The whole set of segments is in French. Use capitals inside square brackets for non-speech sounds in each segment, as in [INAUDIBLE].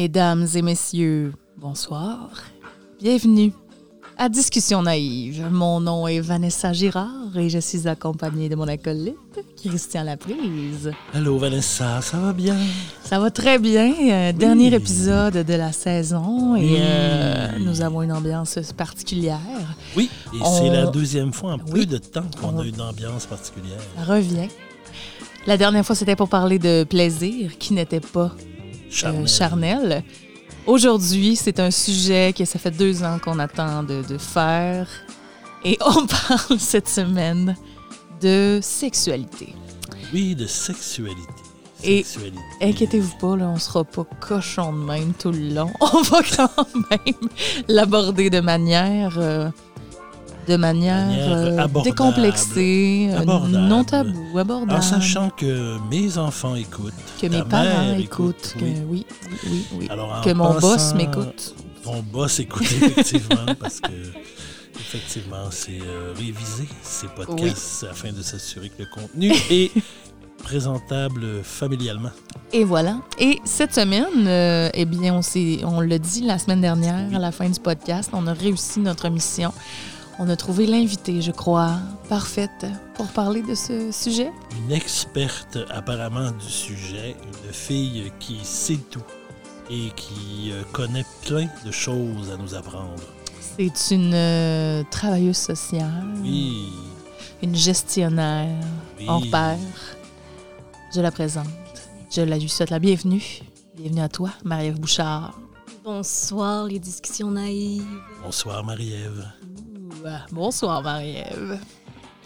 Mesdames et messieurs, bonsoir. Bienvenue à Discussion naïve. Mon nom est Vanessa Girard et je suis accompagnée de mon acolyte, Christian Laprise. Allô Vanessa, ça va bien? Ça va très bien. Euh, Dernier épisode de la saison et Oui. euh, nous avons une ambiance particulière. Oui, et On- c'est la deuxième fois en peu Oui. de temps qu'on On- a une ambiance particulière. Ça revient. La dernière fois, c'était pour parler de plaisir qui n'était pas Charnel. charnel. Aujourd'hui, c'est un sujet que ça fait deux ans qu'on attend de, de faire. Et [LAUGHS] on parle cette semaine de sexualité. Oui, de sexualité. Et-. Inquiétez-vous pas, là, on sera pas cochon de même tout le long. [LAUGHS] On va quand même l'aborder de manière, euh, de manière, Manière euh, abordable. décomplexée, euh, Abordable. non tabou, abordable. En sachant que mes enfants écoutent. que mes parents écoutent, écoute, que oui, oui, oui. Alors, que mon boss m'écoute. Ton boss écoute, effectivement, [LAUGHS] parce que, effectivement, c'est euh, réviser ces podcasts afin de s'assurer que le contenu est présentable familialement. Et voilà. Et cette semaine, euh, eh bien, on, on l'a dit la semaine dernière, à la fin du podcast, on a réussi notre mission. On a trouvé l'invité, je crois, parfaite pour parler de ce sujet. Une experte apparemment du sujet, une fille qui sait tout et qui euh, connaît plein de choses à nous apprendre. C'est une euh, travailleuse sociale, Oui, une gestionnaire oui. hors pair. Je la présente. Je la lui souhaite la bienvenue. Bienvenue à toi, Marie-Ève Bouchard. Bonsoir, les discussions naïves. Bonsoir Marie-Ève. Bonsoir, Marie-Ève.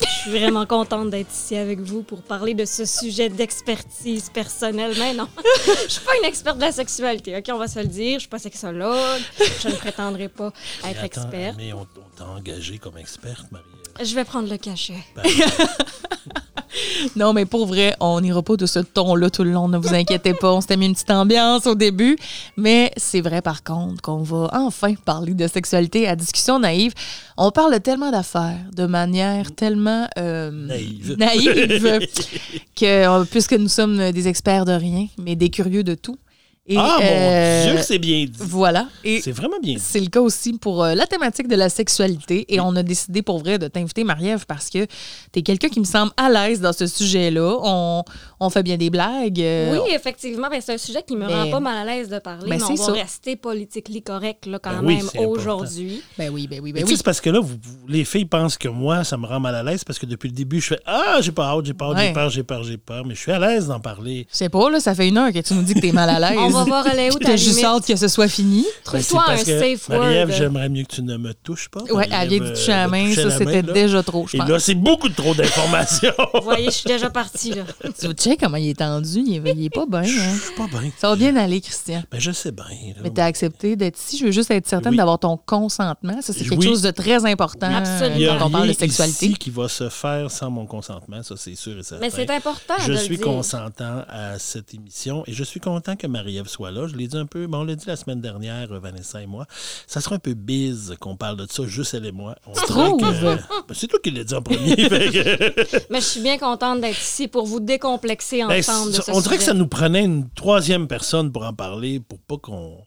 Je suis vraiment contente d'être ici avec vous pour parler de ce sujet d'expertise personnelle. Mais non, [LAUGHS] je suis pas une experte de la sexualité, OK? On va se le dire. Je suis pas sexologue. Je ne prétendrai pas Mais être attends, experte. Mais on, on t'a engagée comme experte, Marie-Ève. Je vais prendre le cachet. Ben, [LAUGHS] [LAUGHS] Non, mais pour vrai, on n'ira pas de ce ton-là tout le long, ne vous inquiétez pas. On s'était mis une petite ambiance au début. Mais c'est vrai, par contre, qu'on va enfin parler de sexualité à discussion naïve. On parle tellement d'affaires de manière tellement euh, Naïve. naïve [LAUGHS] que, euh, puisque nous sommes des experts de rien, mais des curieux de tout. Et, ah euh, mon Dieu, que c'est bien dit. Voilà. Et C'est vraiment bien dit. c'est le cas aussi pour euh, la thématique de la sexualité. Et on a décidé pour vrai de t'inviter, Marie-Ève, parce que tu es quelqu'un qui me semble à l'aise dans ce sujet-là. On, on fait bien des blagues. euh, Oui, effectivement, ben, c'est un sujet qui me rend pas mal à l'aise de parler, Ben, mais on c'est va ça. rester politiquement correct là, quand Ben oui, même aujourd'hui. Ben oui, ben oui, ben tu oui. c'est parce que là, vous- vous- les filles pensent que moi, ça me rend mal à l'aise parce que depuis le début, je fais Ah, j'ai pas hâte, j'ai pas hâte, Ouais. j'ai peur, j'ai peur, j'ai peur. Mais je suis à l'aise d'en parler. Je sais pas, là, ça fait une heure que tu nous dis que t'es mal à [LAUGHS] l'aise. On va voir elle est où ta T'as juste limite? hâte que ce soit fini. Ben, Trouve-toi un safe Marie-Ève, word. j'aimerais mieux que tu ne me touches pas. Ouais, elle vient de toucher la euh, main. Ça, c'était déjà trop, je Et pense. là, c'est beaucoup trop d'informations. [LAUGHS] Vous voyez, je suis déjà partie. Là. Tu sais comment il est tendu, il est, il est pas bien. Je hein? suis pas bien. Ça va bien aller, Christian. Ben, je sais bien. là. Mais t'as accepté d'être ici. Je veux juste être certaine Oui. d'avoir ton consentement. Ça, c'est quelque Oui. chose de très important euh, Absolument. Quand on parle de rien sexualité. ici qui va se faire sans mon consentement, ça c'est sûr et certain. Mais c'est important Je de suis le dire. consentant à cette émission et je suis content que Soit là. Je l'ai dit un peu, bon, on l'a dit la semaine dernière, euh, Vanessa et moi. Ça sera un peu bise qu'on parle de ça, juste elle et moi. On que- Ben, c'est toi qui l'as dit en premier. [LAUGHS] [LAUGHS] Mais je suis bien contente d'être ici pour vous décomplexer Ben, ensemble de ce on dirait que ça nous prenait une troisième personne pour en parler, pour pas qu'on.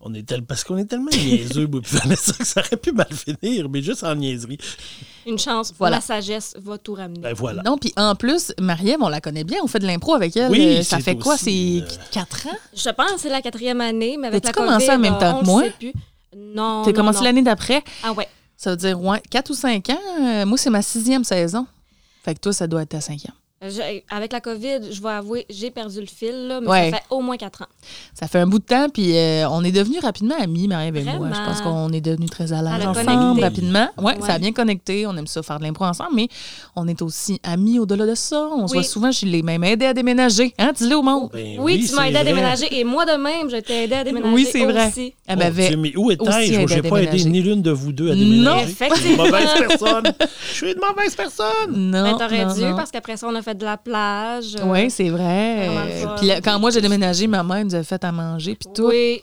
On est tel... Parce qu'on est tellement niaiseux, Vanessa, que ça aurait pu mal finir, mais juste en niaiserie. Une chance. Voilà. La sagesse va tout ramener. Ben voilà. Non, puis en plus, Marie-Ève, on la connaît bien. On fait de l'impro avec elle. Oui, Euh, ça fait quoi? C'est euh, quatre ans? Je pense que c'est la quatrième année, mais avec la T'as-tu commencé COVID, en même temps on que moi? plus. Non, T'as non, commencé l'année d'après? Ah ouais. Ça veut dire, ouais, quatre ou cinq ans. Euh, moi, c'est ma sixième saison. Fait que toi, ça doit être ta cinquième. Avec la COVID, je vais avouer, j'ai perdu le fil, là, mais Ouais. ça fait au moins quatre ans. Ça fait un bout de temps, puis euh, on est devenus rapidement amis, Marie-Ève et moi. Je pense qu'on est devenus très à l'aise l'a ensemble connecté. rapidement. Ouais, Ouais. ça a bien connecté. On aime ça faire de l'impro ensemble, mais on est aussi amis au-delà de ça. On se voit souvent chez les mêmes aidés à déménager. Hein, dis-le au monde. Ben oui, tu m'as aidé à déménager et moi de même, je t'ai aidé à déménager Oui, c'est vrai. aussi. Elle Mon m'avait Dieu, mais où étais-je? aidé Je n'ai pas aidé déménager. ni l'une de vous deux à Non. déménager. Je suis une Effectivement. mauvaise personne. Je suis une mauvaise personne. Non, Ben, t'aurais dû, parce qu'après ça, on a fait de la plage. euh, Oui, c'est vrai. Puis là, quand moi j'ai déménagé, ma mère nous a fait à manger, puis tout. Oui.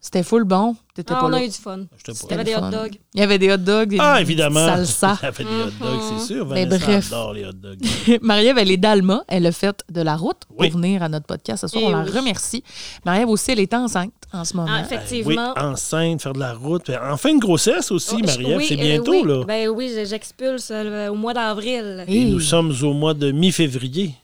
C'était full bon. T'étais Ah, pas on là. a eu du fun. Il y avait des hot dogs. Il y avait des hot dogs, des Ah, évidemment. salsa. Ça [LAUGHS] fait des hot dogs, c'est sûr. Mais Vanessa bref. adore les hot dogs. [LAUGHS] Marie-Ève, elle est d'Alma. Elle a fait de la route pour venir à notre podcast ce soir. Eh on la remercie. Marie-Ève aussi, elle est enceinte en ce moment. Ah, Oui, effectivement. enceinte, faire de la route. En fin de grossesse aussi, Oh, Marie-Ève, oui, c'est euh, bientôt, oui. là. Ben oui, j'expulse euh, au mois d'avril. Et- Et nous sommes au mois de mi-février.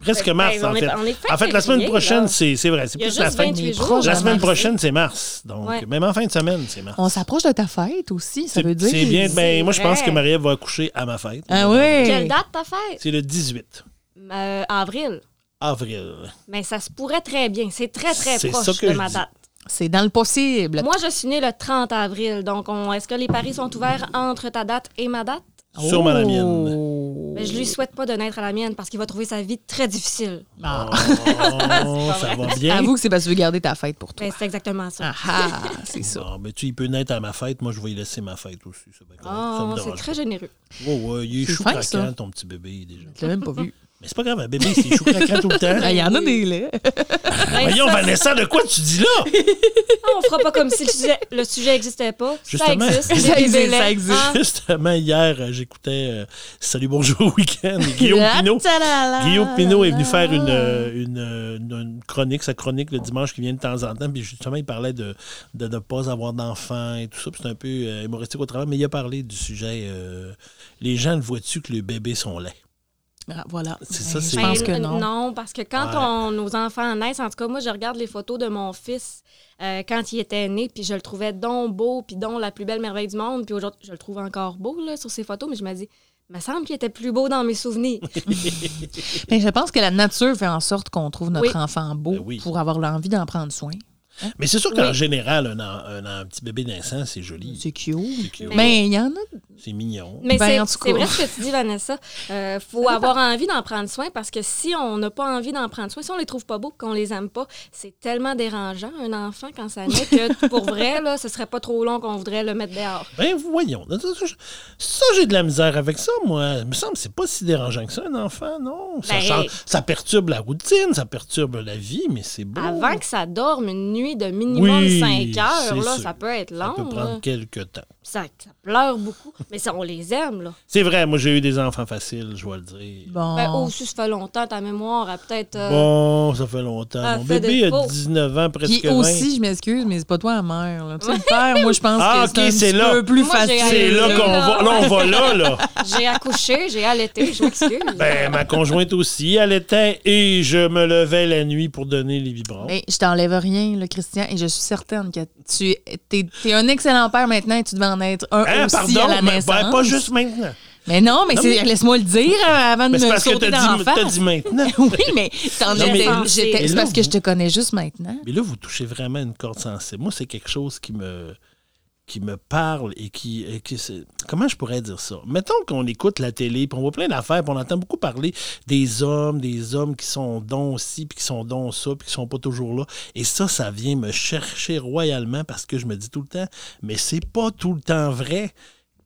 Presque Ben, mars, on en fait. on est fin En fait, la semaine prochaine, c'est c'est vrai. C'est plus la fin. 28 Mais jours. La semaine prochaine, c'est mars. Donc, Ouais. même en fin de semaine, c'est mars. On s'approche de ta fête aussi, ça C'est veut dire. c'est bien. Ben, moi, je pense que Marie-Ève va accoucher à ma fête. Ah oui? Quelle date ta fête? C'est le 18 Euh, avril. avril. Mais ça se pourrait très bien. C'est très, très C'est proche ça que de ma date. C'est dans le possible. Moi, je suis née le 30 avril. Donc, on- est-ce que les paris sont ouverts entre ta date et ma date? Sûrement la mienne. Oh. Mais je lui souhaite pas de naître à la mienne parce qu'il va trouver sa vie très difficile. Ah. Oh, [LAUGHS] ça va bien. Avoue que c'est parce que tu veux garder ta fête pour toi. Ben, c'est exactement ça. Ah, ah, c'est ça. Bon, ben, tu, il peut naître à ma fête. Moi, je vais y laisser ma fête aussi. C'est Oh, c'est très généreux. pas. Ouais, il est C'est chou craquant, ton petit bébé, déjà. Je l'ai même pas vu. Mais c'est pas grave, un bébé, c'est chou craquant tout le temps. Ah, Il y en a des laits. Ben, Voyons, ça, Vanessa, de quoi tu dis là? Ah, on fera pas comme si le sujet, le sujet existait pas. Justement. [LAUGHS] ça existe. Ça existe, ça laits. existe. Ah, Justement, hier, euh, j'écoutais euh, Salut, bonjour, [LAUGHS] week-end. Guillaume Pinot. Guillaume Pinot est venu faire une, euh, une, une- une chronique, sa chronique le dimanche qui vient de temps en temps. Puis justement, il parlait de de ne pas avoir d'enfants et tout ça. Puis c'est un peu euh, humoristique au travail, mais il a parlé du sujet. euh, les gens le voient-tu que les bébés sont laids? Ah, voilà. C'est ça, Ben, c'est- Je pense ben, que non. Non, parce que quand Ouais. on- nos enfants naissent, en tout cas, moi, je regarde les photos de mon fils euh, quand il était né, puis je le trouvais donc beau, puis donc la plus belle merveille du monde. Puis aujourd'hui, je le trouve encore beau là, sur ces photos, mais je me dis, il me semble qu'il était plus beau dans mes souvenirs. [LAUGHS] Mais je pense que la nature fait en sorte qu'on trouve notre Oui. enfant beau Ben oui. pour avoir l'envie d'en prendre soin. Mais c'est sûr qu'en Oui. général, un, un, un petit bébé naissant, c'est joli. C'est cute. Mais il y en a. C'est mignon. Mais Ben, c'est- en tout c'est cas. vrai ce que tu dis, Vanessa. Il faut avoir envie d'en prendre soin parce que si on n'a pas envie d'en prendre soin, si on les trouve pas beaux, qu'on les aime pas, c'est tellement dérangeant, un enfant, quand ça naît, que [LAUGHS] pour vrai, là, ce serait pas trop long qu'on voudrait le mettre dehors. Ben voyons. Ça, j'ai de la misère avec ça, moi. Il me semble que c'est pas si dérangeant que ça, un enfant, non? Ça, Ben- change- ça perturbe la routine, ça perturbe la vie, mais c'est beau. Avant que ça dorme une nuit de minimum Oui, 5 heures, là, ça peut être Ça long. peut prendre là. quelques temps. Ça, ça pleure beaucoup. Mais ça, on les aime, là. C'est vrai, moi, j'ai eu des enfants faciles, je dois le dire. Bon. Ben, aussi, ça fait longtemps, ta mémoire a peut-être. euh, Bon, ça fait longtemps. Mon fait bébé a défaut. 19 ans, presque Puis 20. aussi, je m'excuse, mais c'est pas toi la mère. là. Tu sais, le père, moi, je pense Ah, que c'est un peu plus Moi, facile. C'est là qu'on va. Là, on va là, là. [LAUGHS] J'ai accouché, j'ai allaité, je m'excuse. Ben, ma conjointe aussi, elle était et je me levais la nuit pour donner les biberons. Mais je t'enlève rien, là, Christian, et je suis certaine que tu es, t'es un excellent père maintenant et tu devais être un Hein, aussi pardon, à la mais- naissance. ben, pas juste maintenant. Mais non, mais, laisse-moi le dire euh, avant de me parce que sauter dit, la t'as face. dit maintenant. [LAUGHS] oui, mais, t'en c'est parce que je te connais juste maintenant. Mais là, vous touchez vraiment une corde sensible. Moi, c'est quelque chose qui me qui me parle et qui, comment je pourrais dire ça? Mettons qu'on écoute la télé puis on voit plein d'affaires puis on entend beaucoup parler des hommes des hommes qui sont dons ci puis qui sont dons ça puis qui sont pas toujours là. Et ça ça vient me chercher royalement parce que je me dis tout le temps mais c'est pas tout le temps vrai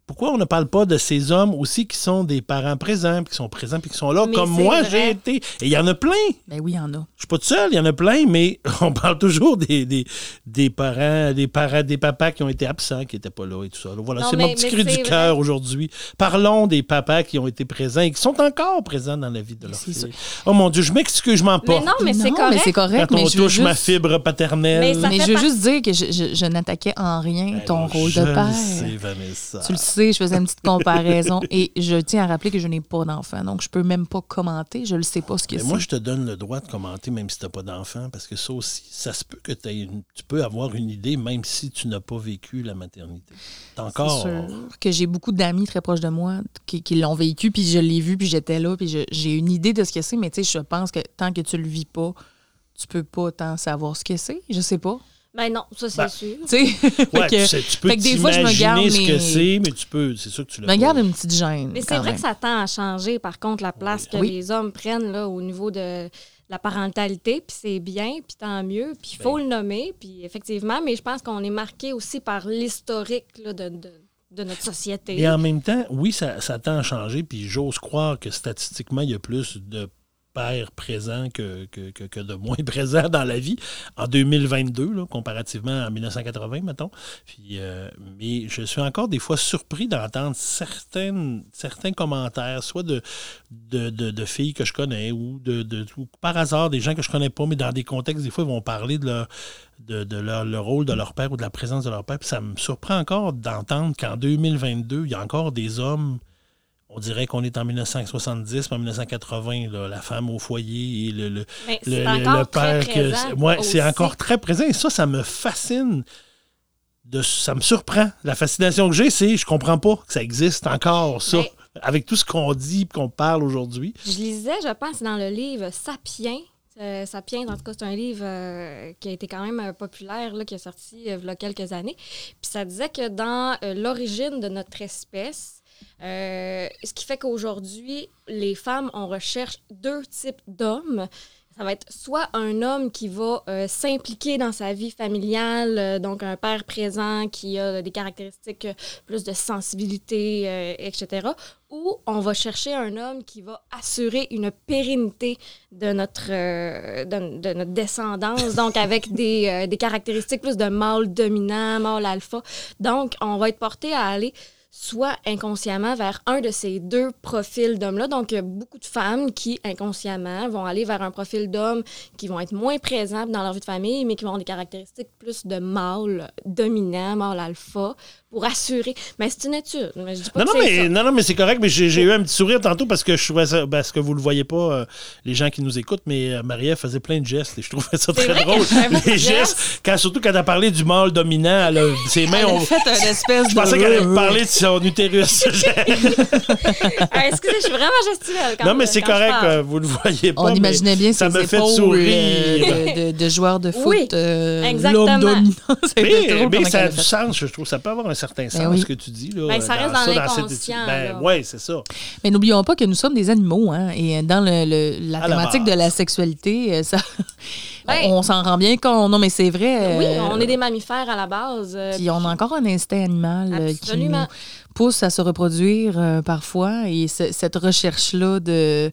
pourquoi on ne parle pas de ces hommes aussi qui sont des parents présents, puis qui sont présents, puis qui sont là, Mais comme moi j'ai été. Et il y en a plein. Ben oui, il y en a. Je suis pas tout seul, il y en a plein, mais [LAUGHS] on parle toujours des, des, des parents, des parents, des papas qui ont été absents, qui n'étaient pas là et tout ça. Voilà, c'est mais- mon petit mais cri du cœur aujourd'hui. Parlons des papas qui ont été présents et qui sont encore présents dans la vie de leur fille. Oh mon Dieu, je m'excuse, je m'en Mais pas. non, mais c'est Non, correct. mais c'est correct. Quand on mais je veux touche ma juste- fibre paternelle. Mais ça Mais je veux juste dire que je, je- je n'attaquais en rien ton Ben, rôle je de père. sais, Vanessa. Tu le sais. Sais, je faisais une petite comparaison. Et je tiens à rappeler que je n'ai pas d'enfant. Donc, je peux même pas commenter. Je ne sais pas ce que Mais c'est. moi, je te donne le droit de commenter même si tu n'as pas d'enfant, parce que ça aussi, ça se peut que une- tu peux avoir une idée même si tu n'as pas vécu la maternité. Encore. sûr que j'ai beaucoup d'amis très proches de moi qui, qui l'ont vécu, puis je l'ai vu, puis j'étais là, puis j'ai une idée de ce que c'est, mais tu sais, je pense que tant que tu le vis pas, tu peux pas tant savoir ce que c'est. Je sais pas. Ben non, ça c'est Ben, sûr. Tu sais, [LAUGHS] Ouais, Fait que- tu, sais, tu peux fait que des fois, je me garde ce que c'est, mais tu peux. C'est sûr que tu je l'as me garde une petite gêne. Mais c'est vrai que ça tend à changer, par contre, la place que Oui. les hommes prennent là, au niveau de la parentalité, puis c'est bien, puis tant mieux, puis il faut Ben. le nommer, puis effectivement, mais je pense qu'on est marqué aussi par l'historique là, de, de, de notre société. Et en même temps, oui, ça, ça tend à changer, puis j'ose croire que statistiquement, il y a plus de pères présents que, de moins [LAUGHS] présents dans la vie en 2022, là, comparativement à 1980, mettons. Puis, euh, mais je suis encore des fois surpris d'entendre certains commentaires, soit de, filles que je connais ou, de, par hasard des gens que je connais pas, mais dans des contextes, des fois, ils vont parler de leur, de, de leur, le rôle de leur père ou de la présence de leur père. Puis ça me surprend encore d'entendre qu'en 2022, il y a encore des hommes, on dirait qu'on est en 1970, en 1980, là, la femme au foyer et le, le, Mais le, c'est le- père. que- ouais, c'est encore très présent. Et ça, ça me fascine. De, ça me surprend. La fascination que j'ai, c'est je comprends pas que ça existe encore, ça. Mais- Avec tout ce qu'on dit et qu'on parle aujourd'hui. Je lisais, je pense, dans le livre Sapiens. Euh, Sapiens, en tout cas, c'est un livre euh, qui a été quand même euh, populaire, là, qui est sorti euh, il y a quelques années. Puis ça disait que dans l'origine de notre espèce, euh, ce qui fait qu'aujourd'hui, les femmes, on recherche deux types d'hommes. Ça va être soit un homme qui va euh, s'impliquer dans sa vie familiale, euh, donc un père présent qui a des caractéristiques plus de sensibilité, etc. Ou on va chercher un homme qui va assurer une pérennité de notre, de, de notre descendance, donc [LAUGHS] avec des, des caractéristiques plus de mâle dominant, mâle alpha. Donc, on va être porté à aller soit inconsciemment vers un de ces deux profils d'hommes-là. Donc, il y a beaucoup de femmes qui, inconsciemment, vont aller vers un profil d'hommes qui vont être moins présents dans leur vie de famille, mais qui vont avoir des caractéristiques plus de mâle dominant, mâle alpha, pour assurer. Mais c'est une étude. Mais je dis pas Non, non, que mais, ça. non, non, mais c'est correct, mais j'ai eu un petit sourire tantôt parce que je trouvais ça, parce que vous le voyez pas, euh, les gens qui nous écoutent, mais euh, Marie-Ève faisait plein de gestes et je trouvais ça très drôle. Les gestes, quand, surtout quand elle a parlé du mâle dominant, elle a- ses mains Elle ont. a fait un espèce Je pensais qu'elle allait parler de son utérus. [LAUGHS] [LAUGHS] Ah, excusez, je suis vraiment gestuelle. Quand non, mais c'est correct, euh, vous le voyez pas. On mais imaginait bien ça me fait épaules sourire. euh, de, de, de joueurs de foot. Oui, euh, exactement. L'homme dominant. [LAUGHS] C'était Mais, ça a du sens, je trouve. Ça peut avoir un certain sens, oui. ce que tu dis. Là, Ben, ça reste dans cette l'inconscient. Ben, oui, c'est ça. Mais n'oublions pas que nous sommes des animaux, hein, et dans le, le- la thématique de la sexualité, euh, ça, Ouais. on s'en rend bien compte. Non, mais c'est vrai. Oui, euh, on est des mammifères à la base. euh, Puis on a encore un instinct animal euh, qui nous pousse à se reproduire euh, parfois. Et ce- cette recherche-là de,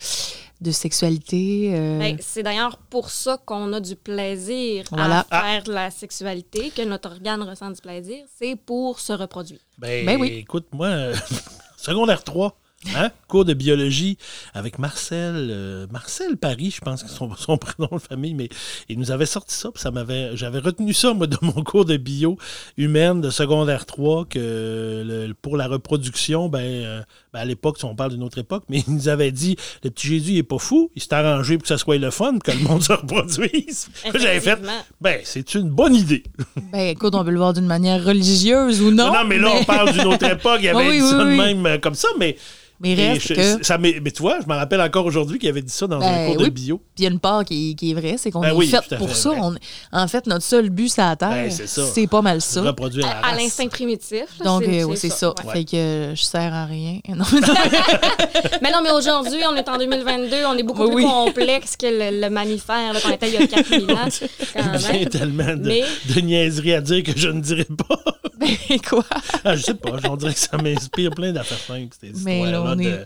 de sexualité. euh, Ben, c'est d'ailleurs pour ça qu'on a du plaisir Voilà. à faire de la sexualité, que notre organe ressent du plaisir, c'est pour se reproduire. Ben, Ben oui. écoute, moi, [LAUGHS] secondaire 3, hein, cours de biologie avec Marcel, euh, Marcel Paris, je pense que c'est son, son [LAUGHS] prénom de famille, mais il nous avait sorti ça, puis ça m'avait, j'avais retenu ça, moi, de mon cours de bio humaine de secondaire 3, que le- pour la reproduction, ben, euh, ben, à l'époque, si on parle d'une autre époque, mais il nous avait dit, le petit Jésus, il est pas fou, il s'est arrangé pour que ça soit le fun, que le monde [LAUGHS] se reproduise. J'avais fait, ben, c'est une bonne idée. Ben, écoute, on peut le voir d'une manière religieuse ou non. Non, non, mais là, on parle d'une autre époque. Il [LAUGHS] avait Oui, dit oui, ça de oui. même euh, comme ça, mais. Mais reste je- que. ça mais tu vois, je me rappelle encore aujourd'hui qu'il avait dit ça dans un Ben cours de bio. Puis il y a une part qui, qui est vraie, c'est qu'on Ben est oui, fait pour fait ça. On- en fait, notre seul but sur la Terre, Ben, c'est ça. c'est pas mal ça. Reproduire À, à l'instinct primitif. là, Donc, euh, oui, c'est ça. ouais. Fait que euh, je sers à rien. [LAUGHS] Non, mais non. [LAUGHS] Mais non, mais aujourd'hui, on est en 2022, on est beaucoup Oui, plus complexe que le, le mammifère qu'on était il y a 4000 ans. [LAUGHS] quand Il y a tellement de, Mais- de niaiseries à dire que je ne dirais pas. ben, quoi? Ah, je sais pas, on dirait que ça m'inspire plein d'affaires simples, ces Mais là, de,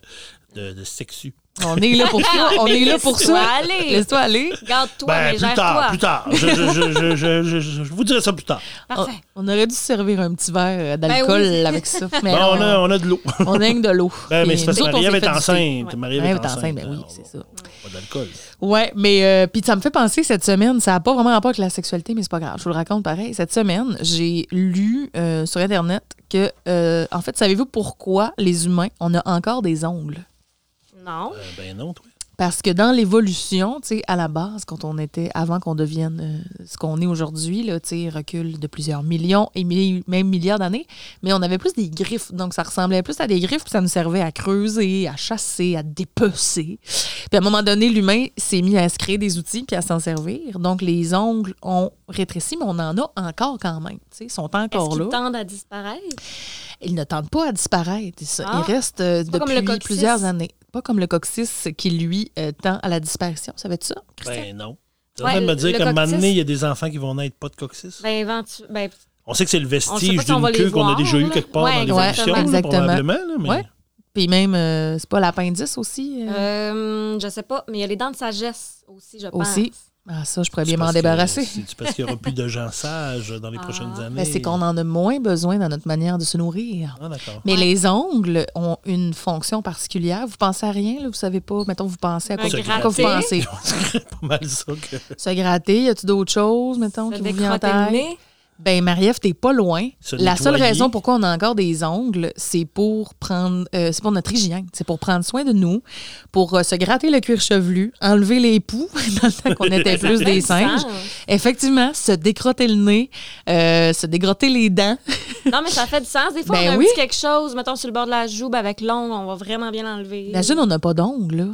de, de sexu. On est là pour ça. On est là pour Laisse-toi ça. aller. Laisse-toi aller. Garde-toi, Ben, mais plus tard, plus tard. Je, je, je, je, je, je, je- je vous dirai ça plus tard. On, Parfait. on aurait dû se servir un petit verre d'alcool Ben oui. avec ça. [LAUGHS] Mais non, on, a, on a de l'eau. on a de l'eau. Ben, mais c'est parce que Marie-Ève est enceinte. Ouais. Marie-Ève est enceinte, ben oui, Alors, c'est ça. Pas d'alcool. Ouais, mais euh, puis ça me fait penser cette semaine, ça n'a pas vraiment rapport avec la sexualité, mais c'est pas grave, je vous le raconte pareil. Cette semaine, j'ai lu euh, sur Internet que, euh, en fait, savez-vous pourquoi les humains, on a encore des ongles? Non. Euh, ben non, toi. Parce que dans l'évolution, tu sais, à la base, quand on était, avant qu'on devienne euh, ce qu'on est aujourd'hui, là, tu sais, recul de plusieurs millions et même milliards d'années, mais on avait plus des griffes. Donc, ça ressemblait plus à des griffes, puis ça nous servait à creuser, à chasser, à dépecer. Puis, à un moment donné, l'humain s'est mis à se créer des outils puis à s'en servir. Donc, les ongles ont rétréci, mais on en a encore quand même. Tu sais, ils sont encore là. tendent à disparaître? Ils ne tentent pas à disparaître. Ils, Ah. ils restent euh, pas comme le depuis plusieurs années. Pas comme le coccyx qui, lui, euh, tend à la disparition. Ça, Christian? Ben non. Tu es Ouais, en train de me dire qu'à un moment donné, il y a des enfants qui vont naître pas de coccyx? Ben, éventu- ben, On sait que c'est le vestige si va d'une les queue qu'on a déjà eu quelque part Ouais, dans l'évolution, probablement. Là, mais... Ouais. Puis même, euh, c'est pas l'appendice aussi? euh, euh, je sais pas, mais il y a les dents de sagesse aussi, je pense. Aussi. Ah, ça, je pourrais bien m'en débarrasser. C'est parce qu'il n'y aura plus de gens sages dans les Ah. prochaines années. Mais c'est qu'on en a moins besoin dans notre manière de se nourrir. Ah, d'accord. Mais Ouais. les ongles ont une fonction particulière. Vous pensez à rien, là? Vous savez pas? Mettons, vous pensez à quoi, à quoi vous pensez? [LAUGHS] C'est pas mal ça que. Se gratter, y a-tu d'autres choses, mettons, Se qui vous viennent en tête? Ben, Marie-Ève, t'es pas loin. Se La seule raison pourquoi on a encore des ongles, c'est pour prendre, euh, c'est pour notre hygiène. C'est pour prendre soin de nous, pour euh, se gratter le cuir chevelu, enlever les poux [LAUGHS] dans le temps qu'on était [LAUGHS] plus des singes. sens. Effectivement, se décrotter le nez, euh, se dégrotter les dents. [LAUGHS] Non, mais ça fait du sens. Des fois, Ben on a un petit quelque chose, mettons sur le bord de la joue, ben, avec l'ongle, on va vraiment bien l'enlever. Imagine, on n'a pas d'ongles, là.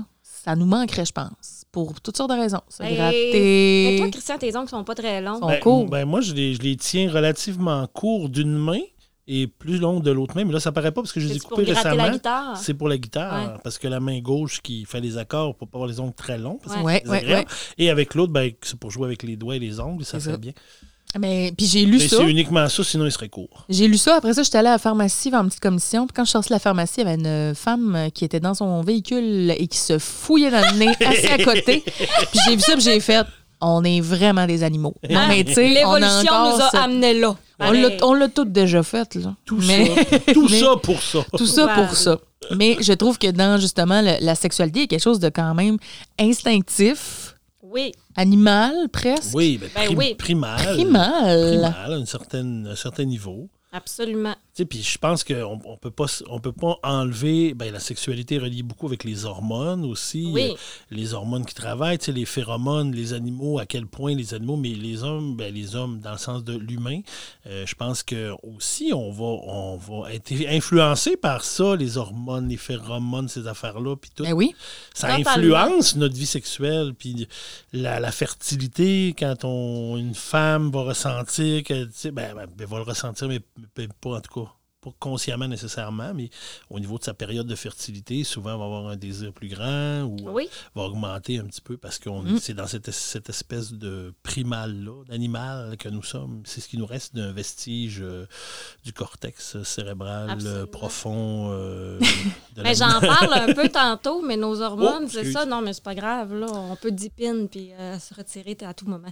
Ça nous manquerait, je pense, pour toutes sortes de raisons. Se Ben, Mais gratter. toi, Christian, tes ongles sont pas très longs. Sont Ben, courts. ben, moi, je les, je les tiens relativement courts d'une main et plus longs de l'autre main. Mais là, ça paraît pas parce que je les ai C'est pour coupés récemment. la guitare? C'est pour la guitare, Ouais. parce que la main gauche qui fait les accords pour pas avoir les ongles très longs, parce que Ouais, c'est ouais, désagréable. Et avec l'autre, ben, c'est pour jouer avec les doigts et les ongles, ça C'est fait ça. bien. Mais, puis j'ai lu Mais ça. c'est uniquement ça, sinon il serait court. J'ai lu ça. Après ça, j'étais allée à la pharmacie faire une petite commission. Puis quand je sortais de la pharmacie, il y avait une femme euh, qui était dans son véhicule et qui se fouillait dans le nez, assis à côté. Puis j'ai vu ça, puis j'ai fait on est vraiment des animaux. Non, mais tu sais, on a L'évolution nous a ce- amenés là. On l'a, Pareil. on l'a tout déjà fait, là. Tout mais, ça. Tout mais- ça pour ça. Tout ça pour ça. Mais je trouve que dans, justement, le- la sexualité, il y a quelque chose de quand même instinctif, Oui. animal, presque. Oui, ben, Ben prim- oui. primal. Primal. Primal, à une certaine- un certain niveau. Absolument. Puis je pense qu'on on peut pas on peut pas enlever ben, la sexualité est reliée beaucoup avec les hormones aussi. Oui. Euh, les hormones qui travaillent, tu sais, les phéromones, les animaux, à quel point les animaux, mais les hommes, ben, les hommes dans le sens de l'humain, euh, je pense que aussi on va, on va être influencé par ça, les hormones, les phéromones, ces affaires-là, puis tout. Ben oui. Ça Totalement. influence notre vie sexuelle, puis la, la fertilité, quand on, une femme va ressentir que, tu sais, ben, ben, va le ressentir, mais mais pas en tout cas, pas consciemment nécessairement, mais au niveau de sa période de fertilité, souvent, va avoir un désir plus grand ou euh, Oui. va augmenter un petit peu parce que Mm. c'est dans cette, cette espèce de primal-là, d'animal que nous sommes. C'est ce qui nous reste d'un vestige euh, du cortex cérébral euh, Absolument. profond. euh, [LAUGHS] Mais l'animal. j'en parle un peu tantôt, mais nos [LAUGHS] hormones, Oh, c'est excuse. ça. Non, mais c'est pas grave. Là, on peut dipine puis euh, se retirer à tout moment.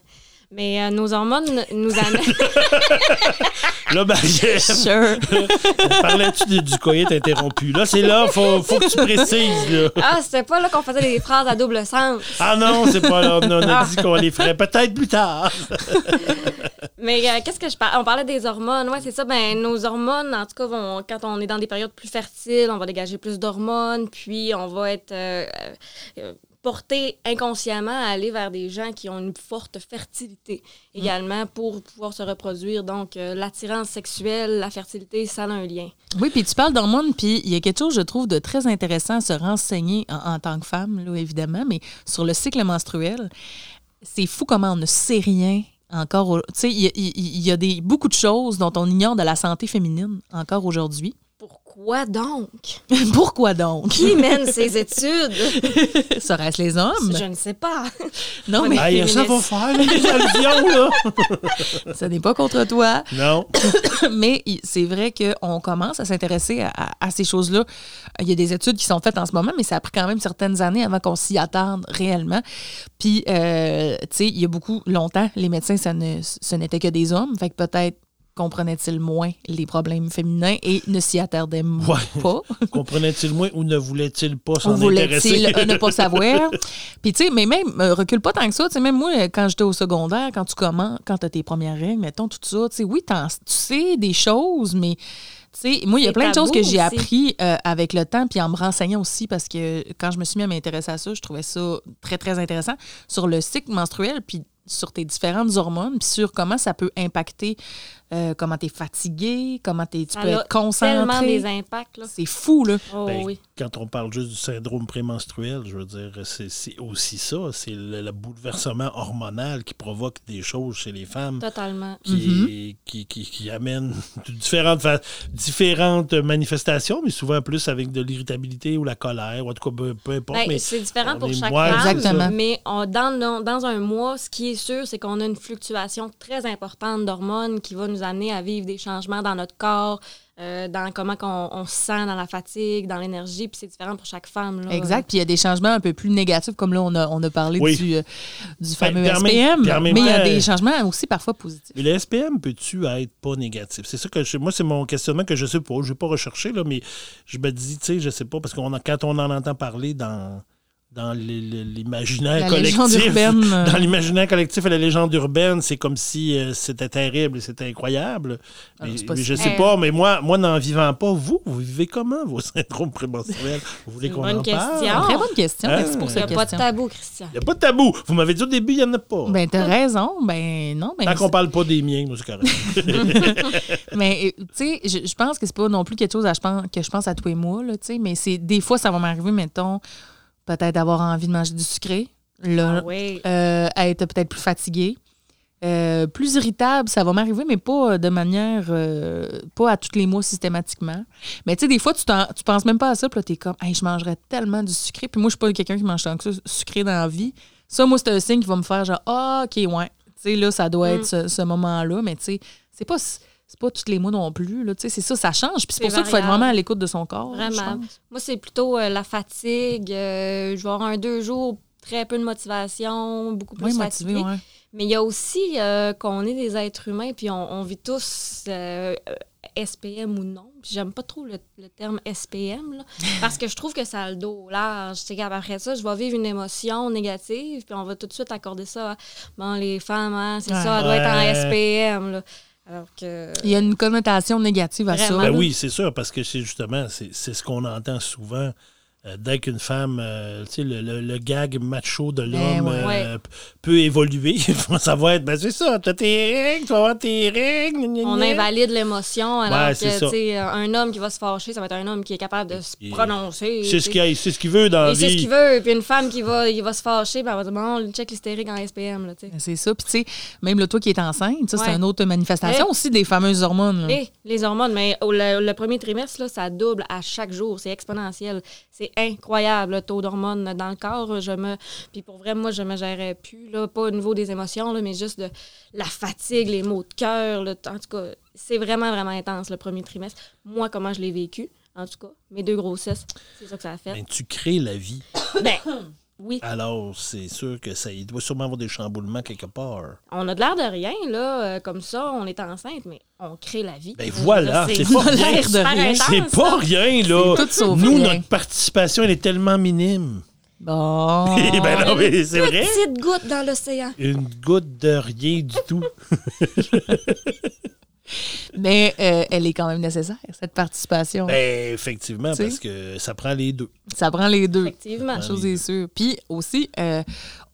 Mais euh, nos hormones nous amènent. [LAUGHS] Là, Marie-Ève, Sure. [LAUGHS] parlais-tu du, du coït interrompu? Là, c'est là, faut, faut que tu précises. Là. ah, c'était pas là qu'on faisait des phrases à double sens. Ah non, c'est pas là. On a Ah. dit qu'on les ferait peut-être plus tard. [LAUGHS] Mais euh, qu'est-ce que je parle? On parlait des hormones. Ouais, c'est ça. Ben, nos hormones, en tout cas, vont, quand on est dans des périodes plus fertiles, on va dégager plus d'hormones, puis on va être euh, porté inconsciemment à aller vers des gens qui ont une forte fertilité également pour pouvoir se reproduire. Donc, euh, l'attirance sexuelle, la fertilité, ça a un lien. Oui, puis tu parles d'hormones, puis il y a quelque chose, je trouve, de très intéressant à se renseigner en, en tant que femme, là, évidemment, mais sur le cycle menstruel. C'est fou comment on ne sait rien encore. Tu sais, il y y a des, beaucoup de choses dont on ignore de la santé féminine encore aujourd'hui. Pourquoi? Donc? [LAUGHS] Pourquoi donc? Qui mène ces études? [LAUGHS] Serait-ce les hommes? Je ne sais pas. Non, mais Hey, ça va faire les allusions, là. [LAUGHS] ce n'est pas contre toi. Non. [COUGHS] mais c'est vrai qu'on commence à s'intéresser à, à- à ces choses-là. Il y a des études qui sont faites en ce moment, mais ça a pris quand même certaines années avant qu'on s'y attarde réellement. Puis, euh, tu sais, il y a beaucoup, longtemps, les médecins, ça ne, ce n'était que des hommes. Fait que peut-être comprenaient-ils moins les problèmes féminins et ne s'y attardaient Ouais. pas? [LAUGHS] Comprenait-il moins ou ne voulait-il pas s'en voulait-il intéresser? ne pas [LAUGHS] savoir? Puis, tu sais, mais même, euh, recule pas tant que ça. Tu sais, même moi, quand j'étais au secondaire, quand tu commences, quand tu as tes premières règles, mettons, tout ça, tu sais, oui, tu sais des choses, mais. Tu sais, moi, il y a plein de choses que j'ai appris euh, avec le temps, puis en me renseignant aussi, parce que quand je me suis mis à m'intéresser à ça, je trouvais ça très, très intéressant sur le cycle menstruel, puis sur tes différentes hormones, puis sur comment ça peut impacter, euh, comment tu es fatigué, comment t'es- tu Ça peux a être tellement concentré. des impacts. Là. C'est fou, là. Oh, Ben, oui. Quand on parle juste du syndrome prémenstruel, je veux dire, c'est c'est aussi ça. C'est le, le bouleversement hormonal qui provoque des choses chez les femmes. Totalement. Qui, Mm-hmm. qui, qui, qui amènent [LAUGHS] différentes, fa- différentes manifestations, mais souvent plus avec de l'irritabilité ou la colère, ou en tout cas, peu, peu importe. Ben, mais c'est différent pour chaque femme. Exactement. Mais on- dans, dans, dans un mois, ce qui est sûr, c'est qu'on a une fluctuation très importante d'hormones qui va nous amener à vivre des changements dans notre corps, euh, dans comment qu'on- on se sent dans la fatigue, dans l'énergie. Puis c'est différent pour chaque femme. Là. Exact. Puis il y a des changements un peu plus négatifs, comme là, on a, on a parlé Oui. du, euh, du fameux puis en même- SPM. mais il y a des euh, changements aussi parfois positifs. Mais le SPM peut-tu être pas négatif? C'est ça que je- moi, c'est mon questionnement que je sais pas. Je vais pas rechercher, là, mais je me dis, tu sais, je sais pas, parce que quand on en entend parler dans, dans l'imaginaire collectif. urbaine. [LAUGHS] euh, Dans l'imaginaire collectif et la légende urbaine, c'est comme si euh, c'était terrible et c'était incroyable. Ah, Mais, si- je sais pas, mais moi, moi n'en vivant pas, vous, vous vivez comment vos [LAUGHS] syndromes prémenstruels? Vous voulez qu'on en parle? question. Très bonne question. Ah. Merci pour Il n'y a pas de tabou, Christian. Il n'y a pas de tabou. Vous m'avez dit au début, il n'y en a pas. Ben, t'as raison. Ben, non. Ben, Tant qu'on parle pas des miens, moi, c'est correct. [LAUGHS] Mais, euh, tu sais, je, je pense que c'est pas non plus quelque chose à, je pense, que je pense à toi et moi, là, tu sais, mais c'est des fois, ça va m'arriver, mettons, peut-être avoir envie de manger du sucré, là, Ah oui. euh, être peut-être plus fatigué. Euh, plus irritable, ça va m'arriver, mais pas de manière, euh, pas à tous les mois systématiquement. Mais tu sais, des fois, tu, t'en- tu penses même pas à ça, puis là, t'es comme, hey, je mangerais tellement du sucré. Puis moi, je suis pas quelqu'un qui mange tant que ça, sucré dans la vie. Ça, moi, c'est un signe qui va me faire genre, ah, OK, ouais. Tu sais, là, ça doit Mm. être ce, ce moment-là, mais tu sais, c'est pas. C'est pas tous les mois non plus. Là, tu sais, c'est ça, ça change. Puis c'est pour ça qu'il faut être vraiment à l'écoute de son corps. Vraiment. Moi, c'est plutôt euh, la fatigue. euh, je vais avoir un deux jours, très peu de motivation, beaucoup plus Oui, motivé, fatigué. ouais. Mais il y a aussi euh, qu'on est des êtres humains, puis on, on vit tous euh, SPM ou non. Puis j'aime pas trop le, le terme SPM, là, [LAUGHS] parce que je trouve que ça a le dos large. C'est qu'après ça, je vais vivre une émotion négative, puis on va tout de suite accorder ça à bon, les femmes, hein, c'est Ouais. ça, elle doit être en. SPM. Là. Alors que. Il y a une connotation négative à ça. Vraiment. Ben là. oui, c'est sûr, parce que c'est justement, c'est c'est ce qu'on entend souvent. Euh, dès qu'une femme, euh, tu sais, le, le- le gag macho de l'homme ouais. euh, peut évoluer, [LAUGHS] ça va être, ben c'est ça, t'as tes règles, tu vas avoir tes règles. gna, gna, On invalide l'émotion, alors Ouais, que c'est tu sais, un homme qui va se fâcher, ça va être un homme qui est capable de se Et- prononcer. C'est ce qu'il c'est ce veut dans la Il sait ce vie. qu'il veut. Puis une femme qui va, il va se fâcher, ben elle va dire Bon, check l'hystérique en SPM. Là, tu sais. C'est ça. Puis, tu sais, même le toi qui est enceinte, ça, c'est une autre manifestation Ouais. aussi des fameuses hormones. là. Et les hormones, mais le, le premier trimestre, là, ça double à chaque jour. C'est exponentiel. C'est incroyable, le taux d'hormones dans le corps. Je me... Puis pour vrai, moi, je me gérais plus. Là, pas au niveau des émotions, là, mais juste de la fatigue, les maux de cœur. En tout cas, c'est vraiment, vraiment intense le premier trimestre. Moi, comment je l'ai vécu, en tout cas. Mes deux grossesses, c'est ça que ça a fait. Ben, tu crées la vie. Ben, oui. Alors, c'est sûr que ça il doit sûrement avoir des chamboulements quelque part. On a de l'air de rien, là, euh, comme ça, on est enceinte, mais on crée la vie. Ben voilà, c'est pas rien. super rien. C'est pas rien, là. C'est tout sauf Nous, rien. notre participation, elle est tellement minime. Bon. [LAUGHS] ben non, mais c'est vrai. Petite goutte dans l'océan. Une goutte de rien du tout. [LAUGHS] Mais euh, elle est quand même nécessaire, cette participation. Ben, effectivement, parce que ça prend les deux. Ça prend les deux. Effectivement. La chose est sûre. Puis aussi, euh,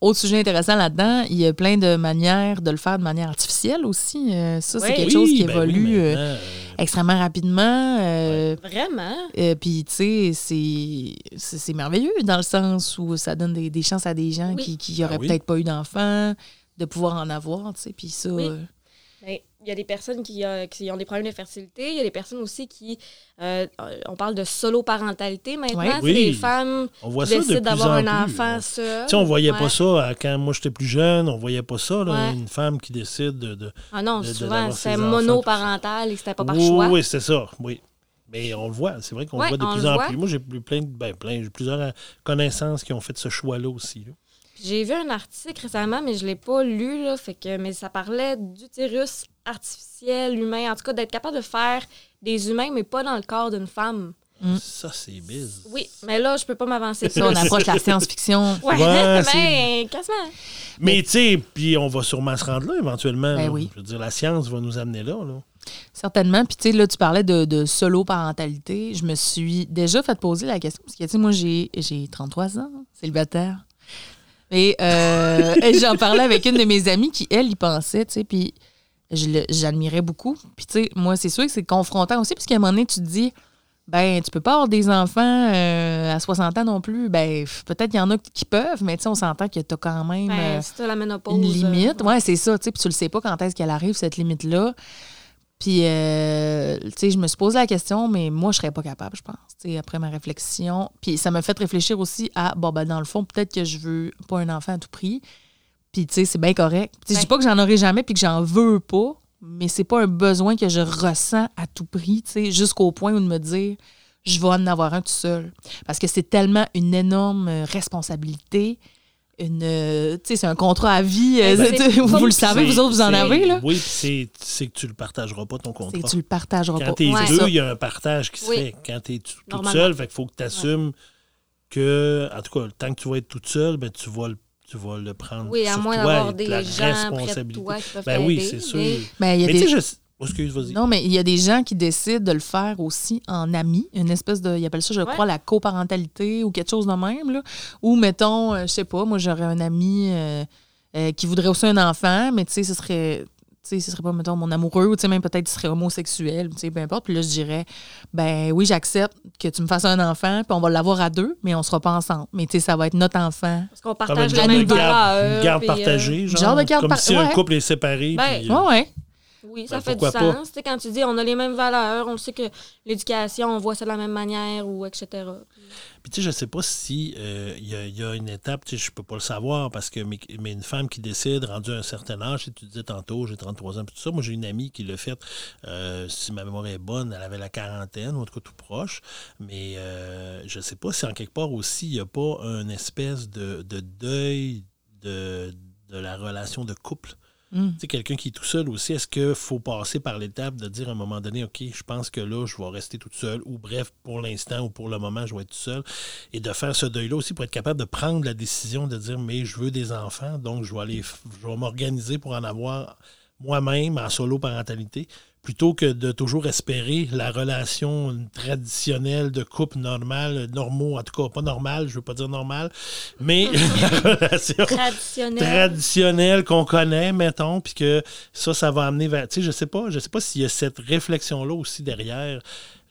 autre sujet intéressant là-dedans, il y a plein de manières de le faire de manière artificielle aussi. Euh, ça, c'est Oui. quelque chose qui ben évolue oui, extrêmement rapidement. euh, Vraiment? euh, Puis, tu sais, c'est- merveilleux dans le sens où ça donne des, des chances à des gens Oui. qui qui n'auraient Ah oui. peut-être pas eu d'enfants, de pouvoir en avoir, tu sais. Puis ça, Oui. Il y a des personnes qui, euh, qui, ont des problèmes de fertilité. Il y a des personnes aussi qui. Euh, on parle de solo-parentalité maintenant. Ouais. C'est Oui. des femmes On voit qui ça décident d'avoir un plus. enfant On- seul. Tu sais, on voyait Ouais. pas ça euh, quand moi j'étais plus jeune, on voyait pas ça, là, Ouais. une femme qui décide de. de- Ah non, de- souvent, c'est monoparental et c'était pas par oui, choix. Oui, c'est ça, oui. Mais on le voit, c'est vrai qu'on le voit de plus en voit. plus. Moi, j'ai plus plein, de- ben, plein, j'ai plusieurs connaissances qui ont fait ce choix-là aussi. là. J'ai vu un article récemment, mais je l'ai pas lu, là, fait que, mais ça parlait d'utérus artificiel, humain, en tout cas d'être capable de faire des humains, mais pas dans le corps d'une femme. Mm. Ça, c'est biz. Oui, mais là, je peux pas m'avancer. Ça, on approche la science-fiction. [LAUGHS] Ouais, Ouais, mais quasiment. Mais tu sais, puis on va sûrement se rendre là éventuellement. Ben là. oui. Je veux dire, la science va nous amener là. là. Certainement. Puis, tu sais, là, tu parlais de, de solo-parentalité. Je me suis déjà fait poser la question. Parce que, tu sais, moi, j'ai j'ai 33 ans, célibataire. Et, euh, [LAUGHS] j'en parlais avec une de mes amies qui, elle, y pensait, tu sais, puis j'admirais beaucoup. Puis, tu sais, moi, c'est sûr que c'est confrontant aussi, parce qu'à un moment donné, tu te dis, ben, tu peux pas avoir des enfants euh, à 60 ans non plus. Ben, peut-être qu'il y en a qui peuvent, mais tu sais, on s'entend que tu as quand même. Ben, euh, si t'as la ménopause. une limite. euh, ouais, c'est ça. tu sais, Puis tu le sais pas quand est-ce qu'elle arrive, cette limite-là. Puis, euh, tu sais, je me suis posé la question, mais moi, je serais pas capable, je pense, tu sais, après ma réflexion. Puis ça m'a fait réfléchir aussi à, bon, ben, dans le fond, peut-être que je veux pas un enfant à tout prix. Puis, tu sais, c'est bien correct. Tu sais, Je dis pas que j'en aurai jamais puis que j'en veux pas, mais c'est pas un besoin que je ressens à tout prix, tu sais, jusqu'au point où de me dire, je vais en avoir un tout seul. Parce que c'est tellement une énorme euh, responsabilité. Une, euh, tu sais, c'est un contrat à vie. euh, Ben, vous, vous le savez, vous autres, vous en avez, là? Oui, puis c'est c'est que tu le partageras pas, ton C'est contrat. que tu le partageras Quand pas. t'es Ouais. deux, il y a un partage qui se Oui. fait. Quand t'es tout- toute seule, fait qu'il faut que tu assumes que, en tout cas, le temps que tu vas être toute seule, ben, tu vas le tu vas le prendre Oui, à sur moins toi, d'avoir et des la gens près de responsabilité. toi qui peuvent Ben oui, c'est sûr. mais- Ben, il y a Mais des- tu sais, je... oh, excuse, vas-y. Non, mais il y a des gens qui décident de le faire aussi en amis, une espèce de, ils appellent ça, je Ouais. crois, la coparentalité ou quelque chose de même, là. Ou, mettons, euh, je sais pas, moi, j'aurais un ami euh, euh, qui voudrait aussi un enfant, mais tu sais, ce serait, tu sais, ce serait pas, mettons, mon amoureux, ou tu sais, même peut-être il serait homosexuel, tu sais, peu importe. Puis là, je dirais, ben oui, j'accepte que tu me fasses un enfant, puis on va l'avoir à deux, mais on sera pas ensemble. Mais tu sais, ça va être notre enfant. Parce qu'on partage une les garde, garde- partagée, genre, genre de garde comme par- si un couple est séparé. Ben, puis, Ouais, ouais. Oui, ça Ben, fait du sens. Quand tu dis on a les mêmes valeurs, on sait que l'éducation, on voit ça de la même manière, ou etc. Puis tu sais, je sais pas si euh, il y, a- il y a une étape, tu sais, je peux pas le savoir parce que mais, mais une femme qui décide, rendue à un certain âge, tu sais, tu disais tantôt, j'ai 33 ans, puis tout ça. Moi, j'ai une amie qui l'a fait, euh, si ma mémoire est bonne, elle avait la quarantaine, ou en tout cas tout proche. Mais euh, je sais pas si en quelque part aussi, il n'y a pas une espèce de, de deuil de, de la relation de couple. Mm. Tu quelqu'un qui est tout seul aussi, est-ce qu'il faut passer par l'étape de dire à un moment donné, OK, je pense que là, je vais rester toute seule, ou bref, pour l'instant ou pour le moment, je vais être tout seul, et de faire ce deuil-là aussi pour être capable de prendre la décision de dire, mais je veux des enfants, donc je vais aller, je vais m'organiser pour en avoir moi-même en solo-parentalité, plutôt que de toujours espérer la relation traditionnelle de couple normal, normaux, en tout cas pas normal, je veux pas dire normal, mais [LAUGHS] la relation Traditionnel. traditionnel qu'on connaît, mettons, puis que ça, ça va amener vers. Tu sais, je sais pas, je sais pas s'il y a cette réflexion-là aussi derrière.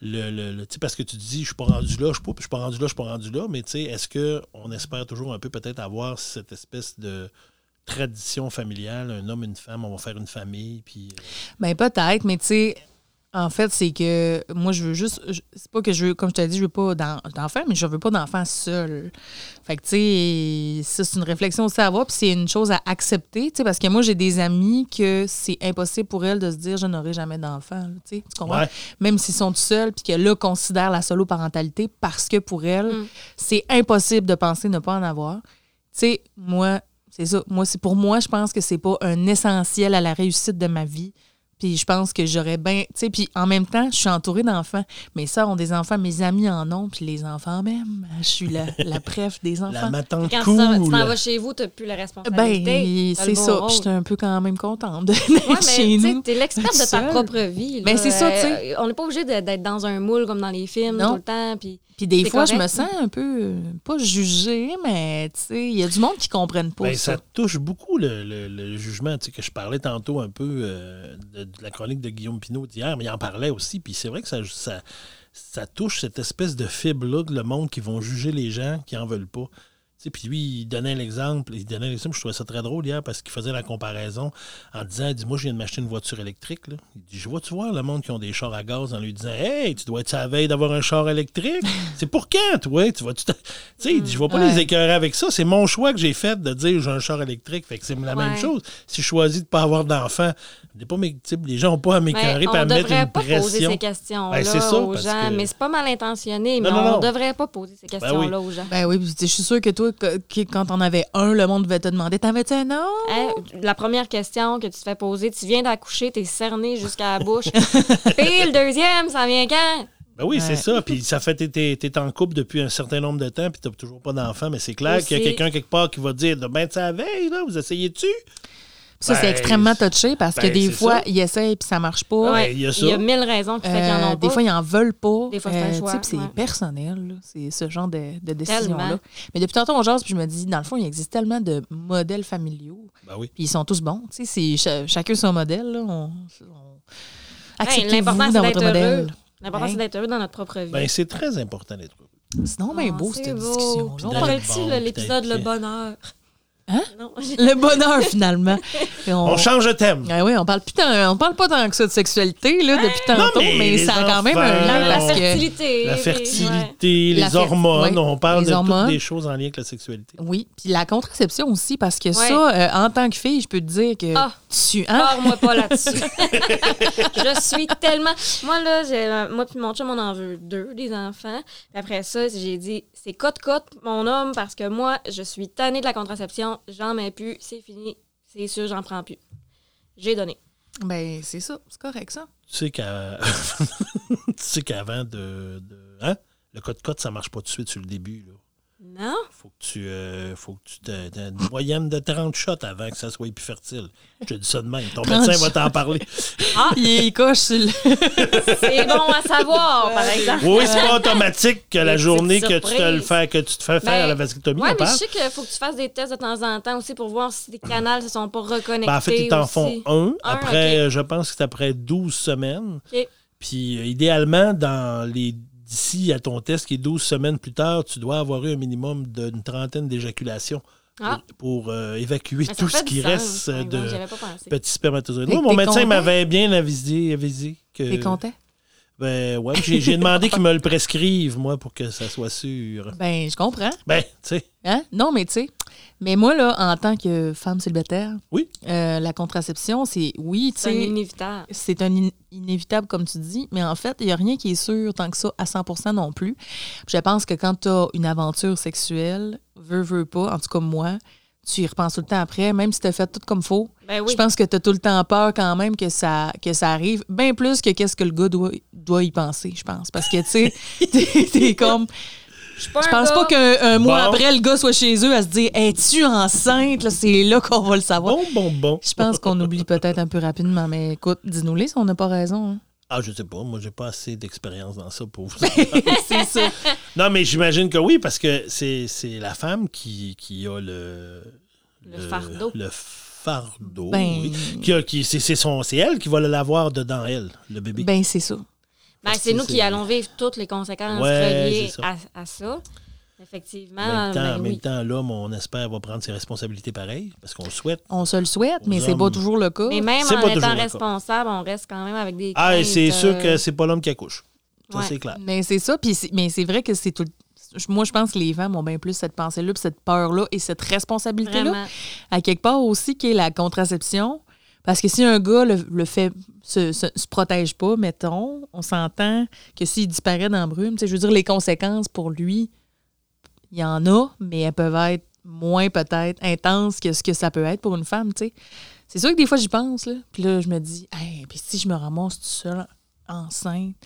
Le, le, le- tu sais, parce que tu te dis, je suis pas rendu là, je suis pas, je suis pas rendu là, je suis pas rendu là, mais tu sais, est-ce qu'on espère toujours un peu peut-être avoir cette espèce de tradition familiale, un homme, une femme, on va faire une famille, puis. euh, Ben peut-être, mais tu sais, en fait, c'est que moi, je veux juste. je- C'est pas que je veux, comme je t'ai dit, je veux pas d'en- d'enfant, mais je veux pas d'enfant seul. Fait que, tu sais, ça, c'est une réflexion aussi à avoir, puis c'est une chose à accepter, tu sais, parce que moi, j'ai des amis que c'est impossible pour elles de se dire, je n'aurai jamais d'enfant, là, tu sais, tu comprends? Ouais. Même s'ils sont tout seuls, puis que là, considèrent la solo-parentalité parce que pour elles, Mm. c'est impossible de penser ne pas en avoir. Tu sais, moi, c'est ça. Moi, c'est pour moi, je pense que c'est pas un essentiel à la réussite de ma vie. Puis je pense que j'aurais bien. Tu sais, puis en même temps, je suis entourée d'enfants. Mes soeurs ont des enfants, mes amis en ont, puis les enfants même. Je suis la, [LAUGHS] la préf des La enfants. matante Quand tu vas- tu cool. t'en vas chez vous, tu n'as plus la responsabilité. Ben, c'est ça. rôle. J'étais un peu quand même contente de Ouais, mais chez tu sais, nous. t'es l'experte de ta seule. propre vie. Ben, là. c'est ça, tu sais. Euh, On n'est pas obligé d'être dans un moule comme dans les films Non. tout le temps. Puis Puis des fois, je me sens un peu, pas jugée, mais tu sais, il y a du monde qui comprenne pas Ben, ça. ça touche beaucoup le, le- le jugement. Tu sais, que je parlais tantôt un peu euh, de, de la chronique de Guillaume Pinot d'hier, mais il en parlait aussi. Puis c'est vrai que ça, ça, ça touche cette espèce de fibre-là, de le monde qui vont juger les gens qui en veulent pas. Tu Puis lui, il donnait l'exemple. Il donnait l'exemple. Je trouvais ça très drôle hier parce qu'il faisait la comparaison en disant Dis-moi, je viens de m'acheter une voiture électrique. Là. Il dit Je vois-tu voir le monde qui ont des chars à gaz en lui disant Hey, tu dois être à la veille d'avoir un char électrique. [LAUGHS] C'est pour quand, toi? Tu vas Tu sais, il dit Je vais pas Ouais. les écœurer avec ça. C'est mon choix que j'ai fait de dire J'ai un char électrique. Fait que c'est la même chose. Si je choisis de pas avoir d'enfant, pas mes- tu les gens n'ont pas à m'écœurer Mais et à mettre devrait une pas poser pression. ces questions-là Ben, c'est ça, aux parce gens. que- Mais c'est pas mal intentionné, Non, mais non, on non. devrait pas poser ces questions-là aux gens. Ben oui, puis je suis sûre que toi, que- que quand on avait un, le monde devait te demander T'en avais-tu un autre? Hein, la première question que tu te fais poser, tu viens d'accoucher, t'es cerné jusqu'à la bouche. [LAUGHS] Puis le deuxième, ça vient quand? Ben oui, c'est ça. Puis ça fait t'es, t'es- t'es en couple depuis un certain nombre de temps, puis t'as toujours pas d'enfant, mais c'est clair qu'il y a quelqu'un quelque part qui va dire Ben, tu savais, là, vous essayez-tu? Ça, c'est Ben, extrêmement touché parce que ben, des fois, ça. ils essayent puis ça marche pas. Ouais. il y a ça. Il y a mille raisons qui fait qu'ils en Euh, ont des pas. fois, ils en veulent pas. Des fois, c'est un tu sais, choix, c'est ouais. personnel, c'est ce genre de, de décision-là. Mais depuis tantôt, on jase, puis je me dis, dans le fond, il existe tellement de modèles familiaux, Ben oui. puis ils sont tous bons. Tu sais, c'est cha- chacun son modèle. Là. On, on... Acceptez-vous l'important, c'est dans d'être votre modèle. heureux. L'important, Ben. c'est d'être heureux dans notre propre vie. Ben, c'est très important d'être heureux. C'est non, bien Ah, beau, cette beau. discussion. On t'en parle- rappelles-tu, bon, là, l'épisode Le Bonheur? Hein? Non. Le bonheur, finalement. [LAUGHS] Et on, On change de thème. Ah oui, on parle, on parle pas tant que ça de sexualité là, depuis tantôt, mais ça a quand même un lien La, parce que. fertilité. La fertilité, La les fer- hormones, ouais, on parle les de hormones. toutes des choses en lien avec la sexualité. Oui, puis la contraception aussi, parce que Ouais. ça, euh, en tant que fille, je peux te dire que Ah. tu. Hein? Parle-moi pas là-dessus. [LAUGHS] [LAUGHS] je suis tellement. Moi, là, j'ai, moi puis mon chum, on en veut deux, des enfants. Puis après ça, j'ai dit, c'est cote-cote, mon homme, parce que moi, je suis tannée de la contraception. J'en mets plus. C'est fini. C'est sûr, j'en prends plus. J'ai donné. Ben, c'est ça, c'est correct ça. Tu sais qu'à- [LAUGHS] tu sais qu'avant de, de- Hein? Le code-code, ça marche pas tout de suite sur le début. Là. Non? Faut que tu euh, faut que tu te- une moyenne de 30 shots avant que ça soit plus fertile. Je te dis ça de même. Ton 30 médecin va t'en parler. Ah, Il, coche sur le. [LAUGHS] c'est bon à savoir, par exemple. Oui, c'est pas automatique que la journée que tu te le fais, que tu te fais faire Ben, la vasectomie, Ouais, on mais je sais qu'il faut que tu fasses des tests de temps en temps aussi pour voir si les canaux se sont pas reconnectés. Ben, en fait, ils t'en font un. Un, Après, euh, je pense que c'est après 12 semaines. Puis, euh, idéalement, dans les d'ici à ton test, qui est 12 semaines plus tard, tu dois avoir eu un minimum d'une trentaine d'éjaculations Ah. pour, pour, euh, évacuer tout ce qui sens. reste Ouais, de pensé. petits spermatozoïdes. Moi, mon médecin m'avait bien avisé, avisé que. T'es content? Ben, ouais, j'ai j'ai demandé qu'il me le prescrive, moi, pour que ça soit sûr. Ben, je comprends. Ben, tu sais. Hein? Non, mais tu sais. Mais moi, là, en tant que femme célibataire, Oui. euh, la contraception, c'est oui, tu C'est un sais. inévitable. c'est un in- inévitable, comme tu dis, mais en fait, il n'y a rien qui est sûr tant que ça à 100% non plus. Je pense que quand tu as une aventure sexuelle, veux, veux pas, en tout cas moi, tu y repenses tout le temps après, même si tu as fait tout comme faut. Ben oui. Je pense que tu as tout le temps peur quand même que ça, que ça arrive, bien plus que qu'est-ce que le gars doit, doit y penser, je pense. Parce que, tu sais, [LAUGHS] t'es comme. Je pense gars- pas qu'un mois Bon. après, le gars soit chez eux à se dire Es-tu enceinte? Là, C'est là qu'on va le savoir. Bon, bon, bon. Je pense qu'on oublie peut-être un peu rapidement, mais écoute, dis-nous-les si on n'a pas raison. hein. Ah, je sais pas. Moi, j'ai pas assez d'expérience dans ça pour vous. [LAUGHS] c'est ça. non, mais j'imagine que oui, parce que c'est c'est la femme qui, qui a le. Le fardeau. Le fardeau. Ben- oui. Qui a- qui- c'est c'est son- c'est elle qui va l'avoir dedans, elle, le bébé. Ben, c'est ça. Ben, c'est nous qui allons vivre toutes les conséquences Ouais, reliées à, à ça. Effectivement. en même temps, ben en même oui. temps, l'homme, on espère, va prendre ses responsabilités pareilles, parce qu'on le souhaite. On se le souhaite, mais c'est pas toujours le cas. Mais même en pas étant responsable, on reste quand même avec des. Ah, c'est sûr euh, que c'est pas l'homme qui accouche. Ça, ouais. c'est clair. Mais c'est ça, puis mais c'est vrai que c'est tout. Moi, je pense que les femmes ont bien plus cette pensée-là, cette peur-là et cette responsabilité-là. À quelque part aussi, qui est la contraception. Parce que si un gars le, fait, se, se, protège pas, mettons, on s'entend que s'il disparaît dans la brume, je veux dire, les conséquences pour lui, il y en a, mais elles peuvent être moins peut-être intenses que ce que ça peut être pour une femme, tu sais. C'est sûr que des fois, j'y pense, là. Puis là, je me dis, hey, puis si je me ramasse tout seul enceinte,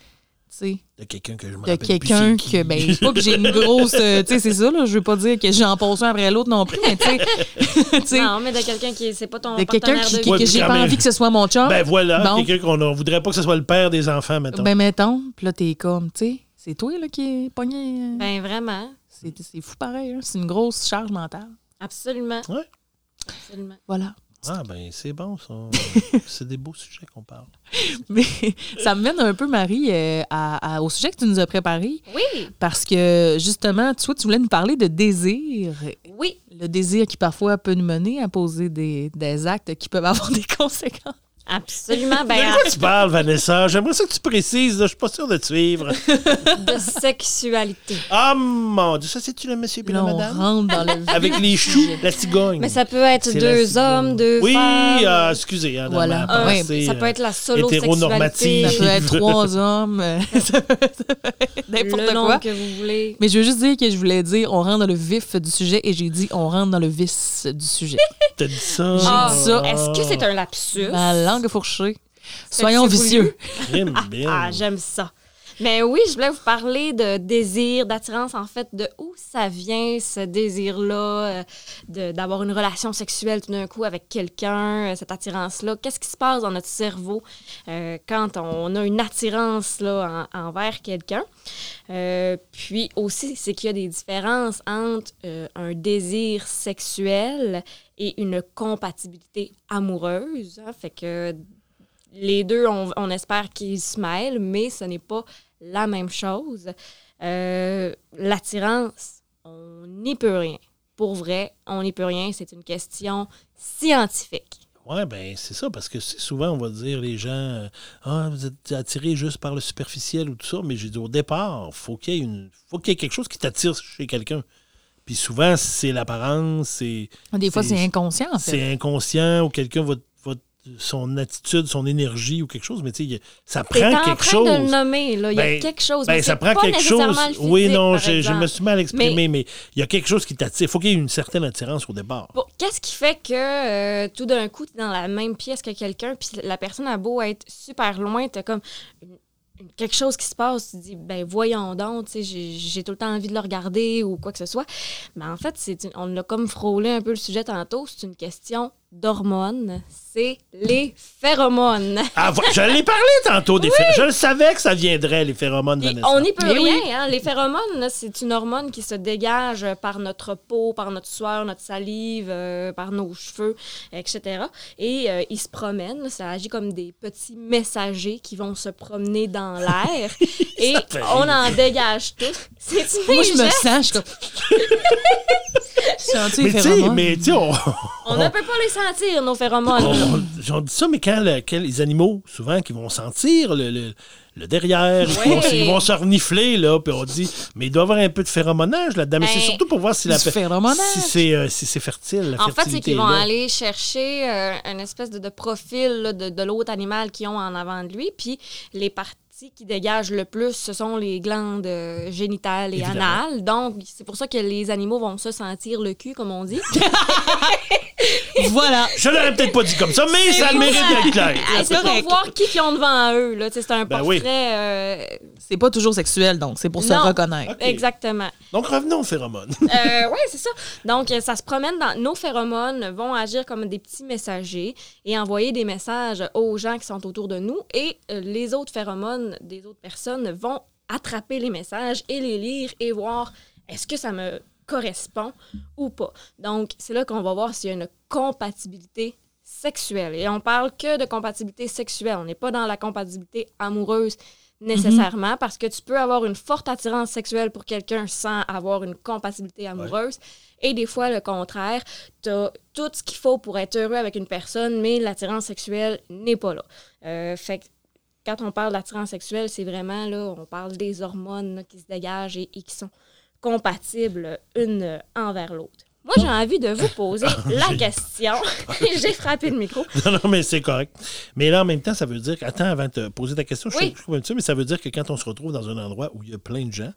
sais, De quelqu'un que je me de quelqu'un que, ben, pas que j'ai une grosse, euh, tu sais, c'est ça, là, je veux pas dire que j'en pose un après l'autre non plus, mais [LAUGHS] tu sais, Non, mais de quelqu'un qui c'est pas ton de quelqu'un qui, de qui- que j'ai pas même. envie que ce soit mon chum. Ben voilà, Bon. quelqu'un qu'on ne voudrait pas que ce soit le père des enfants, mettons. Ben, mettons, puis là, t'es comme, tu sais, c'est toi, là, qui est pogné. euh, Ben vraiment. c'est, c'est fou pareil, hein, c'est une grosse charge mentale. Absolument. Ouais. Absolument. Voilà. Ah, ben, c'est bon, ça. [LAUGHS] c'est des beaux sujets qu'on parle. Mais [LAUGHS] ça me mène un peu, Marie, euh, à- à- au sujet que tu nous as préparé. Oui, Parce que, justement, toi, tu voulais nous parler de désir. oui. Le désir qui, parfois, peut nous mener à poser des, des actes qui peuvent avoir [LAUGHS] des conséquences. Absolument. de Ben, quoi tu parles, Vanessa? J'aimerais ça que tu précises. là. Je suis pas sûr de te suivre. [LAUGHS] de sexualité. Ah, mon Dieu, ça, c'est-tu le monsieur et on rentre dans le vif Avec les choux, la cigogne. Mais ça peut être deux hommes, deux Oui, femmes. euh, excusez. Hein, Voilà. ma Un- pensée, ça euh, peut être la solo hétéronormative. Ça peut être trois [LAUGHS] hommes, euh, [LAUGHS] ça peut être n'importe quoi. que vous voulez. Mais je veux juste dire que je voulais dire, on rentre dans le vif du sujet et j'ai dit, on rentre dans le vice du sujet. T'as dit ça? Ah, dit ça. Est-ce que c'est un lapsus? Ma langue fourchée. C'est- Soyons vicieux. [LAUGHS] Bien. Ah, j'aime ça. Mais oui, je voulais vous parler de désir, d'attirance, en fait, de où ça vient, ce désir-là, euh, de- d'avoir une relation sexuelle tout d'un coup avec quelqu'un, euh, cette attirance-là. Qu'est-ce qui se passe dans notre cerveau euh, quand on a une attirance là, en- envers quelqu'un? Euh, puis aussi, c'est qu'il y a des différences entre euh, un désir sexuel et une compatibilité amoureuse. hein. Fait que les deux, on, espère qu'ils se mêlent, mais ce n'est pas la même chose. Euh, L'attirance, on n'y peut rien. Pour vrai, on n'y peut rien. C'est une question scientifique. Ouais, ben c'est ça, parce que souvent, on va dire, les gens, euh, ah, vous êtes attirés juste par le superficiel ou tout ça, mais j'ai dit au départ, faut qu'il y ait une, faut qu'il y ait quelque chose qui t'attire chez quelqu'un. Puis souvent, c'est l'apparence, c'est, Des fois, C'est- inconscient, en fait. c'est inconscient, ou quelqu'un va, va- son attitude, son énergie ou quelque chose, mais tu sais, ça prend en quelque train chose. de le nommer, là. Il y a Ben, quelque chose. Ben, mais ça prend pas quelque chose. oui, non, je, me suis mal exprimé, mais il y a quelque chose qui t'attire. Il faut qu'il y ait une certaine attirance au départ. Bon, Qu'est-ce qui fait que euh, tout d'un coup, tu es dans la même pièce que quelqu'un, puis la personne a beau être super loin, tu comme quelque chose qui se passe, tu dis, ben voyons donc, tu sais, j'ai tout le temps envie de le regarder ou quoi que ce soit. Mais en fait, une- on a comme frôlé un peu le sujet tantôt, c'est une question d'hormones, c'est les phéromones. Ah, je l'ai parlé tantôt des phé- Je le savais que ça viendrait, les phéromones, Vanessa. on n'y peut Mais rien. oui. hein. Les phéromones, c'est une hormone qui se dégage par notre peau, par notre sueur, notre salive, euh, par nos cheveux, etc. Et euh, ils se promènent. Ça agit comme des petits messagers qui vont se promener dans l'air. [LAUGHS] et on en dégage tous. C'est Moi, je me sens, je suis comme... [LAUGHS] Sens-tu les Mais tu sais, phéromones? mais tu sais, on, On ne peut pas les sentir, nos phéromones. on- j'en dis ça, mais quand, le- quand les animaux, souvent, qui vont sentir le, le- le derrière, ils, vont, Ouais. ils vont se renifler, là, puis on dit, mais il doit y avoir un peu de phéromonage là-dedans. Mais Ben, c'est surtout pour voir si, la, si c'est euh, si c'est fertile. La En fait, c'est qu'ils vont aller chercher euh, une espèce de, de profil là, de, de l'autre animal qu'ils ont en avant de lui. Puis les parties qui dégagent le plus, ce sont les glandes euh, génitales et Évidemment. anales. Donc, c'est pour ça que les animaux vont se sentir le cul, comme on dit. [LAUGHS] Voilà. Je l'aurais peut-être pas dit comme ça, mais ça le mérite d'être clair. C'est pour voir qui ils ont devant eux. là. C'est un Ben portrait. oui. euh, C'est pas toujours sexuel, donc c'est pour se reconnaître. Exactement. Donc revenons aux phéromones. Euh, oui, c'est ça. Donc, euh, ça se promène dans. Nos phéromones vont agir comme des petits messagers et envoyer des messages aux gens qui sont autour de nous. Et euh, les autres phéromones des autres personnes vont attraper les messages et les lire et voir est-ce que ça me correspond ou pas. Donc, c'est là qu'on va voir s'il y a une compatibilité sexuelle. Et on parle que de compatibilité sexuelle. On n'est pas dans la compatibilité amoureuse nécessairement parce que tu peux avoir une forte attirance sexuelle pour quelqu'un sans avoir une compatibilité amoureuse. Et des fois, le contraire, tu as tout ce qu'il faut pour être heureux avec une personne, mais l'attirance sexuelle n'est pas là. Euh, fait que quand on parle d'attirance sexuelle, c'est vraiment là, on parle des hormones là, qui se dégagent et, et qui sont compatibles une envers l'autre. Moi, j'ai envie de vous poser [LAUGHS] la question. [LAUGHS] j'ai frappé le micro. non, non, mais c'est correct. Mais là, en même temps, ça veut dire que, attends, avant de te poser ta question, je Oui. suis je suis un peu, mais ça veut dire que quand on se retrouve dans un endroit où il y a plein de gens,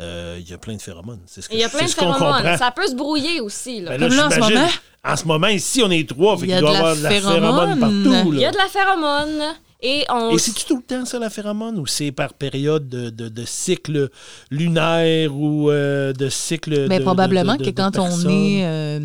euh, il y a plein de phéromones. C'est ce que Il y a plein de phéromones. Ça peut se brouiller aussi. Là. Ben là, Comme là, en ce moment. En ce moment, ici, on est trois, Il y a y de la avoir de la phéromone phéromone. partout. Il y a de la phéromone et on. Et c'est-tu tout le temps, ça, la phéromone, ou c'est par période de, de, de cycle lunaire ou euh, de cycle Mais de- probablement de- de- que de quand on est euh,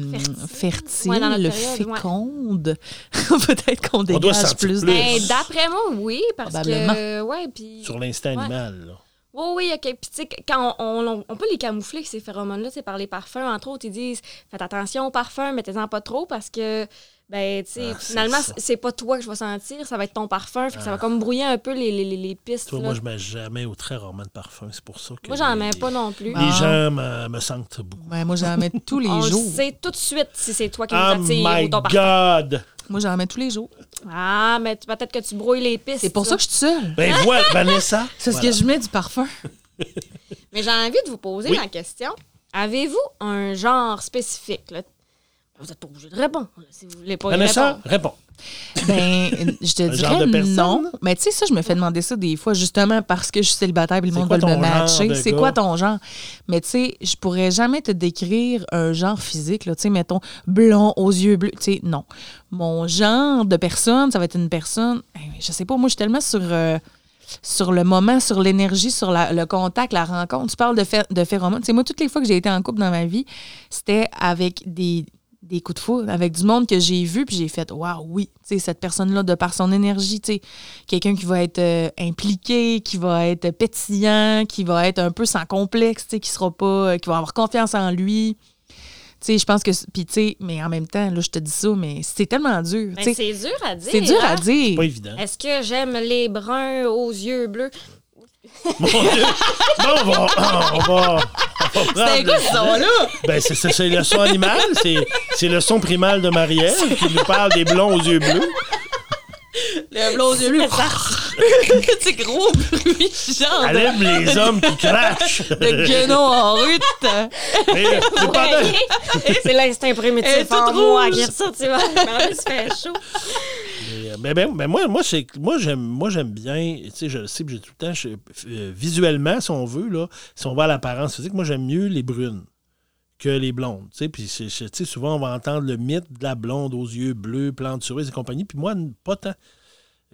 Fertile. Ouais, ouais. féconde, [LAUGHS] peut-être qu'on dégage plus. plus. de- Ben, D'après moi, oui, parce Probablement. que. Ouais, puis. Sur l'instinct Ouais. animal. là. Oui, oui, OK. Puis, tu sais, quand on, on- on peut les camoufler, ces phéromones-là, c'est par les parfums. Entre autres, ils disent faites attention aux parfums, mettez-en pas trop parce que ben, tu sais, Ah, finalement, c'est pas toi que je vais sentir, ça va être ton parfum. Fait que ça va comme brouiller un peu les, les, les- les pistes. Toi, là. moi, je mets jamais ou très rarement de parfum. C'est pour ça que. Moi, j'en mets pas non plus. Les Ah. gens me, me sentent beaucoup. Ben, moi, j'en mets tous les [LAUGHS] On le jours. sait tout de suite si c'est toi qui Oh nous attire ou ton parfum. God! Moi, j'en mets tous les jours. Ah, mais peut-être que tu brouilles les pistes. C'est pour ça que je suis seule. Ben [LAUGHS] voilà, Vanessa. C'est voilà. que je mets du parfum. Mais j'ai envie de vous poser Oui. la question. Avez-vous un genre spécifique? Là? Vous n'êtes pas obligé de répondre si vous voulez pas y Vanessa, répondre. réponds. Ben, je te dirais non. Mais tu sais, ça, je me fais demander ça des fois, justement parce que je suis célibataire et le monde veut me matcher. C'est quoi ton genre? Mais tu sais, je pourrais jamais te décrire un genre physique. là. Tu sais, mettons, blond, aux yeux bleus. Tu sais, non. Mon genre de personne, ça va être une personne. eh, Je sais pas, moi, je suis tellement sur. euh, sur le moment, sur l'énergie, sur la- le contact, la rencontre. Tu parles de, de phéromones. Tu sais, moi, toutes les fois que j'ai été en couple dans ma vie, c'était avec des, des coups de foudre, avec du monde que j'ai vu, puis j'ai fait Waouh, oui, tu sais, cette personne-là, de par son énergie, tu sais, quelqu'un qui va être euh, impliqué, qui va être pétillant, qui va être un peu sans complexe, tu sais, qui sera pas, euh, qui va avoir confiance en lui. Tu sais, je pense que. Puis, tu sais, mais en même temps, là, je te dis ça, mais c'est tellement dur. Ben, c'est dur à dire. c'est dur à dire. Pas évident. Est-ce que j'aime les bruns aux yeux bleus? Mon Dieu. Bon, on va. On va, on va C'est quoi le- ce son-là? Ben, c'est, c'est, c'est le son animal, c'est, c'est le son primal de Marielle qui nous parle des blonds aux yeux bleus. Le blond aux yeux bleus. [LAUGHS] C'est gros bruit, genre Elle aime les hommes qui crachent. de guenon en rute. Mais, mais pendant- Ouais. c'est l'instinct primitif en moi qui ressort, tu vois. Mais il se fait chaud. Mais, euh, ben, ben, ben, moi, moi, j'aime, bien, tu sais, je le sais, j'ai tout le temps, euh, visuellement, si on veut, là, si on va à l'apparence physique, moi, j'aime mieux les brunes que les blondes, tu sais, puis souvent, on va entendre le mythe de la blonde aux yeux bleus, plante cerise et compagnie, puis moi, pas tant.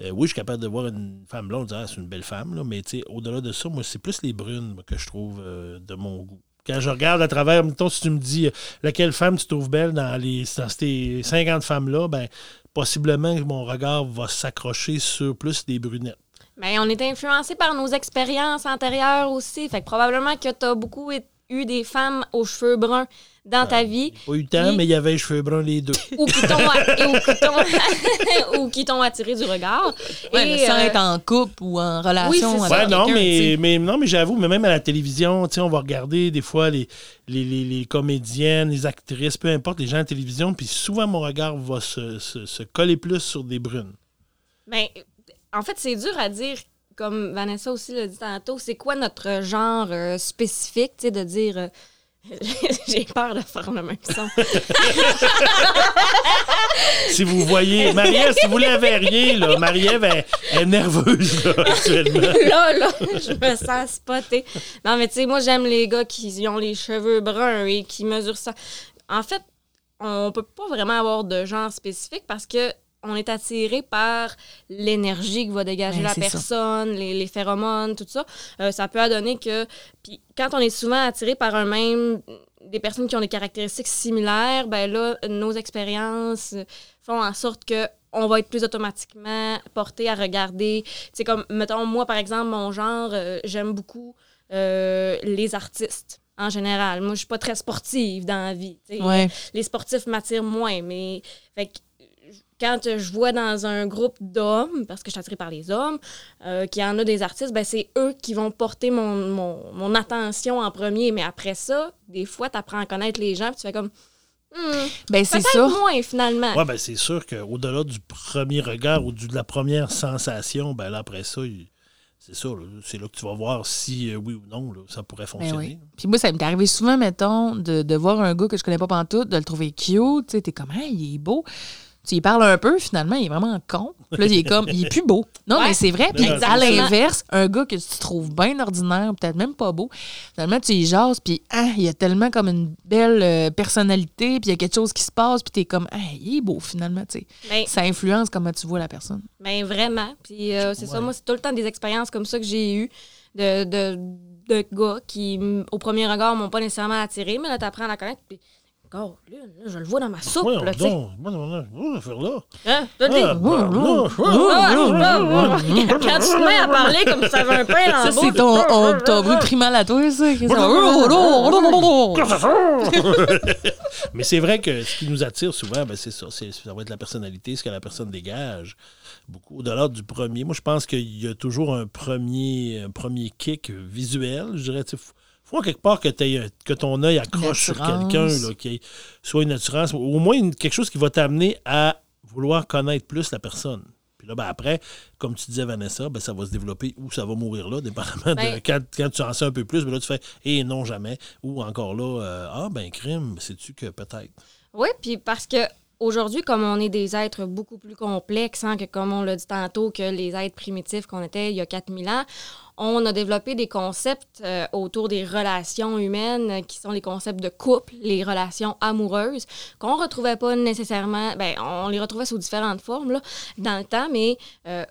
Euh, oui, je suis capable de voir une femme blonde, dire, ah, c'est une belle femme, là, mais au-delà de ça, moi, c'est plus les brunes que je trouve de mon goût. Quand je regarde à travers, mettons, si tu me dis laquelle femme tu trouves belle dans, les, dans ces 50 femmes-là, ben possiblement que mon regard va s'accrocher sur plus des brunettes. Mais on est influencé par nos expériences antérieures aussi. Fait que probablement que tu as beaucoup é- eu des femmes aux cheveux bruns dans ta vie Pas eu le temps, mais il y avait les cheveux bruns les deux. ou qui t'ont a- [LAUGHS] ou qui t'ont- [LAUGHS] ou qui t'ont attiré du regard. Ouais, mais sans euh, être en couple ou en relation Oui, avec. Ouais, non, mais, mais, non, mais j'avoue, mais même à la télévision, on va regarder des fois les, les, les- les comédiennes, les actrices, peu importe, les gens à la télévision, puis souvent mon regard va se, se- se coller plus sur des brunes. Ben, en fait, c'est dur à dire, comme Vanessa aussi l'a dit tantôt, c'est quoi notre genre euh, spécifique, tu sais, de dire. euh, [LAUGHS] J'ai peur de faire le même son. [LAUGHS] Si vous voyez, Marie-Ève, si vous la verriez, là, Marie-Ève est, est nerveuse là, actuellement. [LAUGHS] là, là, je me sens spotée. Non, mais tu sais, moi, j'aime les gars qui ont les cheveux bruns et qui mesurent ça. En fait, on peut pas vraiment avoir de genre spécifique parce que on est attiré par l'énergie que va dégager Ben, la personne, les, les phéromones, tout ça. Euh, ça peut donner que... Puis quand on est souvent attiré par un même... des personnes qui ont des caractéristiques similaires, ben là, nos expériences font en sorte que on va être plus automatiquement porté à regarder. C'est comme, mettons, moi, par exemple, mon genre, euh, j'aime beaucoup euh, les artistes en général. Moi, je suis pas très sportive dans la vie. Ouais. Les sportifs m'attirent moins, mais fait que, quand je vois dans un groupe d'hommes, parce que je suis attirée par les hommes, euh, qu'il y en a des artistes, ben c'est eux qui vont porter mon, mon, mon attention en premier. Mais après ça, des fois, tu apprends à connaître les gens, puis tu fais comme, Hmm, Ben, c'est ça. moins finalement. Ouais, ben c'est sûr qu'au-delà du premier regard ou du- de la première sensation, ben là, après ça, il- c'est ça, là, c'est là que tu vas voir si euh, oui ou non, là, ça pourrait Ben fonctionner. oui. Puis moi, ça m'est arrivé souvent, mettons, de, de voir un gars que je connais pas pantoute, de le trouver cute. Tu sais, t'es comme, hey, il est beau. Tu y parles un peu, finalement, il est vraiment con. Puis là, il est comme, il est plus beau. Non, Ouais, mais c'est vrai. Puis à l'inverse, un gars que tu trouves bien ordinaire, peut-être même pas beau, finalement, tu y jases, puis ah, il a tellement comme une belle euh, personnalité, puis il y a quelque chose qui se passe, puis t'es comme, ah, il est beau, finalement, tu sais. Ben, Ça influence comment tu vois la personne. Ben vraiment. Puis euh, c'est ça, moi, c'est tout le temps des expériences comme ça que j'ai eues de, de, de gars qui, au premier regard, m'ont pas nécessairement attiré, mais là, t'apprends à la connaître. Puis encore. Là, là, je le vois dans ma soupe, là, tu sais. donc, moi, non, non, faire là. Hein? T'as dit? Ah, bah, là, Ah, Quand tu te mets à parler comme si t'avais un pain dans Ça, la c'est ton, oh, ton bruit primal à toi, ça. ça. [LAUGHS] Mais c'est vrai que ce qui nous attire souvent, ben, c'est ça. c'est- Ça va être la personnalité, ce que la personne dégage. Beaucoup au-delà du premier. Moi, je pense qu'il y a toujours un premier, un premier kick visuel. Je dirais, faut quelque part que, que ton œil accroche sur quelqu'un, qui soit une assurance, ou au moins une- quelque chose qui va t'amener à vouloir connaître plus la personne. Puis là, ben, après, comme tu disais, Vanessa, ben, ça va se développer ou ça va mourir là, dépendamment Ben- de quand, quand tu en sais un peu plus. Ben, là, tu fais et non, jamais. Ou encore là, euh, ah, ben, crime, sais-tu que peut-être. Oui, puis parce que aujourd'hui, comme on est des êtres beaucoup plus complexes, hein, que comme on l'a dit tantôt, que les êtres primitifs qu'on était il y a 4000 ans, on a développé des concepts euh, autour des relations humaines euh, qui sont les concepts de couple, les relations amoureuses, qu'on retrouvait pas nécessairement, ben, on les retrouvait sous différentes formes là, dans le temps, mais euh,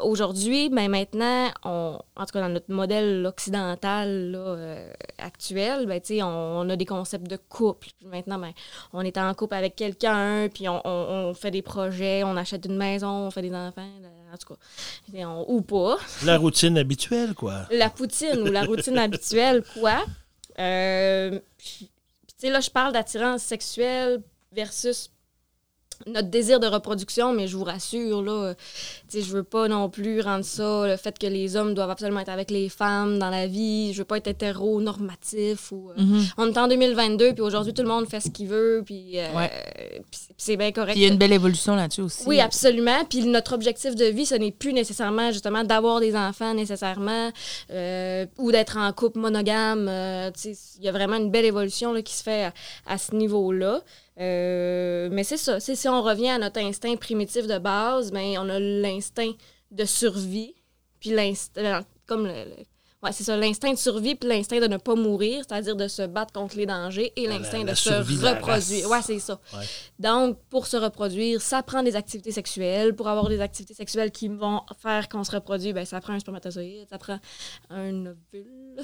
aujourd'hui, ben maintenant, on, en tout cas dans notre modèle occidental là, euh, actuel, ben, on, on a des concepts de couple. Puis maintenant, ben, on est en couple avec quelqu'un, puis on, fait des projets, on achète une maison, on fait des enfants, en tout cas, ou pas. La routine habituelle, quoi. La poutine ou la routine habituelle, quoi. Euh, puis, là, je parle d'attirance sexuelle versus notre désir de reproduction, mais je vous rassure, là, sais, je veux pas non plus rendre ça le fait que les hommes doivent absolument être avec les femmes dans la vie. Je veux pas être hétéronormatif ou... euh, Mhm. On est en 2022, puis aujourd'hui, tout le monde fait ce qu'il veut, puis euh, Ouais. c'est- bien correct. Puis il y a une belle évolution là-dessus aussi. Oui, absolument. Puis notre objectif de vie, ce n'est plus nécessairement justement d'avoir des enfants nécessairement euh, ou d'être en couple monogame. Euh, tu sais, Il y a vraiment une belle évolution là, qui se fait à, à ce niveau-là. Euh, mais c'est ça. Si on revient à notre instinct primitif de base, ben, on a l'instinct de survie, puis l'instinct, comme le, le- ouais, c'est ça, l'instinct de survie, puis l'instinct de ne pas mourir, c'est-à-dire de se battre contre les dangers, et l'instinct de se reproduire. Ouais, c'est ça. Ouais. Donc, pour se reproduire, ça prend des activités sexuelles. Pour avoir des activités sexuelles qui vont faire qu'on se reproduit, ben, ça prend un spermatozoïde, ça prend un ovule.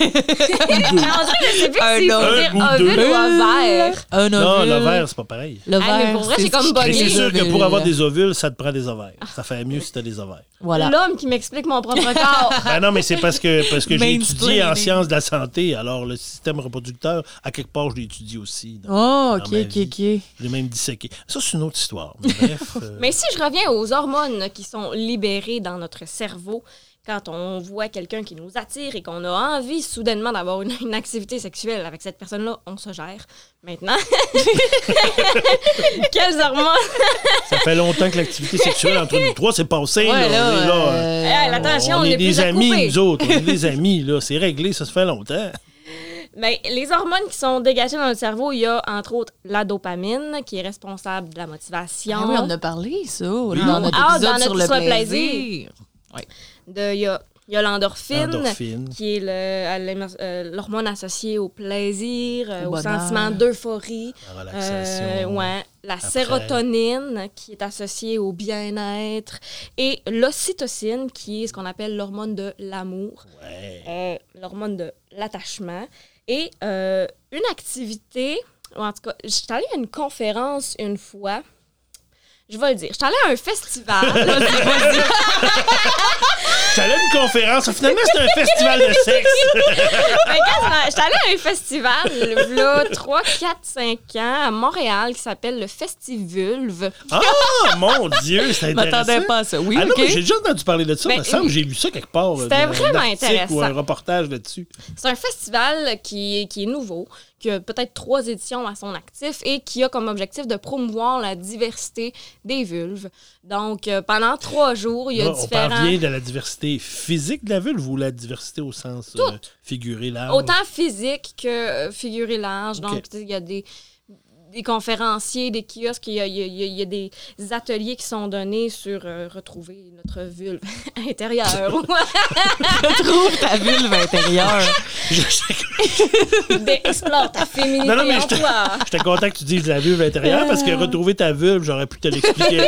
Un ovule. Un ou ovule deux. ou ovaire. Un Non, ovule. l'ovaire, c'est pas pareil. Le Ah, pour vrai, c'est j'ai comme crée c'est sûr que pour avoir des ovules, ça te prend des ovaires. Ça fait mieux si t'as des ovaires. Voilà. L'homme qui m'explique mon propre corps. [LAUGHS] Ben non, mais c'est parce que, parce que j'ai étudié en sciences de la santé. Alors, le système reproducteur, à quelque part, je l'ai étudié aussi. Oh, OK, OK. OK. Je l'ai même disséqué. Ça, c'est une autre histoire. Mais bref. euh, [LAUGHS] Mais si je reviens aux hormones qui sont libérées dans notre cerveau quand on voit quelqu'un qui nous attire et qu'on a envie soudainement d'avoir une, une activité sexuelle avec cette personne-là, on se gère. Maintenant, [LAUGHS] quelles hormones? ça fait longtemps que l'activité sexuelle entre nous trois s'est passée. Ouais, là. là, On est là, euh, Hey, attention, on, on, est est des plus amis, nous autres. On est des amis, là. C'est réglé, ça se fait longtemps. Ben, les hormones qui sont dégagées dans notre cerveau, il y a entre autres la dopamine qui est responsable de la motivation. Ah oui, on en a parlé, ça, Oui. dans notre Ah, épisode dans notre le sur le plaisir. De- Il y a, il y a l'endorphine, Endorphine. qui est euh, l'hormone associée au plaisir, euh, Au au, bonheur. sentiment d'euphorie. La relaxation. Euh, ouais. La Après. sérotonine, qui est associée au bien-être. Et l'ocytocine, qui est ce qu'on appelle l'hormone de l'amour, Ouais. euh, l'hormone de l'attachement. Et euh, une activité, ou en tout cas, j'étais allée à une conférence une fois. Je vais le dire. J'étais allée à un festival. [LAUGHS] J'allais à une conférence. Finalement, c'était un [LAUGHS] festival de sexe. [LAUGHS] Quasiment. J'étais allée à un festival, là, 3, 4, 5 ans, à Montréal, qui s'appelle le Festivulve. Ah, mon Dieu, c'est Je m'attendais intéressant. pas à ça. Oui, ah non, OK. mais j'ai déjà entendu parler de ça. Ben, il me semble j'ai lu ça quelque part. C'était vraiment intéressant. Ou un reportage là-dessus. C'est un festival qui, qui est nouveau, qui a peut-être trois éditions à son actif et qui a comme objectif de promouvoir la diversité des vulves. Donc, euh, pendant trois jours, il y a Là, on différents... parle bien de la diversité physique de la vulve ou la diversité au sens euh, figuré large? Autant physique que euh, figuré large. Donc, il y a des, des conférenciers, des kiosques, il y a, il y a- il y a- il y a des ateliers qui sont donnés sur euh, retrouver notre vulve [LAUGHS] intérieure. [LAUGHS] Retrouve ta vulve intérieure. Des- Explore ta féminité Non, non, mais en toi. J'étais content que tu dises la vulve intérieure parce que retrouver ta vulve, j'aurais pu te l'expliquer.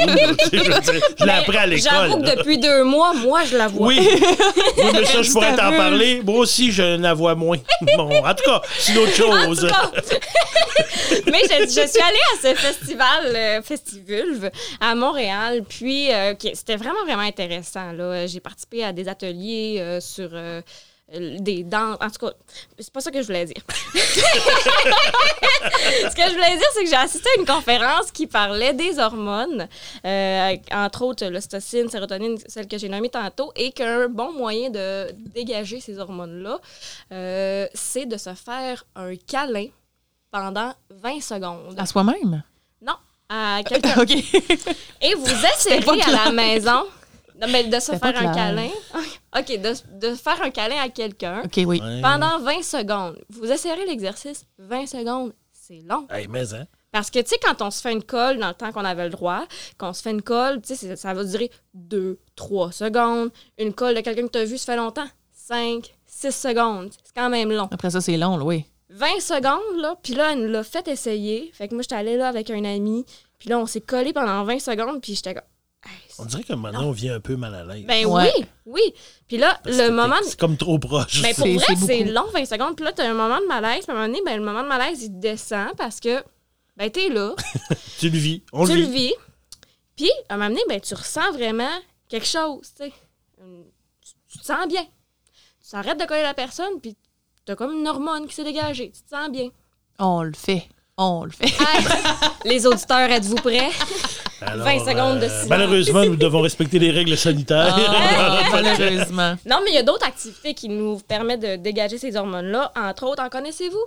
je je l'ai appris à l'école. J'avoue que depuis deux mois, moi, je la vois. Oui. [LAUGHS] oui, mais ça, je pourrais t'en parler. Moi aussi, je la vois moins. Bon, en tout cas, c'est une autre chose. En tout cas, Mais je, je suis allée à ce festival, euh, Festivulve, à Montréal. Puis, euh, c'était vraiment, vraiment intéressant. J'ai participé à des ateliers euh, sur des danses. En tout cas, c'est pas ça que je voulais dire. [LAUGHS] Ce que je voulais dire, c'est que j'ai assisté à une conférence qui parlait des hormones, entre autres l'ostocine, sérotonine, celle que j'ai nommée tantôt, et qu'un bon moyen de dégager ces hormones-là, c'est de se faire un câlin pendant 20 secondes. À soi-même? Non, à [LAUGHS] quelqu'un. OK. Et vous pas essayerez à la maison non, mais de se faire un câlin. OK, de, de faire un câlin à quelqu'un OK, oui. Ouais. pendant 20 secondes. Vous essayerez l'exercice 20 secondes. C'est long. Hey, mais, hein? Parce que, tu sais, quand on se fait une colle dans le temps qu'on avait le droit, qu'on se fait une colle, tu sais, ça va durer 2, 3 secondes. Une colle de quelqu'un que tu as vu, ça fait longtemps. 5, 6 secondes. C'est quand même long. Après ça, c'est long, là, oui. 20 secondes, là, puis là, elle nous l'a fait essayer. Fait que moi, j'étais allée là avec un ami, puis là, on s'est collé pendant 20 secondes, puis j'étais comme... Hey, On dirait que maintenant, on vient un peu mal à l'aise. ben Ouais. oui, oui. Puis là, Parce le moment... C'est comme trop proche. Ben, pour C'est- vrai, c'est long, 20 secondes. Puis là, t'as un moment de malaise. Puis à un moment donné, ben, le moment de malaise, il descend parce que, ben, t'es là, [LAUGHS] tu le vis. On tu le vis. Puis, à un moment donné, ben, tu ressens vraiment quelque chose, tu sais. Tu te sens bien. Tu t'arrêtes de coller la personne, puis t'as comme une hormone qui s'est dégagée. Tu te sens bien. On le fait. On le fait. Hey, les auditeurs, êtes-vous prêts? Alors, 20 secondes de euh, silence. Malheureusement, nous devons respecter les règles sanitaires. Ah, [LAUGHS] malheureusement. Non, mais il y a d'autres activités qui nous permettent de dégager ces hormones-là. Entre autres, en connaissez-vous?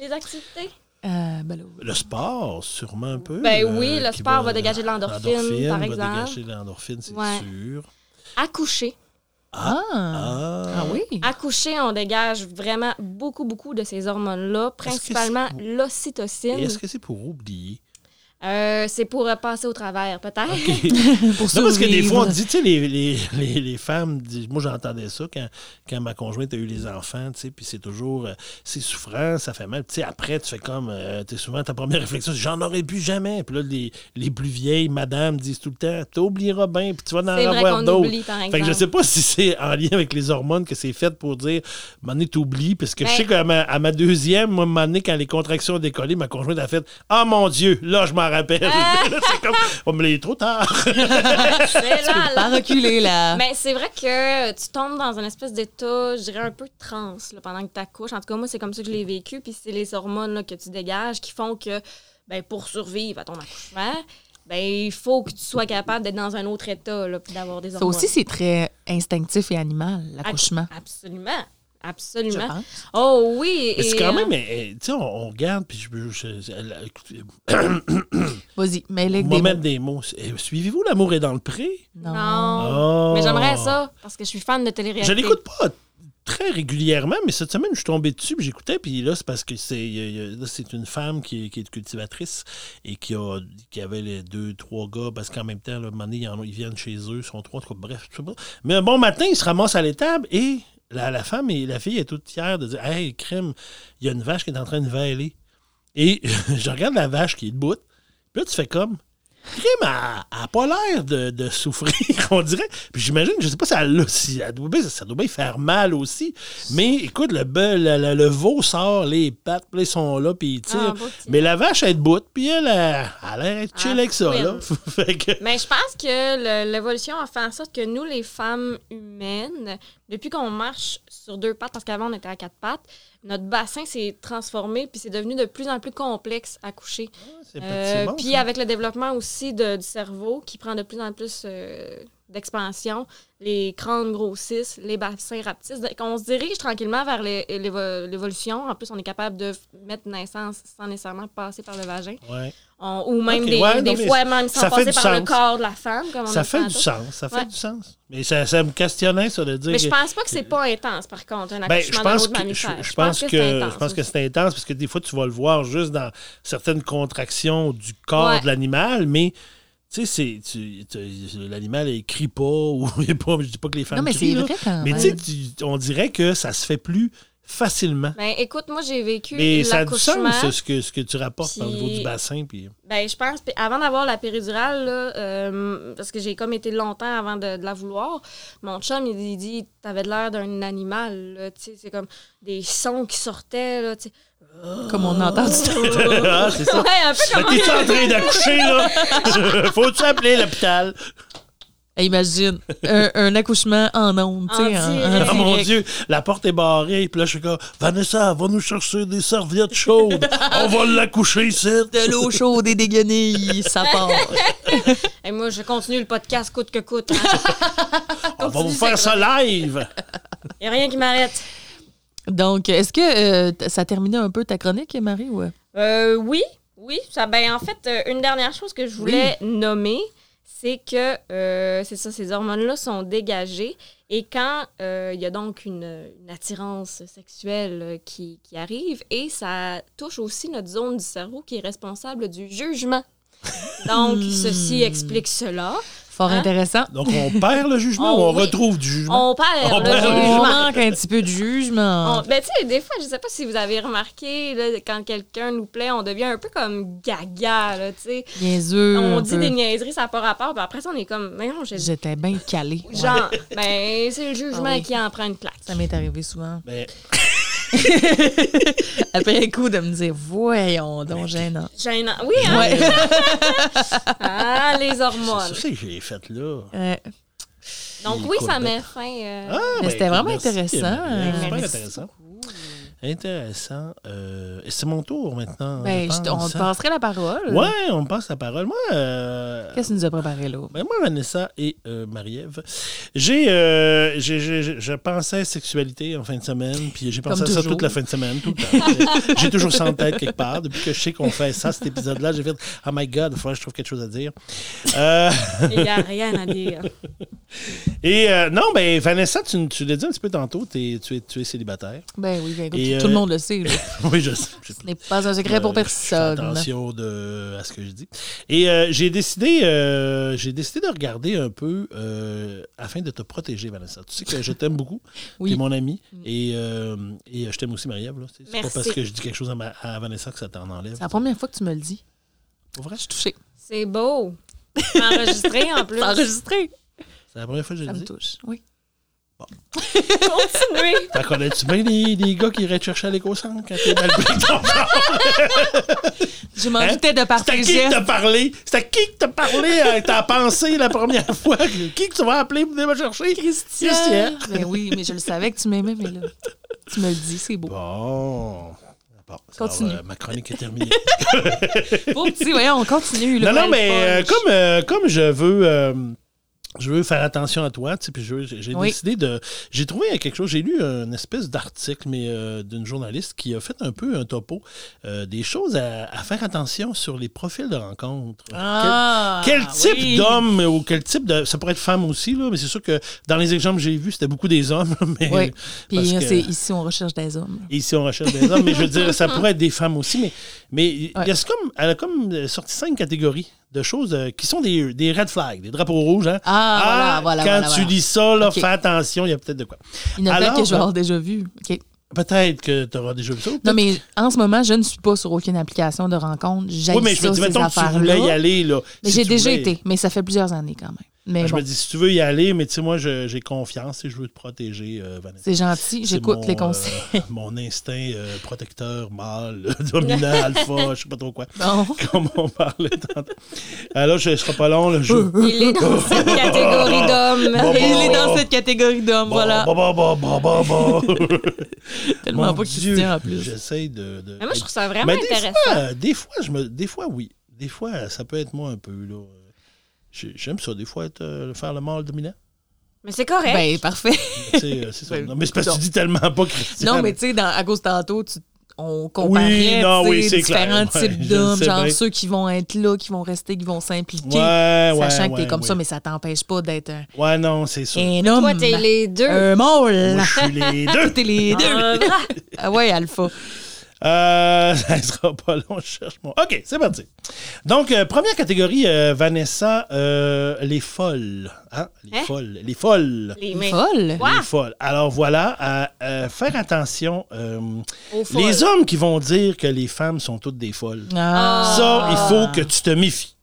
Les activités? Euh, ben là, Le sport, sûrement un peu. Ben euh, oui, le sport va dégager de l'endorphine, par va exemple. dégager de l'endorphine, c'est Ouais. sûr. Accoucher. Ah. Ah. Ah oui. Accoucher, on dégage vraiment beaucoup, beaucoup de ces hormones-là, principalement l'ocytocine. est-ce que c'est pour oublier? Euh, c'est pour euh, passer au travers, peut-être. [LAUGHS] Pour Non, parce que des fois, on dit, tu sais, les, les, les, les femmes, disent- moi j'entendais ça quand, quand ma conjointe a eu les enfants, tu sais, puis c'est toujours, euh, c'est souffrant, ça fait mal. Tu sais, après, tu fais comme, euh, tu sais, souvent ta première réflexion, c'est j'en aurais plus jamais. Puis là, les, les plus vieilles madames disent tout le temps, t'oublieras bien, puis tu vas en avoir d'autres. Fait que je sais pas si c'est en lien avec les hormones que c'est fait pour dire, donné, t'oublies, parce que je Ben- sais qu'à ma, à ma deuxième, moi, donné, quand les contractions ont décollé, ma conjointe a fait, ah mon Dieu, là, je m'en rappelle. Ah! Là, [LAUGHS] c'est comme, oh, mais il est trop tard. [LAUGHS] C'est là, Pas là. reculer, là? Mais c'est vrai que tu tombes dans une espèce d'état, je dirais, un peu de transe là, pendant que tu accouches. En tout cas, moi, c'est comme ça que je l'ai vécu. Puis c'est les hormones là, que tu dégages qui font que, ben, pour survivre à ton accouchement, ben, il faut que tu sois capable d'être dans un autre état, là, puis d'avoir des Ça hormones. aussi, c'est très instinctif et animal, l'accouchement. Absolument. Absolument. Oh oui. C'est quand euh, même, euh, tu sais, on, on regarde, puis je écoutez, [COUGHS] Vas-y, mais les mettre des mots. Euh, Suivez-vous L'amour est dans le pré? Non. Non. Oh. Mais j'aimerais ça, parce que je suis fan de télé-réalité. Je l'écoute pas très régulièrement, mais cette semaine, je suis tombé dessus, puis j'écoutais, puis là, c'est parce que c'est une femme qui, est- qui est cultivatrice et qui, a, qui avait les deux, trois gars, parce qu'en même temps, là, à un moment donné, ils, en ont- ils viennent chez eux, ils sont trois, trois, bref, je sais pas. Mais un bon matin, ils se ramassent à l'étable et la, la femme et la fille est toute fière de dire Hey, crème, il y a une vache qui est en train de valer. Et [LAUGHS] je regarde la vache qui est debout, puis là, tu fais comme. Crème a, a pas l'air de, de souffrir, [LAUGHS] on dirait. Puis j'imagine, je sais pas si elle, si elle doit bien, ça doit bien faire mal aussi. Mais écoute, le, be- le, le- le veau sort, les pattes, puis ils sont là, puis ils tirent. Ah. Mais la vache, elle est debout, puis elle, elle, elle a l'air chill Ah, avec ça. Là. [LAUGHS] que, Mais je pense que l'évolution a fait en sorte que nous, les femmes humaines, depuis qu'on marche sur deux pattes, parce qu'avant on était à quatre pattes, notre bassin s'est transformé puis c'est devenu de plus en plus complexe à coucher. c'est Euh, bon, puis ça. avec le développement aussi de- du cerveau qui prend de plus en plus euh, d'expansion, les crânes grossissent, les bassins rapetissent. Donc, On se dirige tranquillement vers l'é- l'évo- l'évolution. En plus, on est capable de mettre naissance sans nécessairement passer par le vagin. Ouais. On- ou même des, ouais, des non, fois, même sans passer par le corps de la femme. Comme on Ça fait du sens. Ça fait Ouais. du sens. Mais ça, ça me questionnait, ça, de dire. Mais je pense pas que c'est pas intense, par contre, un Ben, accouchement je d'un pense que, je, je pense que, c'est intense je pense que c'est intense parce que des fois, tu vas le voir juste dans certaines contractions du corps de l'animal, mais tu sais, c'est- tu- tu- l'animal, il crie pas ou [LAUGHS] il est pas. Je dis pas que les femmes Non, mais crient, c'est vrai quand Mais tu sais, on dirait que ça se fait plus facilement. Ben, écoute, moi, j'ai vécu Mais ça a du l'accouchement. sens, ce que, ce que tu rapportes au niveau du bassin. Puis... Ben, je pense, puis avant d'avoir la péridurale, là, euh, parce que j'ai comme été longtemps avant de, de la vouloir, mon chum, il, il dit T'avais de l'air d'un animal. tu sais, C'est comme des sons qui sortaient. Là, tu sais. Comme on a entendu. [LAUGHS] [LAUGHS] ah, c'est ça. Ouais, un peu Mais comme. T'es-tu en train d'accoucher, là? [LAUGHS] Faut-tu appeler l'hôpital? Hey, Imagine, un, un accouchement en ondes, tu sais. Oh mon. Dieu, la porte est barrée. Puis là, je suis comme, Vanessa, va nous chercher des serviettes chaudes. On va l'accoucher ici. De l'eau chaude et des guenilles, ça part. Et moi, je continue le podcast coûte que coûte. hein. On va vous faire ça live. Il n'y a rien qui m'arrête. Donc, est-ce que euh, ça terminait un peu ta chronique, Marie? Ou... Euh, oui, oui. Ça, ben, en fait, euh, une dernière chose que je voulais nommer, c'est que euh, c'est ça, ces hormones-là sont dégagées. Et quand il y a donc une, une attirance sexuelle qui, qui arrive, et ça touche aussi notre zone du cerveau qui est responsable du jugement. Donc, ceci explique cela. Fort Hein? intéressant. Donc, on perd le jugement [LAUGHS] Oh, ou on oui. retrouve du jugement? On perd On le perd le On jugement. manque un petit peu de jugement. On- ben, tu sais, des fois, je sais pas si vous avez remarqué, là, quand quelqu'un nous plaît, on devient un peu comme gaga, là, tu sais. Niaiseux. On un dit peu. des niaiseries, ça n'a pas rapport, puis après ça, on est comme, mais non, j'ai J'étais bien calée. Ouais. Genre, ben, c'est le jugement Ah oui. qui en prend une claque. Ça m'est arrivé souvent. Ben, [LAUGHS] Après coup, de me dire, voyons donc, gênant. Gênant. Oui, hein? Ouais. [LAUGHS] Ah, les hormones. ça, c'est que j'ai fait là. Ouais. Donc, oui, ça met fin. euh, Ah, ben, c'était vraiment merci, intéressant. Super Merci intéressant. Intéressant. Euh, et c'est mon tour maintenant. Ben, je je te- on te hein. passerait la parole. Ouais, on me passe la parole. Moi, euh, Qu'est-ce que tu nous as préparé là? ben moi, Vanessa et euh, Marie-Ève, j'ai, euh, j'ai- j'ai- j'ai- je pensais sexualité en fin de semaine, puis j'ai pensé Comme à ça toute la fin de semaine, tout le temps. j'ai toujours ça en tête quelque part. Depuis que je sais qu'on fait ça, cet épisode-là, j'ai fait « Oh my God, il faudrait que je trouve quelque chose à dire. Euh, Il n'y a rien à dire. [LAUGHS] et euh, non, ben Vanessa, tu, tu l'as dit un petit peu tantôt, t'es- tu, es, tu es célibataire. Ben oui, ben, écoute, Et, tout le euh, monde le sait. là. [LAUGHS] oui, je sais. Ce n'est pas un secret pour Euh, personne. attention de, à ce que je dis. Et euh, j'ai décidé, euh, j'ai décidé de regarder un peu euh, afin de te protéger, Vanessa. Tu sais que je t'aime beaucoup. [LAUGHS] Oui. Tu es mon ami. Et, euh, et euh, je t'aime aussi, Marie-Ève. C'est pas Merci. parce que je dis quelque chose à, ma- à Vanessa que ça t'en enlève. C'est la première fois que tu me le dis. Pour vrai? Je suis touchée. C'est beau. Enregistré en [LAUGHS] plus. Enregistré. C'est la première fois que je Ça le me dis? touche. Oui. Continuez. T'en connais-tu bien les, les gars qui iraient te chercher à l'éco-centre quand t'es mal pris ton Je m'en Hein? doutais de par C'était qui qui gestes. t'a parlé? C'était qui qui t'a parlé? euh, T'as pensé la première fois? Qui que tu vas appeler pour venir me chercher? Christian. Christian. Ben oui, mais je le savais que tu m'aimais, mais là, tu me le dis, c'est beau. Bon. Bon, Continue. ma chronique est terminée. [LAUGHS] Beau petit, voyons, on continue. non, non, mais le euh, comme, euh, comme je veux. Je veux faire attention à toi, tu sais, puis j'ai Oui. décidé de... J'ai trouvé quelque chose, j'ai lu une espèce d'article, mais euh, d'une journaliste qui a fait un peu un topo, euh, des choses à, à faire attention sur les profils de rencontres. Ah, Quel type oui. d'homme ou quel type de. Ça pourrait être femme aussi, là, mais c'est sûr que dans les exemples que j'ai vus, c'était beaucoup des hommes. [LAUGHS] Mais, Oui. Puis que- ici, on recherche des hommes. Ici, on recherche des hommes, mais je veux dire, ça [LAUGHS] pourrait être des femmes aussi. Mais, mais il y a comme, elle a comme sorti cinq catégories de choses euh, qui sont des, des red flags, des drapeaux rouges. Hein? Ah, voilà, voilà, Quand voilà, tu voilà. lis ça, là, fais attention, il y a peut-être de quoi. Il y en a Alors, que je vais euh, avoir déjà vu. OK. Peut-être que tu auras déjà vu ça. Non, mais en ce moment, je ne suis pas sur aucune application de rencontre. J'ai oui, mais je me dis, mettons que tu voulais y aller. Là, Si j'ai déjà voulais- été, mais ça fait plusieurs années quand même. Mais Je bon, me dis, si tu veux y aller, mais tu sais, moi, je- j'ai confiance et je veux te protéger, euh, Vanessa. c'est gentil, j'écoute les conseils. euh, [LAUGHS] mon instinct euh, protecteur mâle, [LAUGHS] dominant, alpha, je sais pas trop quoi. Bon. [LAUGHS] Comme on parlait tantôt. Alors, je ne serai pas long. Là, je... Il est dans cette catégorie d'hommes. Il est dans cette catégorie d'hommes, voilà. Bah, bah, bah, bah, bah, bah. Tellement Mon pas Dieu, en plus. J'essaie de. de- Mais moi, je trouve ça vraiment Mais des intéressant. fois, des fois, je me, des fois, oui. Des fois, ça peut être moi un peu. Là. J'ai- J'aime ça, des fois, être, euh, faire le mâle dominant. Mais c'est correct. Ben, parfait. Euh, c'est ça. Ben, Non, mais c'est parce que tu dis tellement pas, Christian. non, mais tu sais, à cause tantôt, tu- on comparait Oui, non, oui, différents clair. Ouais, types d'hommes, genre bien. ceux qui vont être là, qui vont rester, qui vont s'impliquer. Ouais, ouais, Sachant que t'es ouais, comme ouais. ça, mais ça t'empêche pas d'être un, Ouais, non, c'est ça. un homme. Toi, t'es les deux. Un mâle. Moi, je suis les [LAUGHS] deux. T'es les deux. Ah ouais, alpha. Euh, [LAUGHS] ça sera pas long, je cherche mon. OK, c'est parti. Donc, euh, première catégorie, euh, Vanessa, euh, les folles. Hein? Les Hein? folles. Les folles. Les mains. Folle. Quoi? Les folles. Alors voilà, à euh, faire attention. euh, folles. les hommes qui vont dire que les femmes sont toutes des folles. Ah. Ça, il faut que tu te méfies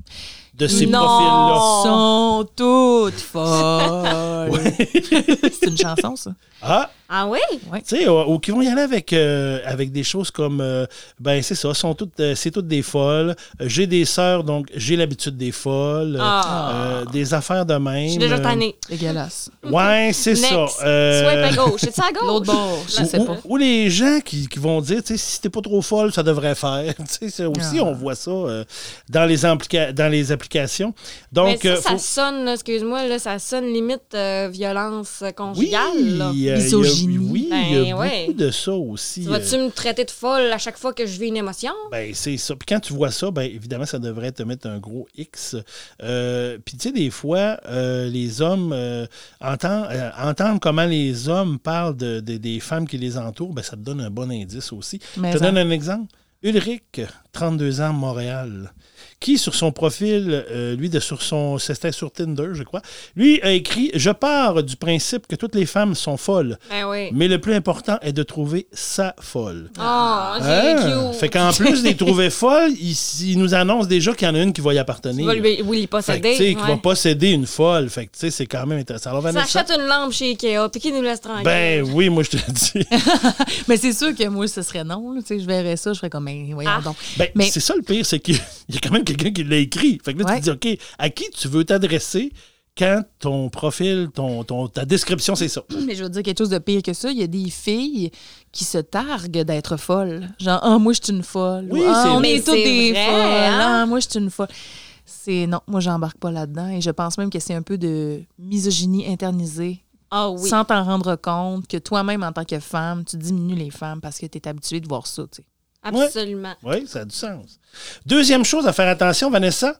de ces Non. profils-là. sont toutes folles. [LAUGHS] C'est une chanson, ça? Ah, Ah oui? tu sais, ou, ou qui vont y aller avec, euh, avec des choses comme, euh, ben c'est ça, sont toutes, euh, c'est toutes des folles. J'ai des sœurs, donc j'ai l'habitude des folles. Ah. Euh, des affaires de même. Je suis déjà tannée. Dégueulasse. Ouais, c'est ça. Euh, Swipe à gauche. C'est-tu à gauche? L'autre bord, je ou, sais pas. ou- ou les gens qui, qui vont dire, tu sais, si t'es pas trop folle, ça devrait faire. [LAUGHS] Tu sais, c'est aussi, Ah. on voit ça euh, dans, les dans les applications. Mais Donc, ça, euh, ça faut- sonne, excuse-moi, là, ça sonne limite euh, violence oui, conjugale. là. Il a- Misogynie. oui, il y a Ben, ouais. beaucoup de ça aussi. Tu euh, Vas-tu me traiter de folle à chaque fois que je vis une émotion? Ben, c'est ça. Puis quand tu vois ça, ben, évidemment, ça devrait te mettre un gros X. Euh, puis, tu sais, des fois, euh, les hommes euh, entendent, euh, entendre comment les hommes parlent de, de- des femmes qui les entourent, ben, ça te donne un bon indice aussi. Mais Je te donne un exemple. Ulrich, 32 ans, Montréal, qui, sur son profil, euh, lui, de, sur son, c'était sur Tinder, je crois, lui a écrit Je pars du principe que toutes les femmes sont folles, Ben oui. mais le plus important est de trouver sa folle. Oh, c'est Ah, cute. fait qu'en plus de les trouver [LAUGHS] folles, il, il nous annonce déjà qu'il y en a une qui va y appartenir. lui, oui, lui que, posséder. tu sais, qui ouais. va posséder une folle. Fait que, tu sais, c'est quand même intéressant. Alors, Ça achète une lampe chez Ikea, puis qui nous laisse tranquille? ben oui, moi, je te le dis. [LAUGHS] [LAUGHS] Mais c'est sûr que moi, ce serait non. Tu sais, je verrais ça, je ferais comme, mais voyons Ah. donc. Ben, Mais- c'est ça le pire, c'est qu'il y a quand même quelqu'un qui l'a écrit. Fait que là, Ouais. tu te dis, OK, à qui tu veux t'adresser quand ton profil, ton, ton- ta description, c'est ça? [CLEARS THROAT] Mais je veux dire quelque chose de pire que ça. Il y a des filles qui se targuent d'être folles. Genre, ah, moi, je suis une folle. Oui, Ou, ah, on est Mais toutes des vrai, folles. hein? Ah, moi, je suis une folle. C'est non, moi, j'embarque pas là-dedans. Et je pense même que c'est un peu de misogynie internisée. Ah oui. Sans t'en rendre compte que toi-même, en tant que femme, tu diminues les femmes parce que tu es habitué de voir ça. tu sais. Absolument. Oui, ça a du sens. Deuxième chose à faire attention, Vanessa.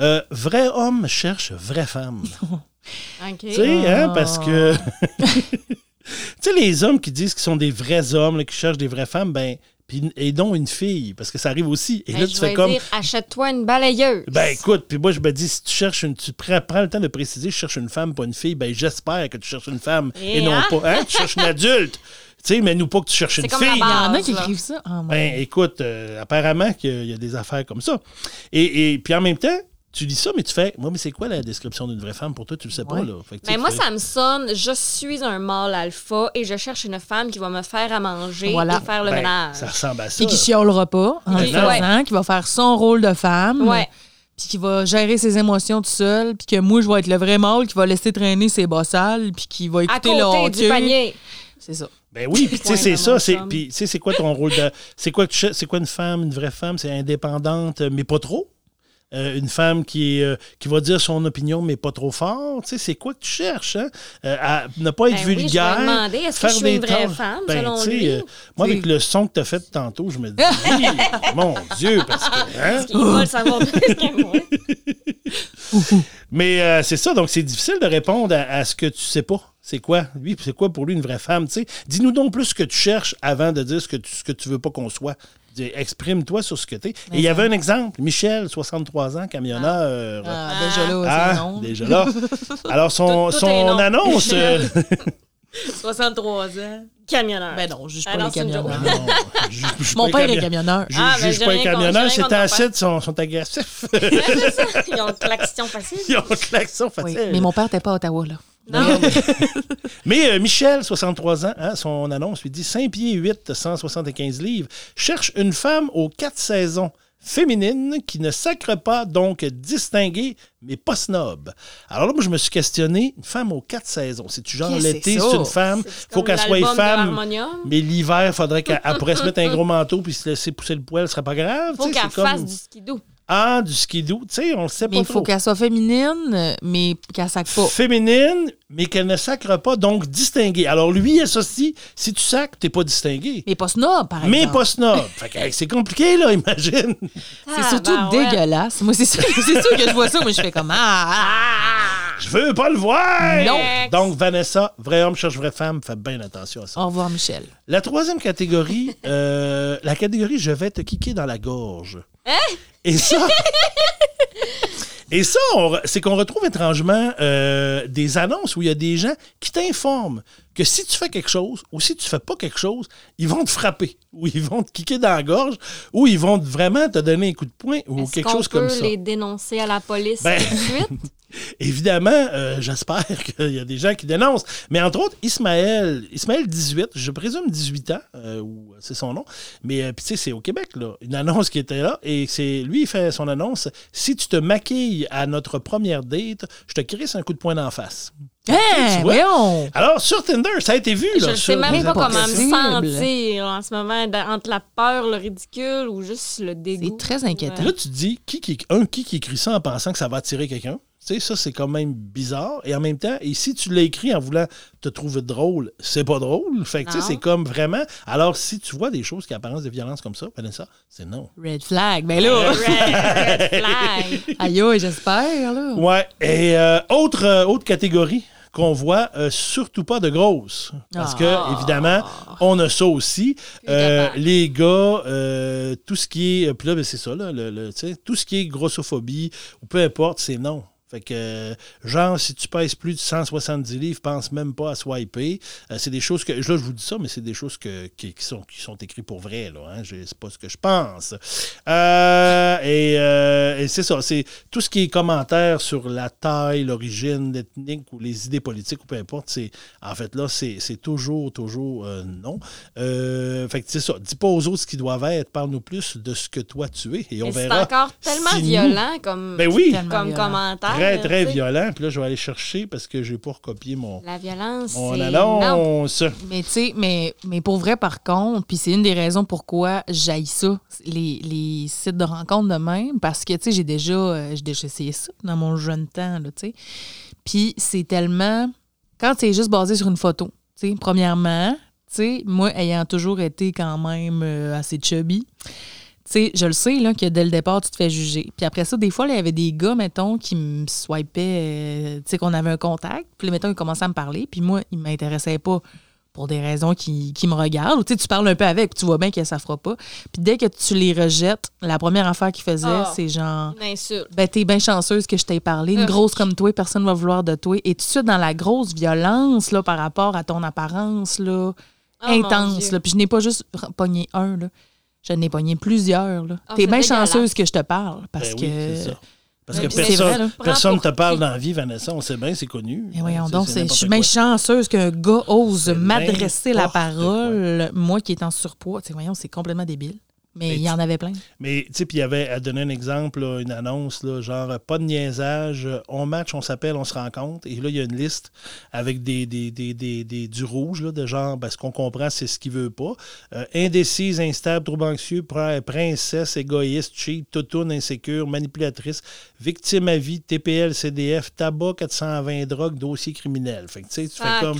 euh, vrai homme cherche vraie femme. [LAUGHS] OK. Tu sais, hein, parce que. [LAUGHS] tu sais, les hommes qui disent qu'ils sont des vrais hommes, là, qui cherchent des vraies femmes, ben. Puis, et non une fille, parce que ça arrive aussi. Et Ben, là, tu fais comme. dire, achète-toi une balayeuse. Ben écoute, puis moi je me dis, si tu cherches une. Tu prends, prends le temps de préciser, je cherche une femme, pas une fille, ben j'espère que tu cherches une femme et, Et non hein? pas. Hein? Tu cherches une adulte. Tu sais, mais nous pas que tu cherches C'est une comme la fille. Il y en a Base, qui là. écrivent ça. Ah, Ben écoute, euh, apparemment qu'il y a des affaires comme ça. Et, et puis en même temps, tu lis ça, mais tu fais, moi, mais c'est quoi la description d'une vraie femme? Pour toi? Tu le sais pas, Ouais. là. Fait que, Ben moi, fais- ça me sonne, je suis un mâle alpha et je cherche une femme qui va me faire à manger Voilà. et faire le ben, ménage. Ça ressemble à ça. Puis qui chiolera pas en Ben le non. faisant, qui va faire son rôle de femme. Ouais. Puis qui va gérer ses émotions tout seul. Puis que moi, je vais être le vrai mâle qui va laisser traîner ses bossales. Puis qui va À écouter côté le hockey. du panier. C'est ça. Ben oui, puis tu sais, c'est ça. c'est-. Puis tu sais, c'est quoi ton rôle de. C'est quoi, c'est quoi une femme, une vraie femme? C'est indépendante, mais pas trop? Euh, une femme qui, est, euh, qui va dire son opinion, mais pas trop fort. Tu sais, c'est quoi que tu cherches? Hein? Euh, à ne pas être Ben oui, je vulgaire. demander, est-ce que je suis une vraie femme, Ben, selon lui? moi, avec le son que tu as fait tantôt, je me dis, [LAUGHS] mon Dieu, parce que. hein? Parce qu'il va le savoir plus que moi. [LAUGHS] Mais euh, c'est ça, donc c'est difficile de répondre à, à ce que tu sais pas. C'est quoi? Lui, c'est quoi pour lui une vraie femme? tu sais? Dis-nous donc plus ce que tu cherches avant de dire ce que tu, ce que tu veux pas qu'on soit. Exprime-toi sur ce que tu es. Et il y avait un exemple. Michel, 63 ans, camionneur. Ah, déjà là, Ah, non. déjà là. [LAUGHS] Alors, son, Tout- tout son est non. annonce. [LAUGHS] euh, 63 ans. Camionneur. Ben non, je juge pas les une camionneurs. non, je- je suis Mon pas père est camion- camionneur. Je Ah, ben, juge j'ai pas rien les contre- camionneurs. C'est acide, sont, sont agressifs. [LAUGHS] ça. Ils ont une klaxon facile. Ils ont le klaxon Oui, facile. mais mon père n'était pas à Ottawa, là. Non. [LAUGHS] Mais euh, Michel, 63 ans, hein, son annonce lui dit 5 pieds 8, 175 livres, cherche une femme aux quatre saisons féminine qui ne sacre pas, donc distinguée, mais pas snob. Alors là, moi, je me suis questionné, une femme aux quatre saisons, c'est-tu genre l'été, c'est une femme, faut qu'elle soit femme, mais l'hiver, faudrait qu'elle elle pourrait se mettre un gros [LAUGHS] manteau puis se laisser pousser le poil, ce serait pas grave. Faut qu'elle c'est comme- fasse du skidoo. Ah, du skidoo. Tu sais, on le sait Mais pas il faut qu'elle soit féminine, mais qu'elle sac pas. Féminine, mais qu'elle ne sacre pas, donc distinguée. Alors lui, il associe, si tu sacres, t'es pas distingué. Mais pas snob, par Mais exemple. pas snob. fait que, hey, c'est compliqué, là, imagine. C'est surtout Ah, ben ouais. dégueulasse. Moi, c'est sûr, c'est sûr que je vois ça, mais je fais comme ah, ah. Je veux pas le voir! Non. Donc, Vanessa, vrai homme cherche vraie femme, fais bien attention à ça. Au revoir, Michel. La troisième catégorie, euh, la catégorie je vais te kicker dans la gorge. Et ça. C'est qu'on retrouve étrangement euh, des annonces où il y a des gens qui t'informent que si tu fais quelque chose ou si tu fais pas quelque chose, ils vont te frapper [LAUGHS] ou ils vont te kicker dans la gorge ou ils vont vraiment te donner un coup de poing ou quelque chose peut comme ça. les dénoncer à la police Ben- tout de suite? [LAUGHS] Évidemment, euh, j'espère [LAUGHS] qu'il y a des gens qui dénoncent. Mais entre autres, Ismaël, Ismaël 18, je présume 18 ans, euh, ou c'est son nom. Mais euh, tu sais, c'est au Québec, là. Une annonce qui était là. Et c'est lui, il fait son annonce. Si tu te maquilles à notre première date, je te crisse un coup de poing d'en face. Alors, sur Tinder, ça a été vu, Je là. ne sais même pas comment me sentir en ce moment, entre la peur, le ridicule ou juste le dégoût. C'est très inquiétant. Là, tu te dis, qui, qui, un, qui, qui écrit ça en pensant que ça va attirer quelqu'un? Tu sais, ça, c'est quand même bizarre. Et en même temps, et si tu l'as écrit en voulant te trouver drôle, c'est pas drôle. Fait que, tu sais, c'est comme vraiment. Alors, si tu vois des choses qui apparaissent de violence comme ça, Vanessa, c'est non. Red flag. Ben là, Red, red flag. [LAUGHS] aïe, j'espère, là. Ouais. Et euh, autre, euh, autre catégorie qu'on voit, euh, surtout pas de grosses. Parce que, Ah. évidemment, on a ça aussi. Euh, les gars, euh, tout ce qui est. Puis là, ben, c'est ça, là, le, le- tu sais, tout ce qui est grossophobie, ou peu importe, c'est non. Fait que, genre, si tu pèses plus de 170 livres, pense même pas à swiper. Euh, c'est des choses que. Là, je vous dis ça, mais c'est des choses que, qui, qui sont, qui sont écrites pour vrai, là. Hein? C'est pas ce que je pense. Euh, et euh, et c'est ça. C'est tout ce qui est commentaire sur la taille, l'origine ethnique ou les idées politiques ou peu importe. C'est, en fait, là, c'est, c'est toujours, toujours euh, non. Euh, fait que c'est ça. Dis pas aux autres ce qu'ils doivent être. Parle-nous plus de ce que toi tu es. Et on Mais c'est verra. encore tellement si nous- violent comme, Ben oui. Tellement comme violent. commentaire. Très, très violent. Puis là, je vais aller chercher parce que j'ai pas recopié mon, La violence, mon annonce. Mais tu sais, mais, mais pour vrai, par contre, puis c'est une des raisons pourquoi j'aille ça, les, les sites de rencontres de même, parce que, tu sais, j'ai déjà, euh, j'ai déjà essayé ça dans mon jeune temps, là, tu sais. Puis c'est tellement... Quand c'est juste basé sur une photo, tu sais, premièrement, tu sais, moi, ayant toujours été quand même euh, assez chubby, sais, je le sais, là, que dès le départ, tu te fais juger. Puis après ça, des fois, il y avait des gars, mettons, qui me swipaient, euh, tu sais, qu'on avait un contact. Puis là, mettons, ils commençaient à me parler. Puis moi, ils m'intéressaient pas pour des raisons qui, qui me regardent. Ou tu sais, tu parles un peu avec, puis tu vois bien que ça fera pas. Puis dès que tu les rejettes, la première affaire qu'ils faisaient, Ah. c'est genre... Une insulte. Ben, t'es bien chanceuse que je t'ai parlé. Une Ugh. grosse comme toi, personne va vouloir de toi. Et tout suite, dans la grosse violence, là, par rapport à ton apparence, là, Oh, intense, là. Puis je n'ai pas juste pogné un, là. Je n'ai pogné plusieurs, là. Ah, T'es bien chanceuse que je te parle. Parce Ben oui, que... c'est ça. Parce que personne personne ne te parle dans la vie, Vanessa. On sait bien, c'est connu. Mais voyons C'est- donc, je suis bien chanceuse qu'un gars ose m'adresser la parole, moi qui est en surpoids. Tu sais, voyons, c'est complètement débile. Mais Mais il y en avait plein. Mais, tu sais, puis il y avait, à donner un exemple, là, une annonce, là, genre, pas de niaisage, euh, on match, on s'appelle, on se rencontre. Et là, il y a une liste avec des, des, des, des, des- du rouge, là, de genre, ben, ce qu'on comprend, c'est ce qu'il veut pas. Euh, indécise, instable, trouble anxieux, pr- princesse, égoïste, cheat, toutoune, insécure, manipulatrice, victime à vie, TPL, CDF, tabac, 420 drogue, dossier criminel. Fait que, tu sais, tu fais comme,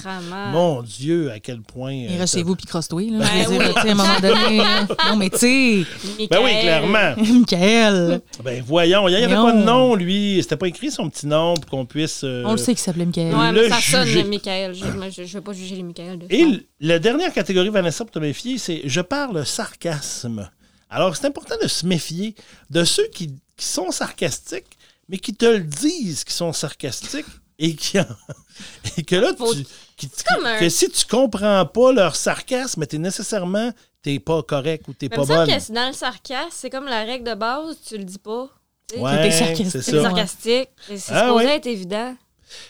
mon Dieu, à quel point. Euh, reste chez vous puis crosse-toi. Là. Ben Je veux dire, oui. tu sais, à un moment donné. là. Non, mais tu sais, Ben oui, clairement. [LAUGHS] Michael, Ben voyons, il n'y avait pas de nom, lui. C'était pas écrit son petit nom pour qu'on puisse. euh, on le sait qu'il s'appelait Michael. Ouais, mais ça sonne. Michael. Je ne vais pas juger les Michael. De Et la dernière catégorie, Vanessa, pour te méfier, c'est je parle sarcasme. Alors, c'est important de se méfier de ceux qui, qui sont sarcastiques, mais qui te le disent qu'ils sont sarcastiques et qui en- [LAUGHS] et que là, tu, qui- que si tu comprends pas leur sarcasme, t'es nécessairement t'es pas correct ou t'es Mais pas bonne. que c'est dans le sarcasme, c'est comme la règle de base, tu le dis pas. Ouais, t'es sarcastique. c'est sarcastique. C'est Ah supposé ouais. être évident.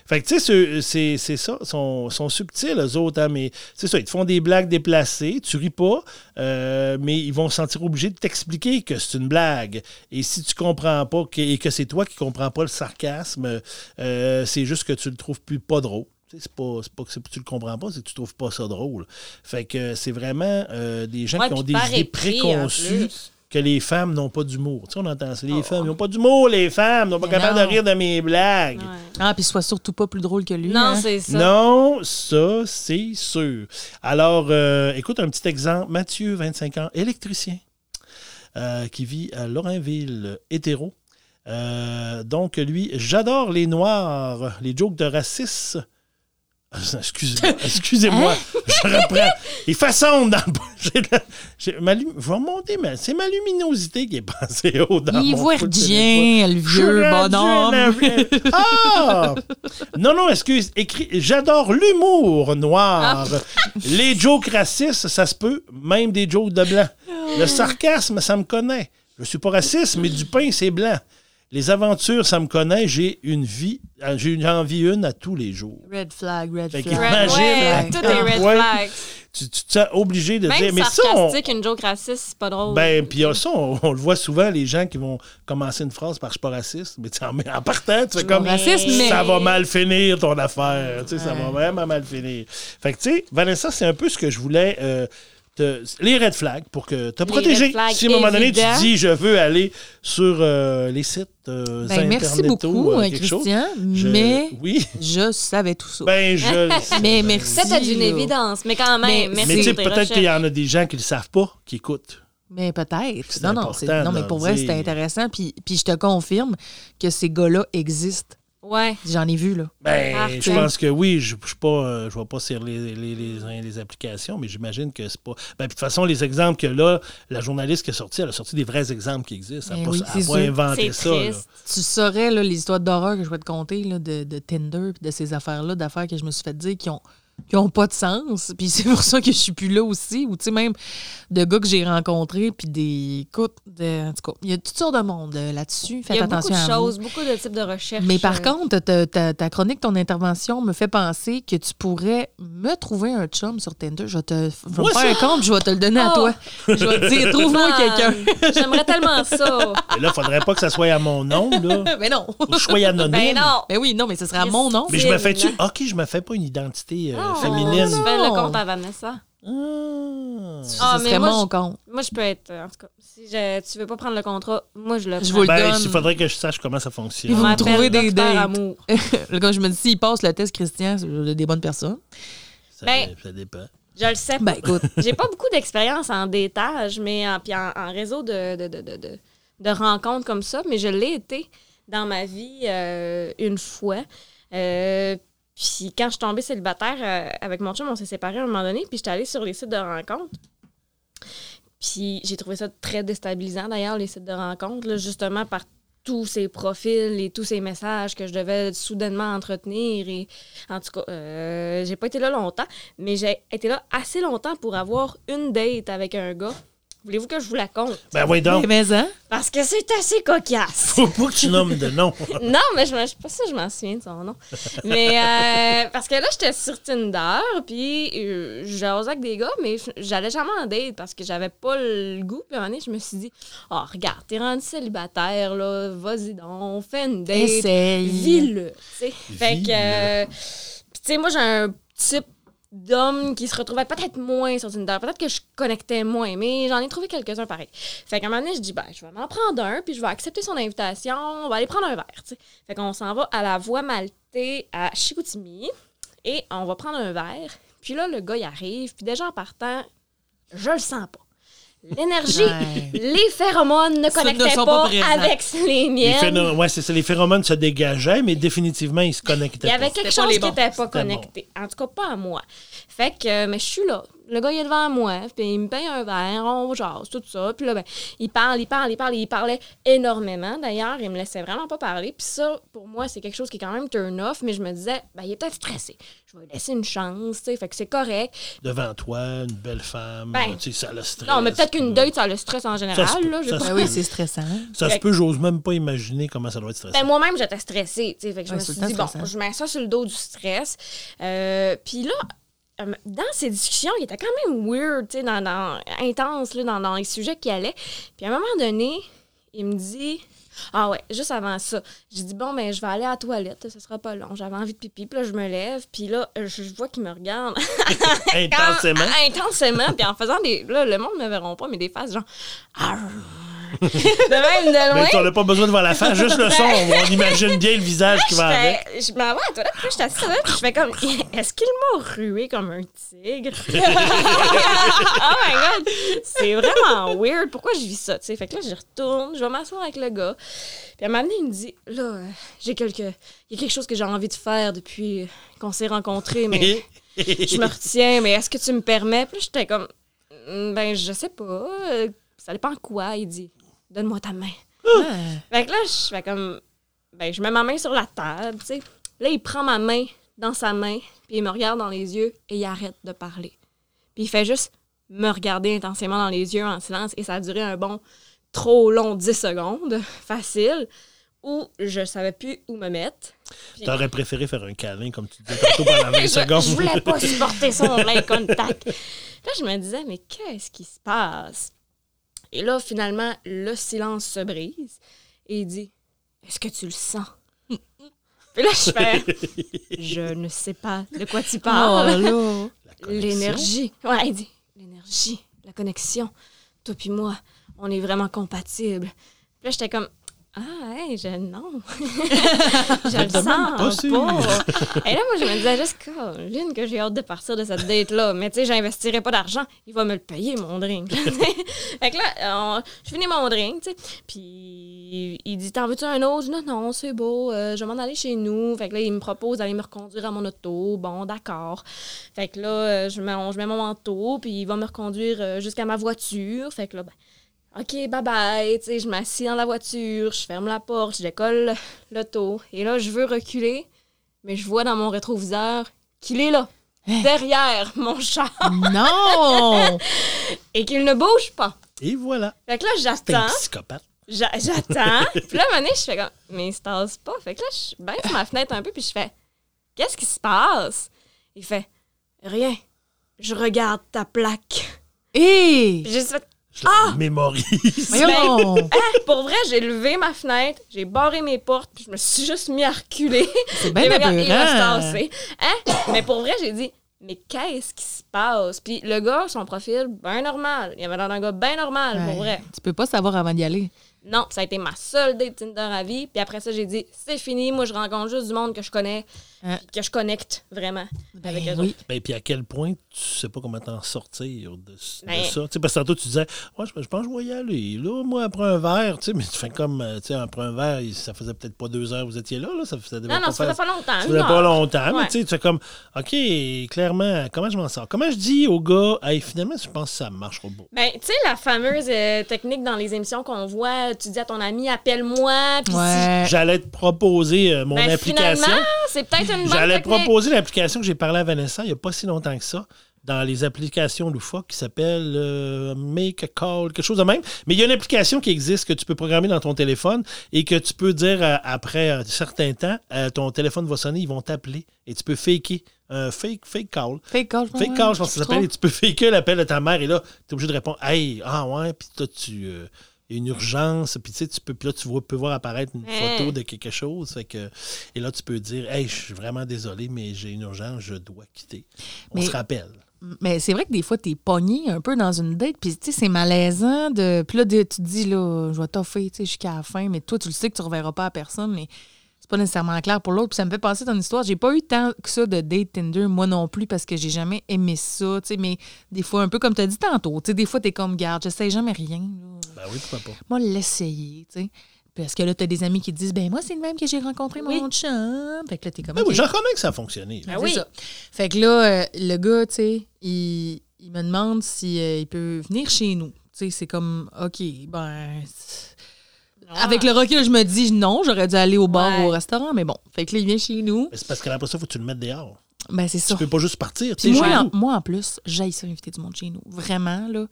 Fait que, tu sais, c'est- c'est c'est ça, ils sont, sont subtils, eux autres, hein, mais c'est ça, ils te font des blagues déplacées, tu ris pas, euh, mais ils vont se sentir obligés de t'expliquer que c'est une blague. Et si tu comprends pas, que, et que c'est toi qui comprends pas le sarcasme, euh, c'est juste que tu le trouves plus pas drôle. C'est pas, c'est pas que c'est- tu le comprends pas, c'est que tu trouves pas ça drôle. Fait que c'est vraiment euh, des gens Ouais, qui ont des idées préconçues que les femmes n'ont pas d'humour. Tu sais, on entend ça. Les femmes n'ont pas d'humour, les femmes n'ont pas Mais capable non. de rire de mes blagues. Ouais. Ah, puis sois surtout pas plus drôle que lui. Non, hein. c'est ça. Non, ça, c'est sûr. Alors, euh, écoute un petit exemple. Mathieu, 25 ans, électricien, euh, qui vit à Lorrainville, hétéro. Euh, donc, lui, j'adore les Noirs, les jokes de racisme. Excusez-moi, excusez-moi, je reprends. [LAUGHS] Il façonne dans le. ma lum- Je vais remonter, mais c'est ma luminosité qui est passée haut dans Il voit rien, le vieux bonhomme. Ah! Non, non, excuse. J'adore l'humour noir. [LAUGHS] Les jokes racistes, ça se peut. Même des jokes de blanc. Le sarcasme, ça me connaît. Je suis pas raciste, mais du pain, c'est blanc. Les aventures, ça me connaît. J'ai une vie, euh, j'ai une envie une à tous les jours. Red flag, red Fait flag. Red- Imagine, ouais, à tout est red point flags. Tu, tu te sens obligé de dire, mais ça, on, sarcastique, une joke raciste, c'est pas drôle. ben, puis ça, on, on le voit souvent, les gens qui vont commencer une phrase par je suis pas raciste, mais en, en partant, tu fais comme raciste, mais- ça va mal finir ton affaire. Tu sais, Ça va Ouais. vraiment mal finir. Fait que, tu sais, Vanessa, c'est un peu ce que je voulais. euh, te- les red flags pour que te protéger. Si à un moment donné, tu dis je veux aller sur euh, les sites euh, Ben, merci beaucoup, euh, quelque chose, Christian, je- mais Oui, je savais tout ça. ben je [LAUGHS] mais merci. C'était d'une évidence, mais quand même, Mais- merci Mais peut-être qu'il y en a des gens qui le savent pas, qui écoutent. Mais peut-être. C'est Non, non, c'est- non, mais pour vrai, c'était intéressant. Puis, puis je te confirme que ces gars-là existent. Ouais. J'en ai vu, là. Ben, je pense que oui. Je ne pas, euh, je vais pas sur les, les, les, les applications, mais j'imagine que c'est pas. Ben, puis de toute façon, les exemples que là, la journaliste qui a sorti, elle a sorti des vrais exemples qui existent. Elle n'a Ben pas, oui, inventé ça. là. Tu saurais là, les histoires d'horreur que je vais te conter là, de, de Tinder puis de ces affaires-là, d'affaires que je me suis fait dire qui ont qui ont pas de sens. Puis c'est pour ça que je suis plus là aussi. Ou tu sais, même de gars que j'ai rencontrés, puis des... Écoute, de- en tout cas, il y a toutes sortes de monde euh, là-dessus. Il Faites y a beaucoup attention de vous. choses, beaucoup de types de recherches. Mais par euh, contre, ta, ta- ta chronique, ton intervention me fait penser que tu pourrais me trouver un chum sur Tinder. Je vais te je vais faire un compte, je vais te le donner à Oh! toi. Je vais te dire, [LAUGHS] trouve-moi quelqu'un. J'aimerais tellement ça. Et là, il faudrait pas que ça soit à mon nom, là. [LAUGHS] Mais non. Que je sois anonyme. Ben non. Mais oui, non, mais ce sera à mon nom. Mais je me fais-tu. OK, je me fais pas une identité euh, Non, féminine. Tu fais le compte à Vanessa. Ah. Ah, mais moi, mon je- compte. Moi, je peux être. euh, En tout cas, si je, tu veux pas prendre le contrat, moi, je le prends. Je vous le Ben, donne. il faudrait que je sache comment ça fonctionne. Ils On vont me trouver des dates. Amour. [LAUGHS] Là, Quand je me dis, s'il passe le test Christian, c'est des bonnes personnes. Ça, Ben- ça dépend. Je le sais Ben, pas. écoute. [LAUGHS] J'ai pas beaucoup d'expérience en détage, mais en, puis en, en réseau de, de, de, de, de- de rencontres comme ça, mais je l'ai été dans ma vie euh, une fois. Euh, puis quand je suis tombée célibataire euh, avec mon chum, on s'est séparés à un moment donné, puis j'étais allée sur les sites de rencontres. Puis j'ai trouvé ça très déstabilisant d'ailleurs, les sites de rencontres, justement par tous ces profils et tous ces messages que je devais soudainement entretenir. Et en tout cas, euh, j'ai pas été là longtemps, mais j'ai été là assez longtemps pour avoir une date avec un gars. Voulez-vous que je vous la compte? Ben, oui, donc. Mais, hein? Parce que c'est assez cocasse. Faut pas que tu nommes de nom. [LAUGHS] non, mais je ne sais pas si je m'en souviens de son nom. Mais euh, parce que là, j'étais sur Tinder, puis euh, je jasais avec des gars, mais j'allais jamais en date parce que j'avais pas le goût. Puis à un moment donné, je me suis dit, oh, regarde, t'es rendu célibataire, là, vas-y donc, fais une date. Essaye. Vis-le. tu sais. Fait que. euh, puis, tu sais, moi, j'ai un type d'homme qui se retrouvait peut-être moins sur Tinder. Peut-être que je connectais moins, mais j'en ai trouvé quelques-uns pareils. Fait qu'à un moment donné, je dis, ben, je vais m'en prendre un, puis je vais accepter son invitation. On va aller prendre un verre. Fait qu'on s'en va à la Voie Maltais à Chicoutimi et on va prendre un verre. Puis là, le gars, il arrive, puis déjà en partant, je le sens pas. L'énergie, Ouais. les phéromones ne ne connectaient pas, pas avec les Les miennes. phénomènes, ouais, c'est ça, les phéromones se dégageaient, mais définitivement, ils se connectaient Il y avait pas. quelque pas chose les qui n'était pas connecté. En tout cas, pas à moi. Fait que, euh, mais je suis là. Le gars, il est devant moi, puis il me paye un verre, on jase, tout ça. Puis là, ben, il parle, il parle, il parle, il parlait énormément. D'ailleurs, il me laissait vraiment pas parler. Puis ça, pour moi, c'est quelque chose qui est quand même turn off, mais je me disais, ben, il est peut-être stressé. Je vais lui laisser une chance, tu sais. Fait que c'est correct. Devant toi, une belle femme, Ben, tu sais, ça le stress. non, mais peut-être qu'une date, ça le stress en général, Ça là. je ça. Ben oui, c'est stressant. Ça se peut, j'ose même pas imaginer comment ça doit être stressant. Ben, moi-même, j'étais stressée. tu sais. Fait que je Ouais, me suis dit, bon, stressant. je mets ça sur le dos du stress. Euh, Puis là, euh, dans ces discussions, il était quand même weird, tu sais, dans, dans- intense, là, dans, dans les sujets qui allaient. Puis à un moment donné, il me dit. Ah ouais, juste avant ça, j'ai dit bon ben je vais aller à la toilette, ce sera pas long. J'avais envie de pipi, puis là je me lève, puis là je, vois qu'il me regarde [LAUGHS] Intensément. intensément, puis en faisant des là le monde ne verront pas mais des faces genre Arr [LAUGHS] de même de loin. Mais on n'a pas besoin de voir la face, juste le son. On imagine bien le visage qui va avec. Je m'en vais à puis là, je suis assise à la toilette, puis je fais comme, [LAUGHS] est-ce qu'il m'a rué comme un tigre? [LAUGHS] oh my god! C'est vraiment weird. Pourquoi je vis ça, tu sais? Fait que là, je retourne, je vais m'asseoir avec le gars. Puis à un moment donné, il me dit, là, euh, j'ai quelque... Il y a quelque chose que j'ai envie de faire depuis qu'on s'est rencontrés, mais je me retiens, mais est-ce que tu me permets? Puis là, j'étais comme, Mm, ben, je sais pas. Ça dépend quoi. Il dit, donne-moi ta main. Fait que là, je fais comme. Ben, je mets ma main sur la table, tu sais. Là, il prend ma main dans sa main, puis il me regarde dans les yeux et il arrête de parler. Puis il fait juste me regarder intensément dans les yeux en silence et ça a duré un bon trop long 10 secondes, [LAUGHS] facile, où je savais plus où me mettre. Puis- T'aurais préféré faire un câlin, comme tu disais tantôt pendant 20 je, secondes. je voulais pas supporter son eye [LAUGHS] contact. Là, je me disais, mais qu'est-ce qui se passe? Et là, finalement, le silence se brise et il dit, est-ce que tu le sens? [LAUGHS] Puis là, je fais, [LAUGHS] je ne sais pas de quoi tu Oh parles. là. [LAUGHS] L'énergie. Ouais, il dit, l'énergie, la connexion. Toi puis moi, on est vraiment compatibles. Puis là, j'étais comme, ah, hey, je, non. [LAUGHS] je le sens pas. Et là, moi, je me disais juste, l'une que j'ai hâte de partir de cette date-là. Mais tu sais, j'investirais pas d'argent. Il va me le payer, mon drink. [LAUGHS] fait que là, on- je finis mon drink, tu sais. Puis il dit, t'en veux-tu un autre? Non, non, c'est beau. euh, je vais m'en aller chez nous. Fait que là, il me propose d'aller me reconduire à mon auto. Bon, d'accord. Fait que là, euh, je mets, je mets mon manteau, puis il va me reconduire euh, jusqu'à ma voiture. Fait que là, ben, OK, bye bye. Tu sais, je m'assis dans la voiture, je ferme la porte, je décolle l'auto. Et là, je veux reculer, mais je vois dans mon rétroviseur qu'il est là, derrière mon char, Non! [LAUGHS] et qu'il ne bouge pas. Et voilà. Fait que là, j'attends. psychopathe. J'attends. [LAUGHS] puis là, à un moment donné, je fais comme, mais il se passe pas. Fait que là, je baisse ma fenêtre un peu, puis je fais, qu'est-ce qui se passe? Il fait, rien. Je regarde ta plaque. J'ai juste fait, Je la mémorise. Voyons! Ah, [LAUGHS] pour vrai, j'ai levé ma fenêtre, j'ai barré mes portes, puis je me suis juste mis à reculer. C'est [LAUGHS] bien il. Hein? Mais pour vrai, j'ai dit, mais qu'est-ce qui se passe? Puis le gars, son profil, bien normal. Il avait l'air d'un gars bien normal, pour vrai. Tu peux pas savoir avant d'y aller. Non, ça a été ma seule date Tinder à vie. Puis après ça, j'ai dit, c'est fini. Moi, je rencontre juste du monde que je connais, Hein? puis que je connecte vraiment avec eux Ben oui. autres. Ben, puis à quel point tu sais pas comment t'en sortir de, de Ben- ça. Tu sais, parce que tantôt, tu disais, ouais, je, je pense que je vais y aller. Là, moi, après un verre, tu sais, mais tu fais comme, euh, tu sais, après un verre, ça faisait peut-être pas deux heures que vous étiez là, là. Ça, ça Non, non, pas ça faisait pas longtemps. Ça faisait pas heure. longtemps, Ouais. mais tu sais, tu fais comme, OK, clairement, comment je m'en sors? Comment je dis au gars, hey, finalement, je pense que ça marchera pas. Ben, tu sais, la fameuse euh, technique dans les émissions qu'on voit, tu dis à ton ami, appelle-moi, puis si- Ouais. J'allais te proposer euh, mon Ben, application. finalement, c'est peut-être une bonne J'allais technique. proposer l'application que j'ai parlé à Vanessa il n'y a pas si longtemps que ça, dans les applications loufoques qui s'appelle euh, Make a Call, quelque chose de même. Mais il y a une application qui existe que tu peux programmer dans ton téléphone et que tu peux dire euh, après un certain temps, euh, ton téléphone va sonner, ils vont t'appeler et tu peux faker un fake, fake call. Fake call, je Fake call, je pense que ça s'appelle. Et tu peux faker l'appel de ta mère et là, tu es obligé de répondre Hey, ah ouais, puis toi, tu. Il y a une urgence, puis tu sais, tu peux, puis là, tu vois, peux voir apparaître une photo de quelque chose. Fait que, et là, tu peux dire Hey, je suis vraiment désolé, mais j'ai une urgence, je dois quitter. On Mais- se rappelle. Mais c'est vrai que des fois, t'es pogné un peu dans une date, puis tu sais, c'est malaisant de. Puis là, de- tu te dis, là, je vais t'offrir, tu sais, jusqu'à la fin, mais toi, tu le sais que tu reverras pas à personne, mais c'est pas nécessairement clair pour l'autre. Puis ça me fait penser à ton histoire. J'ai pas eu tant que ça de date Tinder, moi non plus, parce que j'ai jamais aimé ça, tu sais, mais des fois, un peu comme tu as dit tantôt, tu sais, des fois, t'es comme, garde, j'essaie jamais rien, là. Ben oui, pourquoi pas. Moi, l'essayer, tu sais. Parce que là, t'as des amis qui te disent, ben moi, c'est le même que j'ai rencontré Oui. mon chum. Fait que là, t'es comme. Ben oui, j'en reconnais que ça a fonctionné. Ben oui. ça. Fait que là, euh, le gars, tu sais, il, il me demande si euh, il peut venir chez nous. Tu sais, c'est comme, OK, ben. Ah. Avec le recul, je me dis non, j'aurais dû aller au bar Ouais. ou au restaurant, mais bon. Fait que là, il vient chez nous. C'est parce que après ça, il faut que tu le mettes dehors. Ben, c'est ça. Tu peux pas juste partir. Puis Tu sais, moi, chez en, vous. moi, en plus, j'aille ça inviter du monde chez nous. Vraiment, là.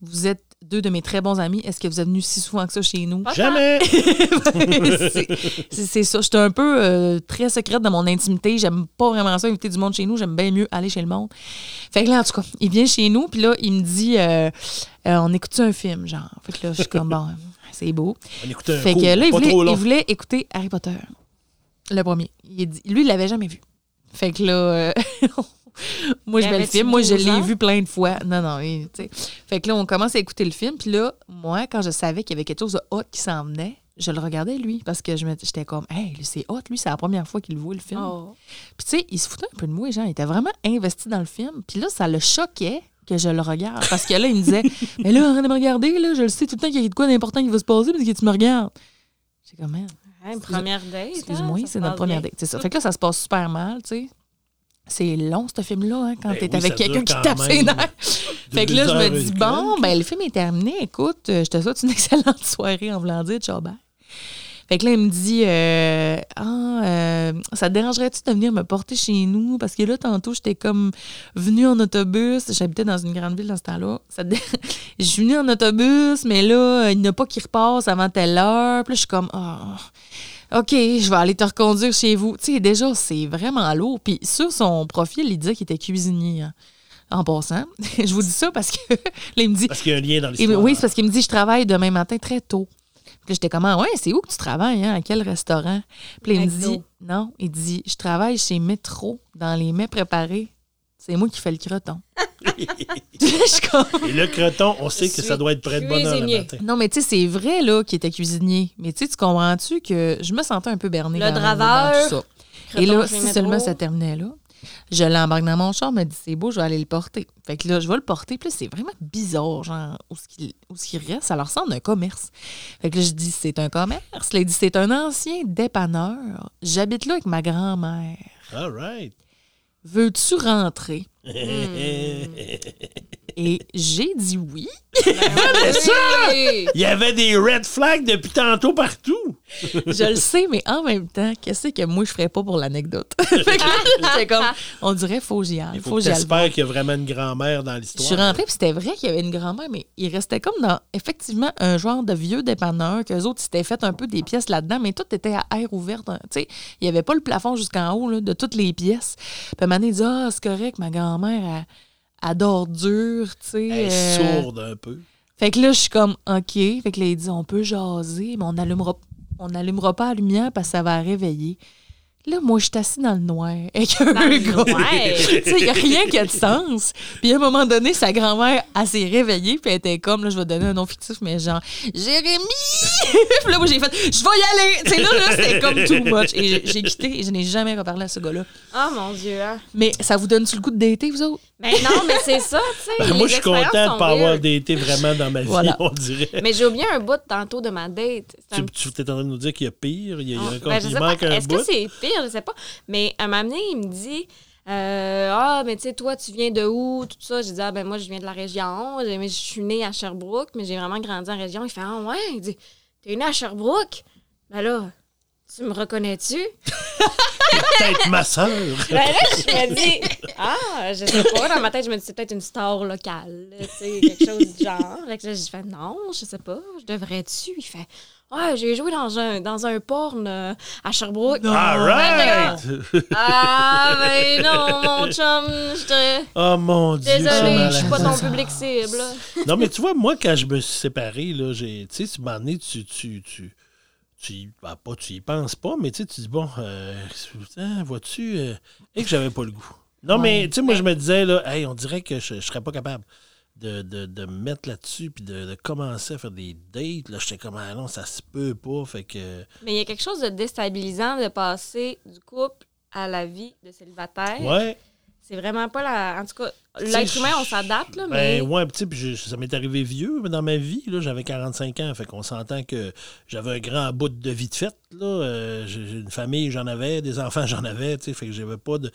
Vous êtes deux de mes très bons amis. Est-ce que vous êtes venus si souvent que ça chez nous? Jamais! [LAUGHS] [LAUGHS] c'est ça. J'étais un peu euh, très secrète dans mon intimité. J'aime pas vraiment ça, inviter du monde chez nous. J'aime bien mieux aller chez le monde. Fait que là, en tout cas, il vient chez nous, puis là, il me dit euh, euh, on écoute un film, genre? Fait que là, je suis comme bon, c'est beau. On écoutait un Fait coup, que là, il voulait, trop long. il voulait écouter Harry Potter. Le premier. Il a dit- lui, il l'avait jamais vu. Fait que là, euh, [LAUGHS] Moi, je mets le film. Moi, je 12 l'ai vu plein de fois. Non, non. et, tu sais. Fait que là, on commence à écouter le film. Puis là, moi, quand je savais qu'il y avait quelque chose de hot qui s'en venait, je le regardais, lui, parce que je me- j'étais comme, hey, c'est hot. Lui, c'est la première fois qu'il voit le film. Oh. Puis, tu sais, il se foutait un peu de moi, genre. Il était vraiment investi dans le film. Puis là, ça le choquait que je le regarde. Parce que là, il me disait, mais là, arrête de me regarder, là. Je le sais tout le temps qu'il y a de quoi d'important qui va se passer parce que tu me regardes. J'ai comme, man. Hein, une première date. Excuse-moi, hein, ça c'est notre première bien. date. C'est ça. Fait que là, ça se passe super mal, tu sais. C'est long, ce film-là, hein, quand Ben t'es oui, avec quelqu'un qui tape ses nerfs. Fait que là, je me dis, bon, ben, le film est terminé. Écoute, euh, je te souhaite une [LAUGHS] excellente soirée en voulant dire ciao, bye. Fait que là, il me dit, euh, ah, euh, ça te dérangerait-tu de venir me porter chez nous? Parce que là, tantôt, j'étais comme venue en autobus. J'habitais dans une grande ville dans ce temps-là. Dé- [LAUGHS] Je suis venue en autobus, mais là, il n'y a pas qui repasse avant telle heure. Puis là, je suis comme, ah. OK, je vais aller te reconduire chez vous. Tu sais, déjà, c'est vraiment lourd. Puis sur son profil, il disait qu'il était cuisinier. hein. En passant. [LAUGHS] je vous dis ça parce que [LAUGHS] là, il me dit. Parce qu'il y a un lien dans l'histoire. oui, c'est parce qu'il me dit je travaille demain matin très tôt. Puis j'étais comme, Ah, ouais, c'est où que tu travailles, hein? À quel restaurant? Puis il me dit, non, il dit, je travaille chez Métro dans les mets préparés. C'est moi qui fais le croton. [LAUGHS] Et le creton, on sait que ça doit être près de bonne heure le cuisinier. matin. non, mais tu sais, c'est vrai, là, qu'il était cuisinier. Mais tu sais, tu comprends-tu que je me sentais un peu bernée. Le draveur, dans tout ça. Et là, si seulement ça terminait là, je l'embarque dans mon char, me dit c'est beau, je vais aller le porter. Fait que là, je vais le porter. Puis c'est vraiment bizarre, genre, où ce qu'il où ce qu'il reste. Ça leur ressemble à un commerce. Fait que là, je dis c'est un commerce. Là, il dit c'est un ancien dépanneur. J'habite là avec ma grand-mère. All right. Veux-tu rentrer? Hmm. Et j'ai dit oui. Oui. Il y avait des red flags depuis tantôt partout. Je le sais, mais en même temps, qu'est-ce que moi je ferais pas pour l'anecdote? [LAUGHS] comme, on dirait faut que j'y aille. Il faut Faut que que j'y aille. t'espères qu'il y a vraiment une grand-mère dans Je l'histoire. suis rentrée, puis c'était vrai qu'il y avait une grand-mère, mais il restait comme dans, effectivement, un genre de vieux dépanneur, qu'eux autres, s'étaient fait un peu des pièces là-dedans, mais tout était à air ouvert. hein. Tu sais, il n'y avait pas le plafond jusqu'en haut, là, de toutes les pièces. Puis à un moment donné, il dit Ah, c'est correct, ma grand-mère, elle, elle dort dur, tu sais. Elle est euh, sourde un peu. Fait que là, je suis comme, OK. Fait que là, il dit, on peut jaser, mais on n'allumera on n'allumera pas la lumière parce que ça va réveiller. Là, moi, je suis assis dans le noir avec un gars. [LAUGHS] [LAUGHS] tu sais, il n'y a rien qui a de sens. Puis à un moment donné, sa grand-mère, elle s'est réveillée, puis elle était comme, là, je vais donner un nom fictif, mais genre, Jérémy! [LAUGHS] puis là, moi, j'ai fait, je vais y aller! Tu sais, là, là, c'était comme too much. Et j'ai- quitté et je n'ai jamais reparlé à ce gars-là. Oh mon Dieu. Hein. Mais ça vous donne-tu le coup de dater, vous autres? Mais non, mais c'est ça, tu sais. Ben, moi, je suis content expériences de ne pas avoir daté vraiment dans ma vie, Voilà. on dirait. Mais j'ai oublié un bout tantôt de ma date. C'est un Tu, tu étais en train de nous dire qu'il y a pire, il, y a, il y a Ah, encore, ben, manque un Est-ce que c'est pire? Je sais pas. Mais à un moment donné, il me dit euh, Ah, mais tu sais, toi, tu viens de où? Tout ça. J'ai dit Ah, ben moi, je viens de la région. Je suis née à Sherbrooke, mais j'ai vraiment grandi en région. Il fait Ah, ouais. Il dit T'es née à Sherbrooke? Ben là, tu me reconnais-tu? [LAUGHS] Peut-être ma soeur. Ben là, je me dis, ah, je sais pas. Dans ma tête, je me dis, c'est peut-être une star locale, tu sais, quelque chose du genre. Fait que là, j'ai fait, non, je sais pas, je devrais-tu? Il fait, ouais, j'ai joué dans un, dans un porn euh, à Sherbrooke. All right! [LAUGHS] Ah, ben non, mon chum, je te. Oh mon Dieu. Désolée, c'est je suis pas ton public cible. [LAUGHS] Non, mais tu vois, moi, quand je me suis séparé, là, j'ai, tu sais, tu m'en es, tu, tu, tu, tu y- ben, pas, tu y penses pas, mais tu sais, tu dis, bon, euh, hein, vois-tu, euh, et que j'avais pas le goût. Non, mais tu sais, moi, je me disais, là, hey, on dirait que je, je serais pas capable de, de, de me mettre là-dessus puis de, de commencer à faire des dates. Là, j'étais comme, ah non, ça se peut pas, fait que. Mais il y a quelque chose de déstabilisant de passer du couple à la vie de célibataire. Ouais. C'est vraiment pas la. En tout cas, l'être humain, on s'adapte, là, mais. Ben, ouais, sais, puis ça m'est arrivé vieux dans ma vie. Là, j'avais 45 ans, fait qu'on s'entend que j'avais un grand bout de vie de fête. Là, Euh, j'ai j'ai une famille, j'en avais, des enfants, [LAUGHS] j'en avais, tu sais, fait que j'avais pas de.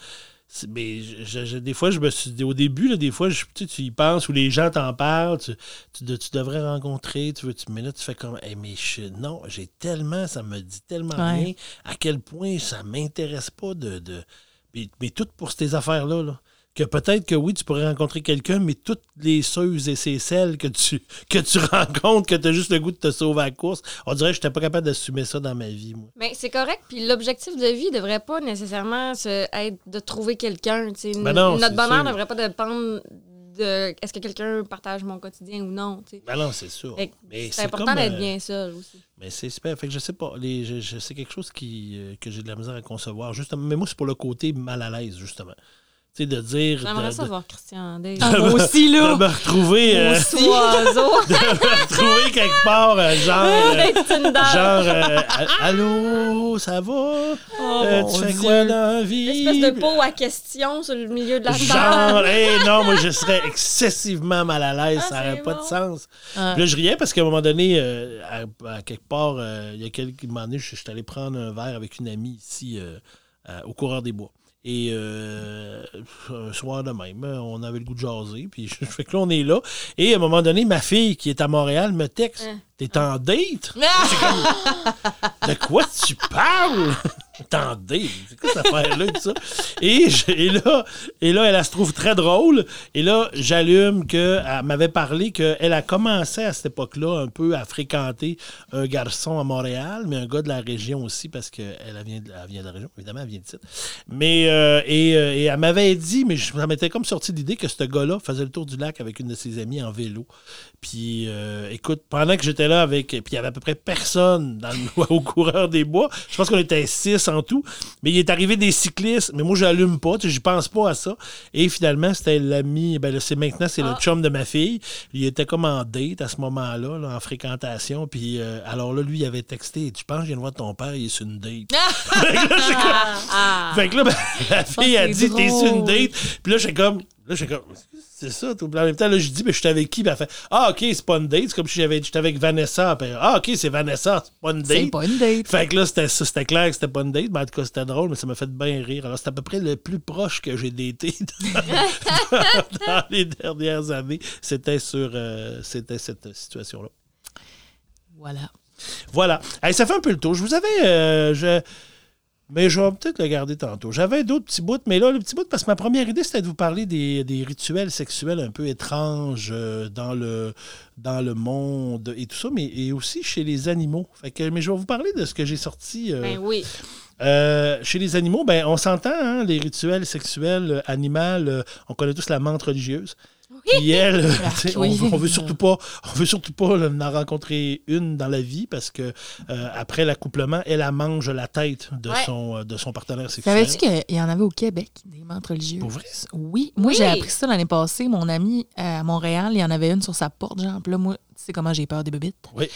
Mais je- je- des fois, je me suis dit, au début, là, des fois, je- tu sais, tu y penses ou les gens t'en parlent, tu, tu, de- tu devrais rencontrer, tu veux, tu, mais là, tu fais comme, Hey, mais je- non, j'ai tellement, ça me dit tellement Ouais. rien, à quel point ça m'intéresse pas de. de mais, mais tout pour ces affaires-là, là que peut-être que oui, tu pourrais rencontrer quelqu'un, mais toutes les ceux et ces celles que tu, [LAUGHS] que tu rencontres, que tu as juste le goût de te sauver à la course, on dirait que je n'étais pas capable d'assumer ça dans ma vie, moi. Mais c'est correct. Puis l'objectif de vie devrait pas nécessairement se- être de trouver quelqu'un. sais. Ben Notre bonheur sûr. devrait pas dépendre de est-ce que quelqu'un partage mon quotidien ou non. tu sais. Ben non, c'est sûr. C'est important d'être euh, bien seul aussi. Mais c'est super. Fait que je sais pas. Les, je, je- c'est quelque chose qui, euh, que j'ai de la misère à concevoir. Justement, mais moi, c'est pour le côté mal à l'aise, justement. Tu sais, de dire. J'aimerais de- ça de- voir Christian Dave. Ah, moi aussi, de là. me retrouver, euh, Oiseau. [LAUGHS] de me retrouver quelque part, euh, genre, euh, genre, euh, allô, ça va? Euh, mon tu fais Dieu. quoi dans la vie? Espèce de pot à question sur le milieu de la Genre, table. hey, non, moi, je serais [LAUGHS] excessivement mal à l'aise. Ah, ça n'aurait pas bon. de sens. Ah. Là, je riais parce qu'à un moment donné, euh, à, à quelque part, euh, il y a quelques moments donné, je je suis allé prendre un verre avec une amie ici euh, au Coureur des Bois. Et euh, un soir de même, on avait le goût de jaser. Puis [LAUGHS] je fais que là, on est là. Et à un moment donné, ma fille qui est à Montréal me texte Hein. T'es en date? Ah! De quoi tu parles? Date C'est quoi cette affaire-là et tout ça? Et, là, et là, elle, se trouve très drôle. Et là, j'allume qu'elle m'avait parlé qu'elle a commencé à cette époque-là un peu à fréquenter un garçon à Montréal, mais un gars de la région aussi, parce qu'elle elle vient, vient de la région, évidemment, elle vient de titre. Mais, euh, euh, et elle m'avait dit, mais je- ça m'était comme sorti l'idée que ce gars-là faisait le tour du lac avec une de ses amies en vélo. Puis, euh, écoute, pendant que j'étais là avec. Puis, il y avait à peu près personne dans le, [LAUGHS] au coureur des bois. Je pense qu'on était six en tout. Mais il est arrivé des cyclistes. Mais moi, j'allume pas. Je pense pas à ça. Et finalement, c'était l'ami. Ben là, c'est maintenant, c'est le Ah. chum de ma fille. Il était comme en date à ce moment-là, là, en fréquentation. Puis, euh, alors là, lui, il avait texté Tu penses, je viens de voir ton père, il est sur une date? [LAUGHS] Fait que là, j'ai comme- Ah. fait que là, ben, la fille Ah, a dit T'es sur une date. Puis là, j'ai comme. Là, j'ai comme. C'est ça. en même temps, là, je dis Mais je suis avec qui? Elle fait Ah, OK, c'est pas une date. C'est comme si j'avais- j'étais avec Vanessa. Ah, OK, c'est Vanessa. C'est pas une date. C'est pas une date. Fait que là, c'était ça, c'était clair que c'était pas une date, mais en tout cas, c'était drôle, mais ça m'a fait bien rire. Alors, c'est à peu près le plus proche que j'ai daté dans, [LAUGHS] dans les dernières années. C'était sur euh, c'était cette situation-là. Voilà. Voilà. Hey, ça fait un peu le tour. Je vous avais. euh, je... Mais je vais peut-être le garder tantôt. J'avais d'autres petits bouts, mais là, le petit bout, parce que ma première idée, c'était de vous parler des, des rituels sexuels un peu étranges euh, dans, le, dans le monde et tout ça, mais et aussi chez les animaux. Fait que, mais je vais vous parler de ce que j'ai sorti. euh, Ben oui. euh, chez les animaux, ben, on s'entend, hein, les rituels sexuels euh, animaux, on connaît tous la menthe religieuse. Puis elle, euh, [LAUGHS] on, veut- on veut surtout pas, on veut surtout pas en rencontrer une dans la vie parce que euh, après l'accouplement, elle, elle mange la tête de Ouais. son euh, de son partenaire sexuel. Savais-tu qu'il y en avait au Québec, des menthes religieuses? Pour vrai? Oui. Moi, Oui. j'ai appris ça l'année passée. Mon ami à Montréal, il y en avait une sur sa porte, genre. Là, moi, tu sais comment j'ai peur des bébites? Oui.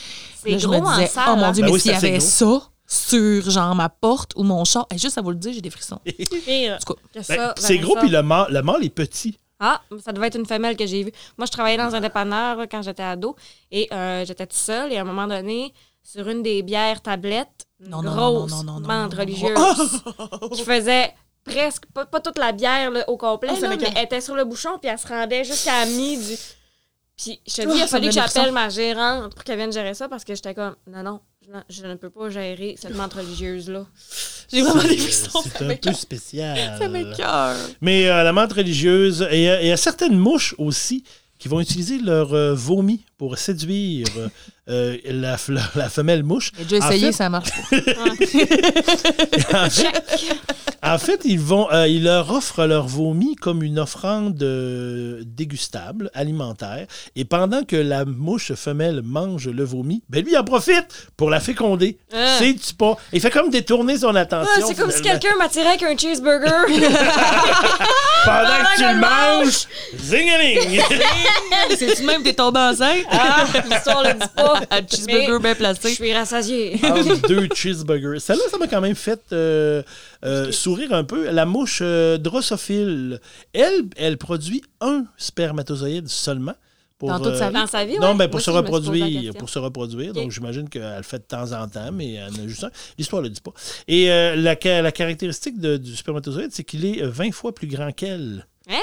C'est Là, je gros en salle. oh mon hein. Dieu, Ben mais oui, s'il y avait gros. ça sur, genre, ma porte ou mon char, et juste à vous le dire, j'ai des frissons. [LAUGHS] Que Ben, c'est gros, puis le mâle, le mâle est petit. Ah, ça devait être une femelle que j'ai vue. Moi, je travaillais dans un dépanneur là, quand j'étais ado et euh, j'étais toute seule. Et à un moment donné, sur une des bières tablettes, une Non, grosse non, religieuse [LAUGHS] qui faisait presque, pas, pas toute la bière là, au complet, Ah, ça là, mais elle était sur le bouchon puis elle se rendait jusqu'à mi du... Puis je te dis, Oh, il a ça fallu que j'appelle ma gérante pour qu'elle vienne gérer ça parce que j'étais comme, non, non, je, ne- je ne peux pas gérer cette [LAUGHS] menthe religieuse-là. j'ai vraiment des C'est frissons. c'est un peu spécial. Ça m'écoeure. Mais euh, la menthe religieuse, et il y a- il y, a certaines mouches aussi qui vont utiliser leur euh, vomi pour séduire euh, euh, la, femelle mouche. J'ai déjà En essayé, fait- ça marche pas. [LAUGHS] En fait, en fait, ils, vont, euh, ils leur offrent leur vomi comme une offrande euh, dégustable, alimentaire. Et pendant que la mouche femelle mange le vomi, ben lui, il en profite pour la féconder. Ah. C'est-tu pas? Il fait comme détourner son attention. Ah, c'est comme si quelqu'un m'attirait avec un cheeseburger. Pendant [LAUGHS] [LAUGHS] pendant que tu le je mange. manges, zingaling! C'est-tu même que t'es tombé enceinte? Ah, l'histoire le dit pas. Un cheeseburger Mais bien Je placé. suis rassasiée. entre deux cheeseburgers. Celle-là, ça m'a quand même fait euh, euh, sourire un peu. La mouche euh, drosophile, elle, elle produit un spermatozoïde seulement. Pour, Dans toute sa vie? Dans sa vie, Non, ouais. ben pour Moi se je reproduire. Pour se reproduire. Donc, j'imagine qu'elle le fait de temps en temps, mais elle en a juste un. L'histoire ne le dit pas. Et euh, la, ca- la caractéristique de- du spermatozoïde, c'est qu'il est 20 fois plus grand qu'elle. Hein?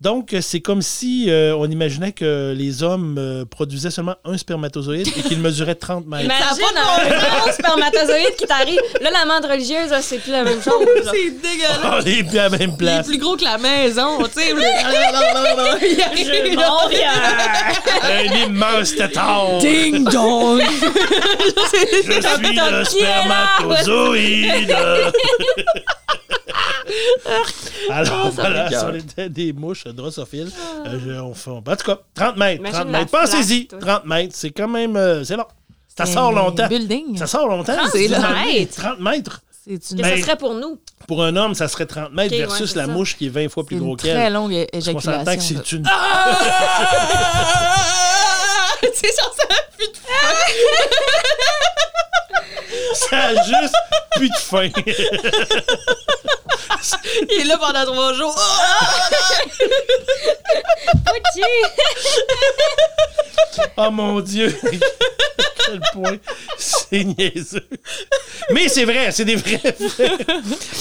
Donc, c'est comme si euh, on imaginait que les hommes euh, produisaient seulement un spermatozoïde et qu'ils mesuraient 30 mètres. Imagine un gros spermatozoïde qui t'arrive. Là, la menthe religieuse, c'est plus la même chose. C'est dégueulasse. On est plus à la même Il est place. plus gros que la maison, tu sais. [LAUGHS] Il Je m'en Un immense tétard. Ding dong! Je suis le spermatozoïde. [LAUGHS] Alors, voilà, m'écoeure. sur les des mouches drosophiles. euh, je- on fait- en tout cas, 30 mètres. Imagine 30 la mètres. Pensez-y. flaque, 30 mètres, c'est quand même. euh, c'est long. Ça sort longtemps. Building. Ça sort longtemps. C'est dis-moi. long. 30 mètres. C'est une, Que Ben, ce serait pour nous. Pour un homme, ça serait 30 mètres versus c'est la ça. mouche qui est 20 fois plus c'est gros une très qu'elle. longue é- On s'entend éjaculation. que c'est une. [LAUGHS] c'est ça, ça a plus de Ça a juste plus de fin. Il est là pendant trois jours. Ok. Oh mon Dieu! Quel point c'est niaiseux. Mais c'est vrai, c'est des vrais faits.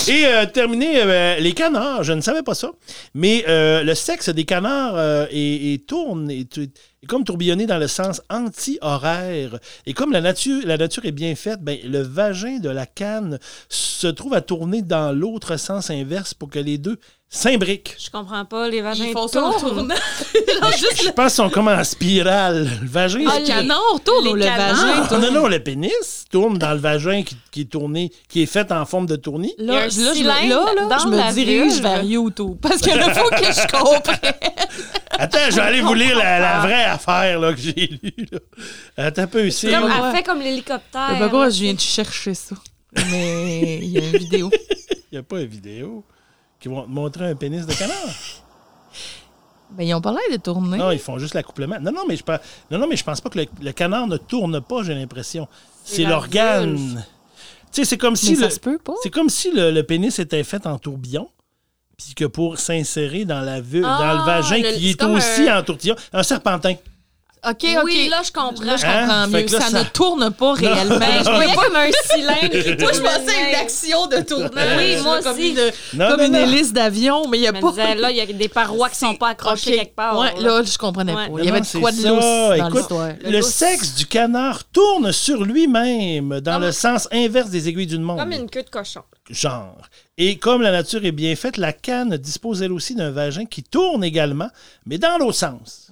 Et euh, terminé, euh, les canards, je ne savais pas ça, mais euh, le sexe des canards euh, est, est tourne, est, est comme tourbillonné dans le sens anti-horaire. Et comme la nature, la nature est bien faite, ben, le vagin de la canne se trouve à tourner dans l'autre sens inverse pour que les deux s'imbriquent. Je comprends pas, les vagins Ils font ça en tournent. tournant. [LAUGHS] Juste Je pense qu'ils sont comme en spirale. Le vagin, Ah, le canard tourne les ou le vagin non, non, non, le pénis tourne dans le vagin qui, qui est tourné, qui est fait en forme de tournis. Là, là, je là, là, dans je me dirige vers YouTube. Parce que là, faut que je comprenne. [LAUGHS] Attends, je vais aller vous lire la, la [LAUGHS] vraie affaire là, que j'ai lue. là. Attends un peu ici. Comme, Ouais. elle fait comme l'hélicoptère. Pourquoi je viens de chercher ça. Mais il y a une vidéo. Il n'y a pas une vidéo qui vont te montrer un pénis de canard. [LAUGHS] Ben, ils ont pas l'air de tourner. Non, ils font juste l'accouplement. Non, non, mais je pense, non, non, mais je pense pas que le, le canard ne tourne pas, j'ai l'impression. C'est l'organe. Tu sais, c'est comme si mais ça le, se peut pas. c'est comme si le, le pénis était fait en tourbillon. Puis que pour s'insérer dans, la Ah, dans le vagin le- qui est aussi un- en tourbillon, un serpentin. OK, OK. Oui, là, je comprends. Là, je Hein? comprends Fait mieux. là, ça, ça- ne tourne pas réellement. Ben, je voyais comme un cylindre qui [LAUGHS] Moi, je pensais à une action de tournage. Oui, moi comme aussi. Une, Non, comme non, une non. hélice d'avion, mais il n'y a pas. disais, là, il y a des parois qui sont pas accrochées OK. quelque part. Ouais, là, je comprenais Ouais. pas. Non, Il y avait de quoi de ça. dans Écoute, l'histoire. Le, Le sexe du canard tourne sur lui-même dans le sens inverse des aiguilles d'une montre. Comme une queue de cochon. Genre. Et comme la nature est bien faite, la canne dispose elle aussi d'un vagin qui tourne également, mais dans l'autre sens,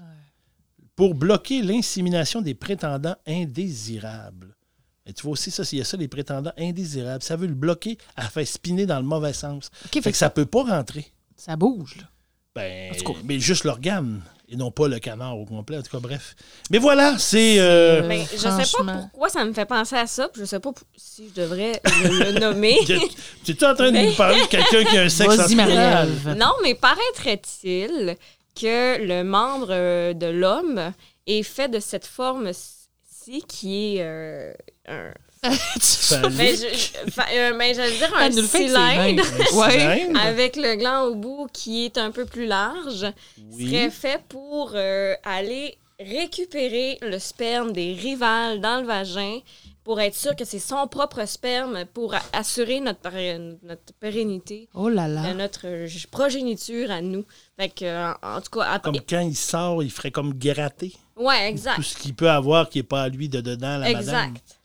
pour bloquer l'insémination des prétendants indésirables. Et tu vois aussi ça, il y a ça, les prétendants indésirables. Ça veut le bloquer, à faire spinner dans le mauvais sens. OK, Fait fait que ça peut pas rentrer. ça bouge. Là. Ben, En tout cas. mais juste l'organe, et non pas le canard au complet. En tout cas, bref. Mais voilà, c'est... euh, Euh, Mais je sais pas pourquoi ça me fait penser à ça, puis je sais pas si je devrais le, le nommer. [LAUGHS] Tu es en train de nous parler de quelqu'un qui a un sexe? Marie-Ève. Non, mais paraîtrait-il que le membre euh, de l'homme est fait de cette forme-ci qui est euh, un. [LAUGHS] Ça Ben, je, euh, ben, j'allais dire un [LAUGHS] Ouais. cylindre? avec le gland au bout qui est un peu plus large Oui. serait fait pour euh, aller récupérer le sperme des rivales dans le vagin pour être sûr que c'est son propre sperme pour assurer notre, notre pérennité, Oh là de là. notre euh, progéniture à nous. Fait que, euh, en tout cas, Comme quand il sort, il ferait comme gratter ouais, tout exact. ce qu'il peut avoir qui n'est pas à lui de dedans, la madame. Exact.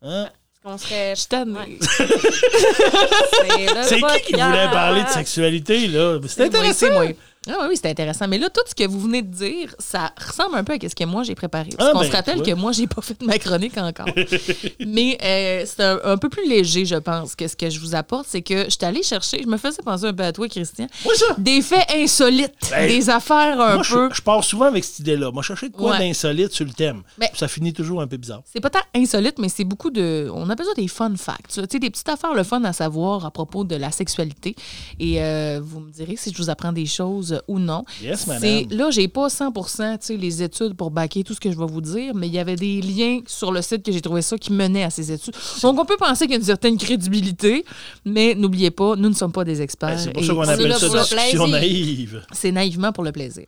Hein? Qu'on serait. Je t'aime. Ouais. [LAUGHS] C'est qui qui voulait parler de sexualité, là? C'est intéressant. C'est moi. Ah oui, oui, c'était intéressant. Mais là, tout ce que vous venez de dire, ça ressemble un peu à ce que moi j'ai préparé. Parce Ah, qu'on ben, se rappelle toi. que moi, j'ai pas fait ma chronique encore. [LAUGHS] Mais euh, c'est un, un peu plus léger, je pense, que ce que je vous apporte. C'est que je suis allée chercher, je me faisais penser un peu à toi, Christian, ça. des faits insolites, Ben, des affaires un Moi, peu. je, je pars souvent avec cette idée-là. Moi, chercher de quoi Ouais. d'insolite sur le thème. Ben- ça finit toujours un peu bizarre. C'est pas tant insolite, mais c'est beaucoup de. On appelle ça des fun facts. Tu sais, des petites affaires, le fun à savoir à propos de la sexualité. Et euh, vous me direz si je vous apprends des choses ou non. Yes, madame. Là, j'ai pas 100 tu sais, les études pour baquer tout ce que je vais vous dire, mais il y avait des liens sur le site que j'ai trouvé ça qui menaient à ces études. Donc, on peut penser qu'il y a une certaine crédibilité, mais n'oubliez pas, nous ne sommes pas des experts. Ben, c'est pour ça qu'on appelle ça discussion naïve. C'est naïvement pour le plaisir.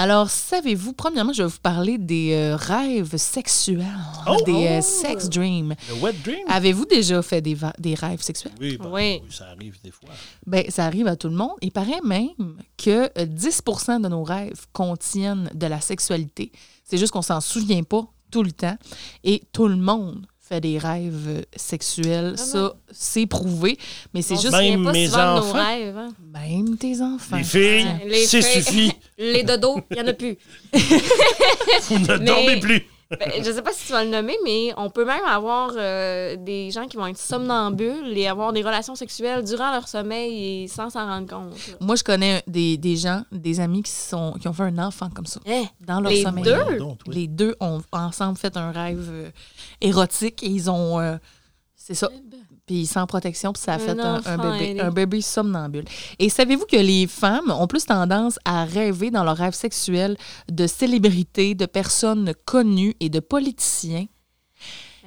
Alors, savez-vous, premièrement, je vais vous parler des euh, rêves sexuels, Oh! des euh, sex dreams. Le wet dream? Avez-vous déjà fait des, des rêves sexuels? Oui, ben, Oui. oui, ça arrive des fois. Ben, ça arrive à tout le monde. Il paraît même que euh, 10% de nos rêves contiennent de la sexualité. C'est juste qu'on s'en souvient pas tout le temps. Et tout le monde fait des rêves euh, sexuels. Ça, c'est prouvé. Mais c'est juste Même pas mes souvent de nos enfants. rêves. hein. même tes enfants. Les filles, Les c'est filles. suffit. Les dodos, il n'y en a plus. [LAUGHS] Vous ne Mais- dormez plus. Ben, je sais pas si tu vas le nommer, mais on peut même avoir euh, des gens qui vont être somnambules et avoir des relations sexuelles durant leur sommeil et sans s'en rendre compte. là. Moi, je connais des, des gens, des amis qui, sont, qui ont fait un enfant comme ça, Hein? dans leur Les sommeil. deux? Donc. Les deux ont ensemble fait un rêve euh, érotique et ils ont. euh, c'est ça. Puis sans protection, puis ça a fait un, bébé, un bébé somnambule. Et savez-vous que les femmes ont plus tendance à rêver dans leurs rêves sexuels de célébrités, de personnes connues et de politiciens,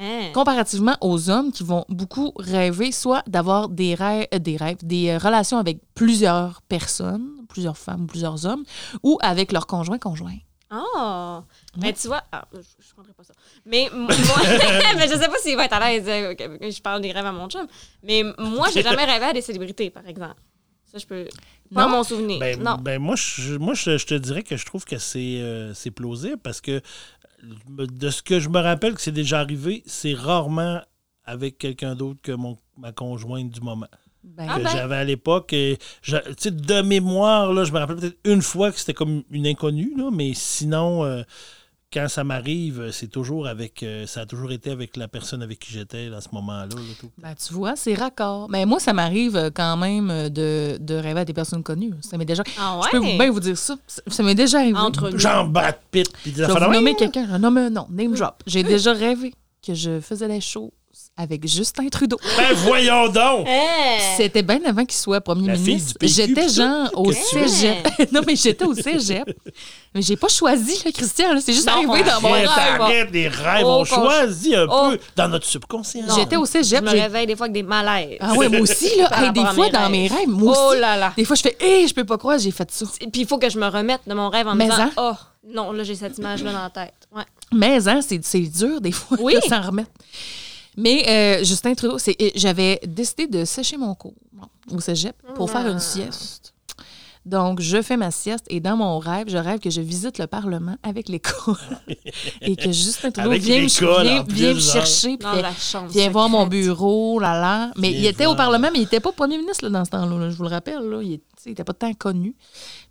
Hein? comparativement aux hommes qui vont beaucoup rêver soit d'avoir des rêves, euh, des rêves, des euh, relations avec plusieurs personnes, plusieurs femmes, plusieurs hommes, ou avec leur conjoint conjoint. Ah! Mais tu vois, ah, je ne comprendrais pas ça. Mais moi, [LAUGHS] [LAUGHS] mais je sais pas s'il va être à l'aise euh, que que je parle des rêves à mon chum. Mais moi, j'ai jamais rêvé à des célébrités, par exemple. Ça, je peux. Pas Non? mon souvenir. Ben, non. ben, moi, je, moi je, je te dirais que je trouve que c'est euh, c'est plausible parce que de ce que je me rappelle que c'est déjà arrivé, c'est rarement avec quelqu'un d'autre que mon, ma conjointe du moment. Ben, Ah que ben. j'avais à l'époque. De mémoire, là, je me rappelle peut-être une fois que c'était comme une inconnue, là, mais sinon, euh, quand ça m'arrive, c'est toujours avec. euh, ça a toujours été avec la personne avec qui j'étais à ce moment-là. là. Ben, tu vois, c'est raccord. Mais moi, ça m'arrive euh, quand même euh, de, de rêver à des personnes connues. Ça m'est déjà. Ah Je peux ouais? bien vous dire ça. Ça, ça m'est déjà arrivé. Entre. Genre Brad Pitt. Puis des Je vais affaires vous de nommer quelqu'un. Je nomme un nom. Name drop. J'ai déjà rêvé que je faisais des choses avec Justin Trudeau. Ben voyons donc! Hein? C'était bien avant qu'il soit premier La ministre. J'étais genre au cégep. [LAUGHS] non, mais j'étais au cégep. Mais j'ai pas choisi, là, Christian. là. C'est juste Non, arrivé dans mon rêve. arrête, les rêves, Oh, on choisit un Oh. peu dans notre subconscient. Non. J'étais au Je cégep. me j'ai- réveille des fois avec des malaises. Ah ouais, moi aussi, là. [LAUGHS] Hey, des fois, mes dans mes rêves, moi Oh aussi. là là. Des fois, je fais, hé, je peux pas croire, j'ai fait ça. Et puis, il faut que je me remette de mon rêve en me Mais disant, hein? oh, non, là, j'ai cette image-là dans la tête. Ouais. Mais hein, c'est c'est dur des fois Oui. de s'en remettre. Mais euh, Justin Trudeau, c'est- j'avais décidé de sécher mon cours au cégep pour faire une sieste. Donc, je fais ma sieste et dans mon rêve, je rêve que je visite le Parlement avec l'école [LAUGHS] et que Justin Trudeau vient, vient- vient me chercher. puis vient- la chambre. Viens voir mon bureau, là, là. Mais il était au. Parlement, mais il n'était pas premier ministre là, dans ce temps-là. là, je vous le rappelle. Là. Il n'était pas tant connu.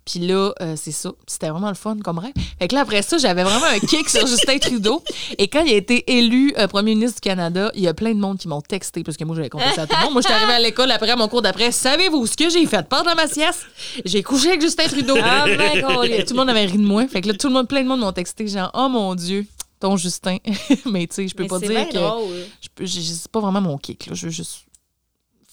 Puis là, euh, c'est ça. C'était vraiment le fun comme rêve. Fait que là, après ça, j'avais vraiment un kick sur Justin Trudeau. Et quand il a été élu euh, premier ministre du Canada, il y a plein de monde qui m'ont texté parce que moi, j'avais compris ça à tout le monde. Moi, j'étais arrivée à l'école après mon cours d'après. Savez-vous ce que j'ai fait? Pendant ma sieste? J'ai couché avec Justin Trudeau. Ah, ben, tout le monde avait ri de moi. Fait que là, tout le monde, plein de monde m'ont texté genre, oh mon Dieu, ton Justin. [LAUGHS] mais tu sais, je peux Mais pas dire que je c'est pas vraiment mon kick. Là. Je veux juste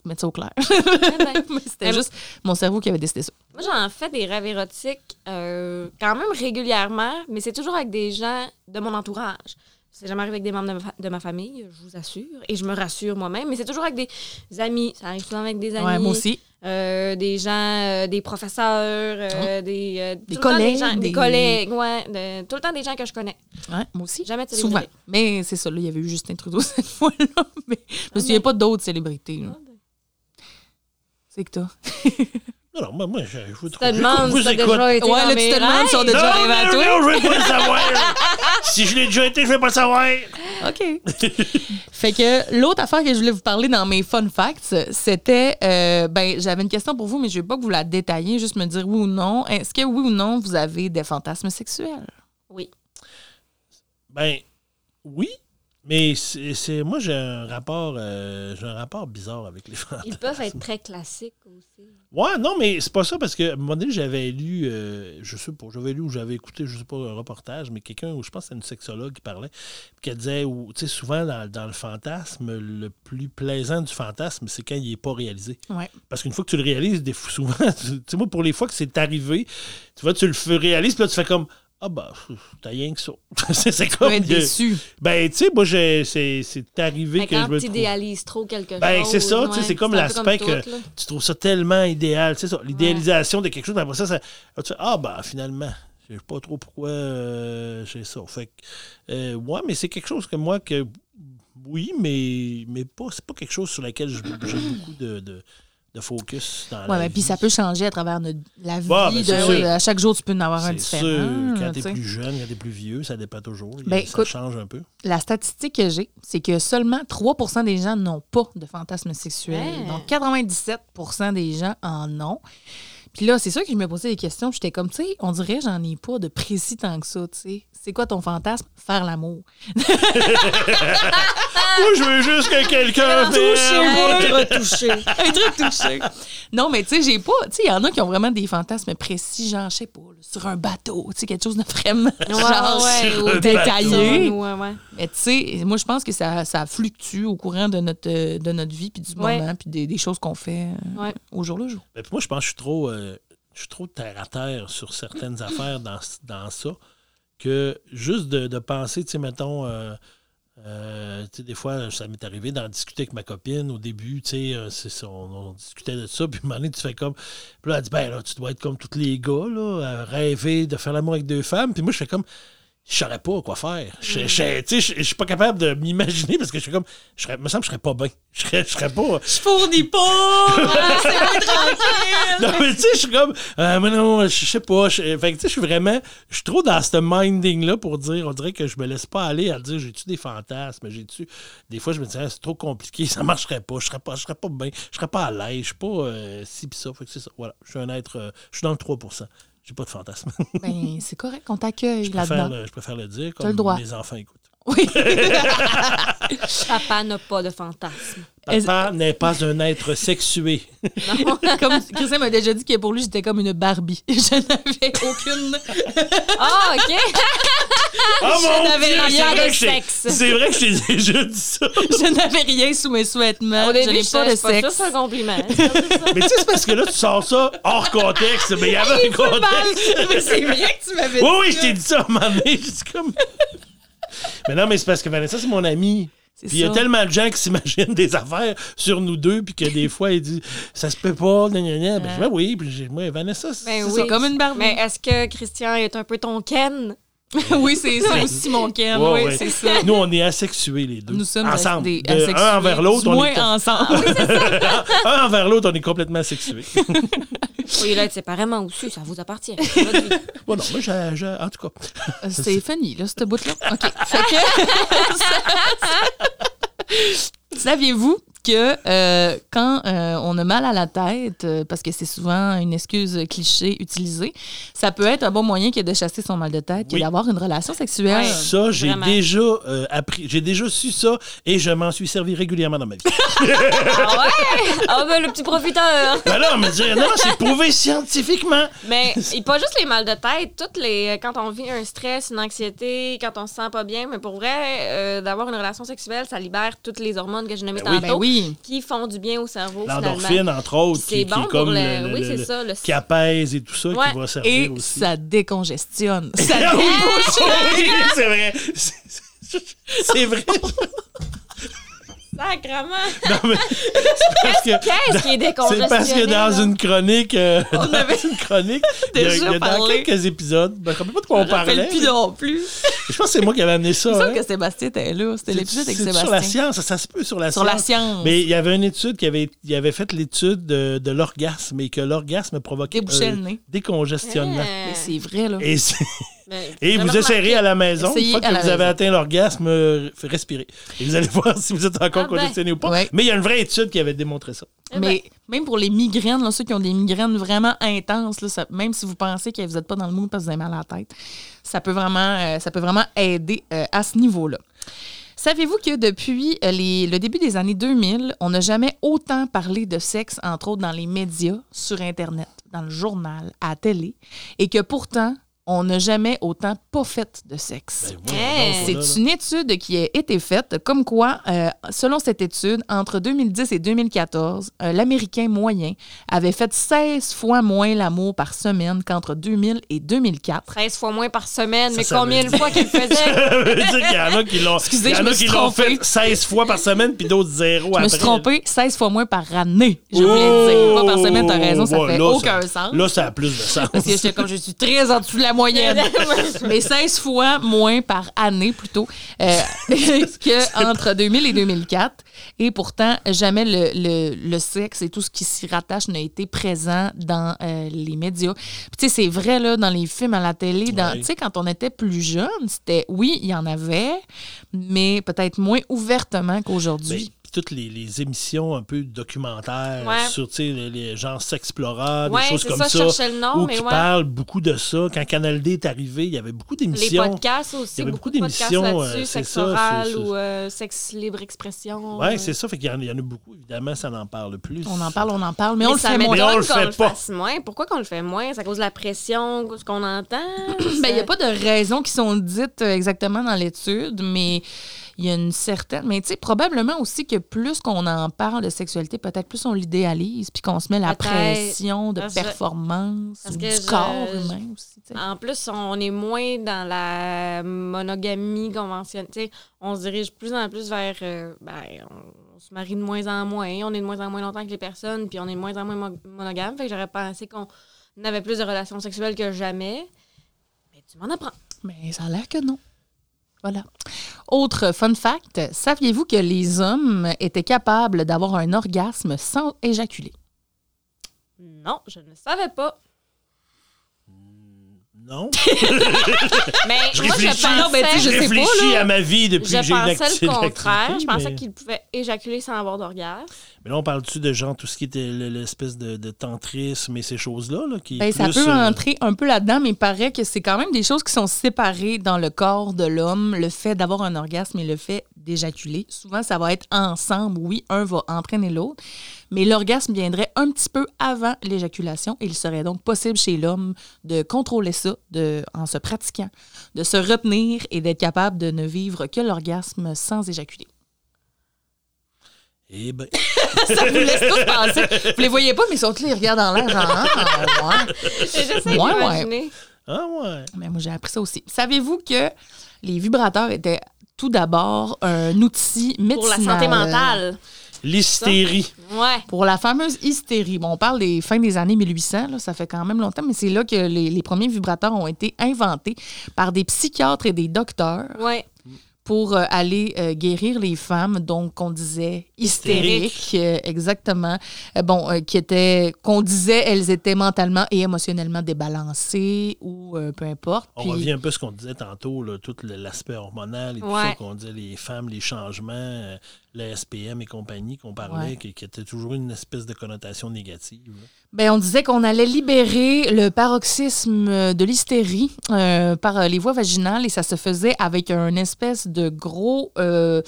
mettre ça au clair. Ben. [LAUGHS] C'était juste mon cerveau qui avait décidé ça. Moi, j'en fais des rêves érotiques euh, quand même régulièrement, mais c'est toujours avec des gens de mon entourage. C'est jamais arrivé avec des membres de ma, fa- de ma famille, je vous assure. Et je me rassure moi-même, mais c'est toujours avec des amis. Ça arrive souvent avec des amis. Ouais, moi aussi. Euh, des gens, euh, des professeurs, euh, des, collègues, Des, gens- des des- collègues, ouais. de- tout le temps des gens que je connais. Ouais, moi aussi. Jamais de Souvent. Mais c'est ça, là, il y avait eu Justin Trudeau [LAUGHS] cette fois-là. Mais je me souviens pas d'autres célébrités. là. C'est que toi. [LAUGHS] Non, non, moi, moi, je, je vous Je te demande vous si écoute. déjà été Ouais, là, tu te demandes si on a déjà Non, rêvé à non, toi. non, je veux pas le savoir. [LAUGHS] si je l'ai déjà été, je veux pas le savoir. OK. fait que l'autre affaire que je voulais vous parler dans mes fun facts, c'était, euh, ben, j'avais une question pour vous, mais je ne vais pas que vous la détailler, juste me dire oui ou non. Est-ce que oui ou non, vous avez des fantasmes sexuels? Oui. Ben, oui, mais c'est c'est- moi, j'ai un rapport euh, j'ai un rapport bizarre avec les fantasmes. Ils peuvent être très classiques aussi. Ouais, non, mais c'est pas ça parce que à un moment donné, j'avais lu, euh, je sais pas, j'avais lu ou j'avais écouté, je sais pas, un reportage, mais quelqu'un, ou je pense que c'était une sexologue qui parlait, puis qui disait, tu sais, souvent dans, dans le fantasme, le plus plaisant du fantasme, c'est quand il est pas réalisé. Ouais. Parce qu'une fois que tu le réalises, des fois, [LAUGHS] souvent, tu sais, moi, pour les fois que c'est arrivé, tu vois, tu le fais- réalises, puis là, tu fais comme, ah bah, t'as rien que ça. [LAUGHS] c'est comme. être déçu. Ben, tu sais, moi, j'ai- c'est c'est arrivé que je quand me idéalises trop quelque Ben, chose. c'est ça, tu sais, c'est comme l'aspect que tu trouves ça tellement idéal. Tu sais, ça, l'idéalisation de quelque chose, après ça, tu ah, ben, finalement, je sais pas trop pourquoi euh, j'ai ça. Fait que, euh, ouais, mais c'est quelque chose que moi, que oui, mais, mais pas, c'est pas quelque chose sur lequel je- j'ai beaucoup de, de, de focus dans Ouais, la mais vie. puis ça peut changer à travers notre- la vie. Ouais, ben, de- sûr. à chaque jour, tu peux en avoir un différent. sûr, quand tu t'es sais. plus jeune, quand t'es plus vieux, ça dépend toujours. Ben, ça écoute, change un peu. La statistique que j'ai, c'est que seulement 3% des gens n'ont pas de fantasme sexuel. Ouais. Donc 97% des gens en ont. Puis là, c'est sûr que je me posais des questions. J'étais comme, tu sais, on dirait j'en ai pas de précis tant que ça, tu sais. C'est quoi ton fantasme? Faire l'amour. [LAUGHS] Moi, je veux juste que quelqu'un m'aime. Être touché. Un truc touché. Non, mais tu sais, j'ai pas. Tu sais, il y en a qui ont vraiment des fantasmes précis, genre, je sais pas, là. sur un bateau, tu sais, quelque chose de vraiment Ouais, [LAUGHS] genre ouais, sur ou un détaillé. Ouais, ouais. Mais tu sais, moi, je pense que ça, ça fluctue au courant de notre, de notre vie, puis du Ouais. moment, puis des, des choses qu'on fait euh, Ouais. au jour le jour. Ben, puis moi, je pense que je suis trop, euh, je suis trop terre à terre sur certaines affaires dans, dans ça que juste de, de penser, tu sais, mettons, euh, euh, des fois, ça m'est arrivé d'en discuter avec ma copine au début, tu sais, euh, on, discutait de ça, [LAUGHS] puis à un moment donné, tu fais comme. Puis là, elle dit, ben là, tu dois être comme tous les gars, là, rêver de faire l'amour avec deux femmes. Puis moi, je fais comme. Je saurais pas quoi faire. Je, je- suis pas capable de m'imaginer parce que je suis comme. Je serais, me semble que je serais pas bien. Je serais, je serais pas. Je fournis pas! [LAUGHS] C'est tranquille! Non, mais tu sais, je suis comme, euh, mais non, je sais pas. Je, fait que tu sais, je suis vraiment, je suis trop dans ce minding-là pour dire, on dirait que je me laisse pas aller à dire, j'ai-tu des fantasmes, j'ai-tu. Des fois, je me dis, Ah, c'est trop compliqué, [LAUGHS] ça marcherait pas, je serais pas, je serais pas bien, je serais pas à l'aise, je suis pas euh, ci pis ça. Fait que c'est ça. Voilà, je suis un être, euh, je suis dans le 3 J'ai pas de fantasme. Ben, c'est correct qu'on t'accueille je, préfère là-dedans. le, je préfère le dire T'as le comme droit. mes enfants écoutent. Oui. [LAUGHS] Papa n'a pas de fantasme. Papa n'est pas un être sexué. [LAUGHS] comme Christian m'a déjà dit que pour lui, j'étais comme une Barbie. [LAUGHS] Je n'avais aucune. Ah, OK. Oh mon n'avais Dieu, rien de j'ai- sexe. C'est vrai que je t'ai déjà dit ça. Je n'avais rien sous mes sous-vêtements. Au je n'ai je pas de suis pas sexe. c'est un compliment. Mais tu sais, c'est parce que là, tu sors ça hors contexte, mais il y avait un contexte. Mais c'est vrai que tu m'avais Oui, dit. oui, je ça. t'ai dit ça à un moment donné. Comme. Mais non, mais c'est parce que Vanessa, c'est mon ami. C'est Puis il y a tellement de gens qui s'imaginent des affaires sur nous deux, puis que des [LAUGHS] fois, ils disent ça se peut pas, gna, gna, gna. Ben, je dis, Ben oui, puis j'ai- moi, Vanessa, c'est Ben c'est oui. ça. comme une Barbie. Mais est-ce que Christian est un peu ton Ken? [LAUGHS] oui, c'est c'est aussi mon. Ouais, oui, ouais. c'est ça. Nous, on est asexués, les deux. Nous sommes ensemble. des De asexués. un envers l'autre, on moins est. ensemble. [LAUGHS] un envers l'autre, on est complètement asexués. [LAUGHS] Oui, là, séparément aussi, ça vous appartient. Bon, non, moi, j'ai- j'ai- en tout cas. Euh, C'est funny, là, ce bout-là. OK. Fait que... Saviez-vous que euh, quand euh, on a mal à la tête, euh, parce que c'est souvent une excuse cliché utilisée, ça peut être un bon moyen que de chasser son mal de tête, que Oui. d'avoir une relation sexuelle. Ça, j'ai déjà euh, appris, j'ai déjà su ça et je m'en suis servi régulièrement dans ma vie. [LAUGHS] Ah ouais? Ah ben, le petit profiteur. ben là, on me dit, non, c'est prouvé scientifiquement. Mais et pas juste les mal de tête, toutes les quand on vit un stress, une anxiété, quand on se sent pas bien, mais pour vrai, euh, d'avoir une relation sexuelle, ça libère toutes les hormones que je nommais Ben oui. tantôt, Ben oui. Qui font du bien au cerveau finalement. L'endorphine, entre autres, C'est qui, bon qui est pour comme le- le, oui, le- ça, le- qui apaise et tout ça, Ouais. qui va servir Et aussi. ça décongestionne. [LAUGHS] Ça Ah oui, c'est vrai. [LAUGHS] C'est vrai. [LAUGHS] Sacrement! Non, mais [LAUGHS] c'est parce que Qu'est-ce qui est c'est décongestionné? parce que dans là? une chronique, euh, dans avait une chronique, [LAUGHS] il y a, il dans quelques épisodes, ben, je ne sais pas de quoi on me parlait. plus mais- non plus. Je pense que c'est moi qui avais amené ça. Me semble hein. que Sébastien était là. C'était C'est- l'épisode avec c'est Sébastien. sur la science, ça se peut sur la Sur science. la science. Mais il y avait une étude qui avait, il avait fait l'étude de, de l'orgasme et que l'orgasme provoquait Débouchait le nez. décongestionnement. Mais c'est vrai, là. Et, c'est- [LAUGHS] et vous essayerez à la maison, une fois que vous avez atteint l'orgasme, euh, respirez. Et vous allez voir si vous êtes encore. Congestionné ou pas. Ouais. Mais il y a une vraie étude qui avait démontré ça. Eh Mais même pour les migraines, là, ceux qui ont des migraines vraiment intenses, là, ça- même si vous pensez que vous n'êtes pas dans le mood parce que vous avez mal à la tête, ça peut vraiment, euh, ça peut vraiment aider euh, à ce niveau-là. Savez-vous que depuis euh, les- le début des années 2000, on n'a jamais autant parlé de sexe, entre autres dans les médias, sur Internet, dans le journal, à la télé, et que pourtant, on n'a jamais autant pas fait de sexe. Ben, Hey. là. C'est une étude qui a été faite, comme quoi, euh, selon cette étude, entre 2010 et 2014, euh, l'Américain moyen avait fait 16 fois moins l'amour par semaine qu'entre 2000 et 2004. 13 fois moins par semaine, Ça, mais ça combien de fois qu'il faisait? [LAUGHS] Ça veut dire qu'il y en a qui l'ont Excusez, il y en je me a suis qui l'ont trompée. fait 16 fois par semaine, puis d'autres zéro Je après. me suis trompée, 16 fois moins par année. Je voulais Oh! dire, pas par semaine, t'as raison, ça Ouais, fait là, aucun sens. Là, ça a plus de sens. Parce que comme je suis très en dessous de la moyenne. Mais 16 fois moins par année plutôt euh, [LAUGHS] que entre 2000 et 2004. Et pourtant, jamais le, le- le sexe et tout ce qui s'y rattache n'a été présent dans euh, les médias. Puis, tu sais, c'est vrai, là, dans les films, à la télé, dans- tu sais, quand on était plus jeune, c'était, oui, il y en avait, mais peut-être moins ouvertement qu'aujourd'hui. Toutes les, les émissions un peu documentaires Ouais. sur tu sais, les, les gens Sexplora, Ouais, des choses c'est comme ça, ça, je cherchais le nom, où mais qui ouais. parlent beaucoup de ça. Quand Canal D est arrivé, il y avait beaucoup Les d'émissions. podcasts Il y aussi, avait beaucoup d'émissions, euh, sexe oral ou euh, sexe libre expression. Oui, euh. c'est ça. Fait qu'il y, en- il y en a beaucoup, évidemment, ça en parle plus. On en parle, on en parle, mais, Mais on le fait moins. Mais on le fait pas. moins. Pourquoi qu'on le fait moins? C'est à cause de la pression, ce qu'on entend? [COUGHS] Ben, il n'y a pas de raisons qui sont dites euh, exactement dans l'étude, mais il y a une certaine. Mais tu sais, probablement aussi que plus qu'on en parle de sexualité, peut-être plus on l'idéalise, puis qu'on se met la pression de Parce performance, parce ou que du je- corps humain aussi. En plus, on est moins dans la monogamie conventionnelle. On se dirige plus en plus vers. euh, ben, on, on se marie de moins en moins, on est de moins en moins longtemps que les personnes, puis on est de moins en moins mo- monogame. Fait que j'aurais pensé qu'on avait plus de relations sexuelles que jamais. Mais tu m'en apprends. Mais ça a l'air que non. Voilà. Autre fun fact, saviez-vous que les hommes étaient capables d'avoir un orgasme sans éjaculer? Non, je ne savais pas. Non. [LAUGHS] Mais Je moi, je réfléchis. pensais, Non, ben, tu sais, Je je sais pas, réfléchis là. à ma vie depuis je que j'ai une pensais acti- le contraire. Je pensais mais- qu'il pouvait éjaculer sans avoir d'orgasme. Mais là, on parle-tu de genre tout ce qui était le- l'espèce de, de tantrisme et ces choses-là? Là, qui Ben, ça peut euh, entrer un peu là-dedans, mais il paraît que c'est quand même des choses qui sont séparées dans le corps de l'homme, le fait d'avoir un orgasme et le fait d'éjaculer. Souvent, ça va être ensemble. Oui, un va entraîner l'autre, mais l'orgasme viendrait un petit peu avant l'éjaculation et il serait donc possible chez l'homme de contrôler ça de, en se pratiquant, de se retenir et d'être capable de ne vivre que l'orgasme sans éjaculer. Eh ben, [LAUGHS] Ça vous laisse tous penser. Vous les voyez pas, mais ils sont tous les regardent en l'air. genre, Ah, ouais. J'essaie Ouais, ouais. d'imaginer. ah ouais. Mais moi, j'ai appris ça aussi. Savez-vous que les vibrateurs étaient tout d'abord un outil médicinal? Pour la santé mentale. L'hystérie. Ouais. Pour la fameuse hystérie. Bon, on parle des fins des années 1800, là, ça fait quand même longtemps, mais c'est là que les, les premiers vibrateurs ont été inventés par des psychiatres et des docteurs Ouais. pour euh, aller euh, guérir les femmes, donc qu'on disait hystériques, euh, exactement. Euh, bon, euh, qui étaient, qu'on disait elles étaient mentalement et émotionnellement débalancées ou peu importe. On Puis- revient un peu à ce qu'on disait tantôt, là, tout l'aspect hormonal et tout ça, qu'on disait les femmes, les changements, le SPM et compagnie, qu'on parlait, Ouais. qui, qui était toujours une espèce de connotation négative. là. Ben, on disait qu'on allait libérer le paroxysme de l'hystérie euh, par les voies vaginales et ça se faisait avec un espèce de gros euh,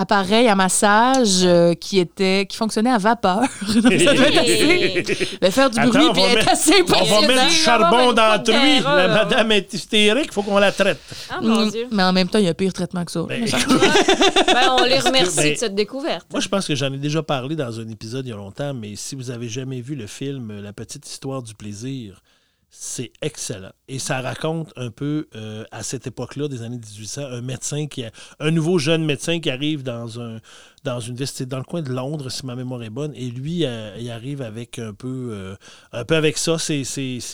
appareil à massage euh, qui était qui fonctionnait à vapeur. Donc, [LAUGHS] ça devait être [LAUGHS] assez- faire du Attends, bruit on puis va être mettre- assez On va impressionnant. mettre du charbon dans truie. La madame est hystérique, il faut qu'on la traite. Ah, mon Mm, Dieu. Mais en même temps, il y a pire traitement que ça. Ben, Ben, on les remercie ben, de cette découverte. Moi, je pense que j'en ai déjà parlé dans un épisode il y a longtemps, mais si vous avez jamais vu le film euh, La petite histoire du plaisir, c'est excellent. Et ça raconte un peu, euh, à cette époque-là, des années 1800, un médecin qui un nouveau jeune médecin qui arrive dans un dans une ville, dans le coin de Londres, si ma mémoire est bonne, et lui, euh, il arrive avec un peu, euh, un peu avec ça. C'est,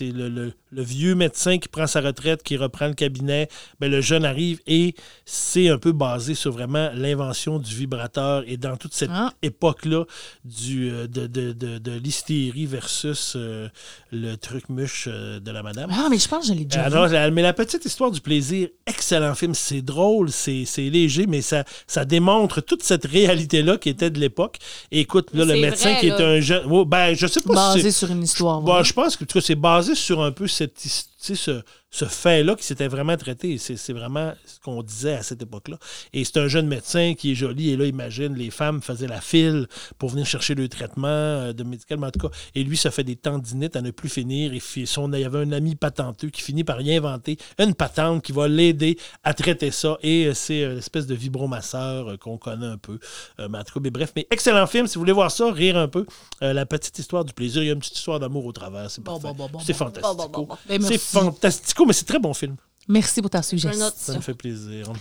le, le- le vieux médecin qui prend sa retraite, qui reprend le cabinet. Ben, le jeune arrive et c'est un peu basé sur vraiment l'invention du vibrateur et dans toute cette Ah. époque-là du, euh, de, de, de, de l'hystérie versus euh, le truc muche de la madame. Ah, mais je pense que je l'ai déjà. Alors, mais la petite histoire du plaisir, excellent film. C'est drôle, c'est léger, mais ça, ça démontre toute cette réalité-là qui était de l'époque. Et écoute, là, le médecin vrai, qui là. est un jeune. Oh, ben, je sais pas si Basé sur une histoire. Vraie. je pense que en tout cas, c'est basé sur un peu cette, his- tu sais, ce, ce fait-là qui s'était vraiment traité. C'est vraiment ce qu'on disait à cette époque-là. Et c'est un jeune médecin qui est joli. Et là, imagine, les femmes faisaient la file pour venir chercher le traitement euh, de médicalement, en tout cas. Et lui, ça fait des tendinites à ne plus finir. Et son, il y avait un ami patenteux qui finit par y inventer une patente qui va l'aider à traiter ça. Et euh, c'est euh, l'espèce de vibromasseur qu'on connaît un peu. Mais en tout cas, mais bref, mais excellent film. Si vous voulez voir ça, rire un peu. Euh, la petite histoire du plaisir. Il y a une petite histoire d'amour au travers. C'est Bon, bon, bon, c'est fantastico. Ben, c'est merci. Mais c'est très bon film. Merci pour ta suggestion. Ça ça. me fait plaisir.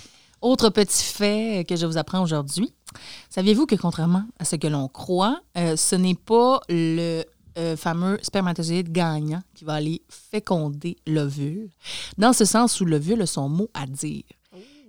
Autre petit fait que je vous apprends aujourd'hui. Saviez-vous que contrairement à ce que l'on croit, euh, ce n'est pas le euh, fameux spermatozoïde gagnant qui va aller féconder l'ovule, dans ce sens où l'ovule a son mot à dire.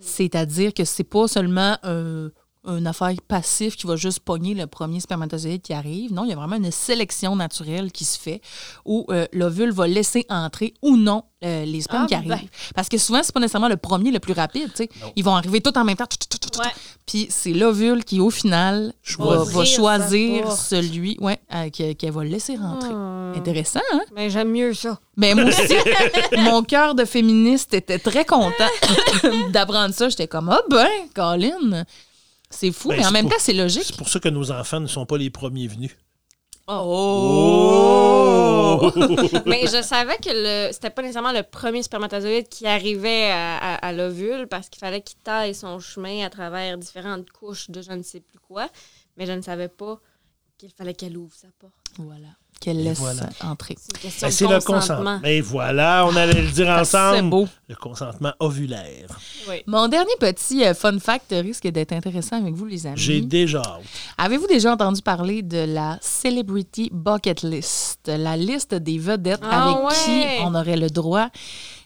C'est-à-dire que c'est pas seulement un, une affaire passive qui va juste pogner le premier spermatozoïde qui arrive. Non, il y a vraiment une sélection naturelle qui se fait où euh, l'ovule va laisser entrer ou non euh, les spermes Ah, qui arrivent. ben. Parce que souvent, c'est pas nécessairement le premier le plus rapide. tu sais. Ils vont arriver tous en même temps. tout, tout, tout, tout, Ouais. tout. Puis c'est l'ovule qui, au final, va, choisir celui ouais, euh, que- qu'elle va laisser rentrer. Hmm. Intéressant, hein? Mais j'aime mieux ça. Mais moi aussi, [LAUGHS] mon cœur de féministe était très content [LAUGHS] d'apprendre ça. J'étais comme, ah ben, Colin, c'est fou, Ben, mais en même pour- temps, c'est logique. C'est pour ça que nos enfants ne sont pas les premiers venus. Oh! Mais [LAUGHS] je savais que le c'était pas nécessairement le premier spermatozoïde qui arrivait à, à- à l'ovule parce qu'il fallait qu'il taille son chemin à travers différentes couches de je ne sais plus quoi. Mais je ne savais pas qu'il fallait qu'elle ouvre sa porte. Voilà, qu'elle laisse voilà. entrer. C'est Ben, c'est le consentement. Et voilà, on allait le dire C'est ensemble. beau. Le consentement ovulaire. Oui. Mon dernier petit euh, fun fact risque d'être intéressant avec vous, les amis. J'ai déjà. Avez-vous déjà entendu parler de la Celebrity Bucket List, la liste des vedettes Ah avec ouais! qui on aurait le droit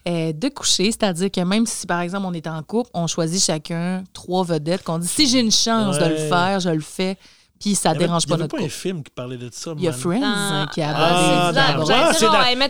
euh, de coucher? C'est-à-dire que même si, par exemple, on est en couple, on choisit chacun trois vedettes qu'on dit si j'ai une chance de le faire, je le fais, puis ça dérange il y pas notre pas un film qui parlait de ça. Il y a. Friends euh, qui a Ah, abordé- dire,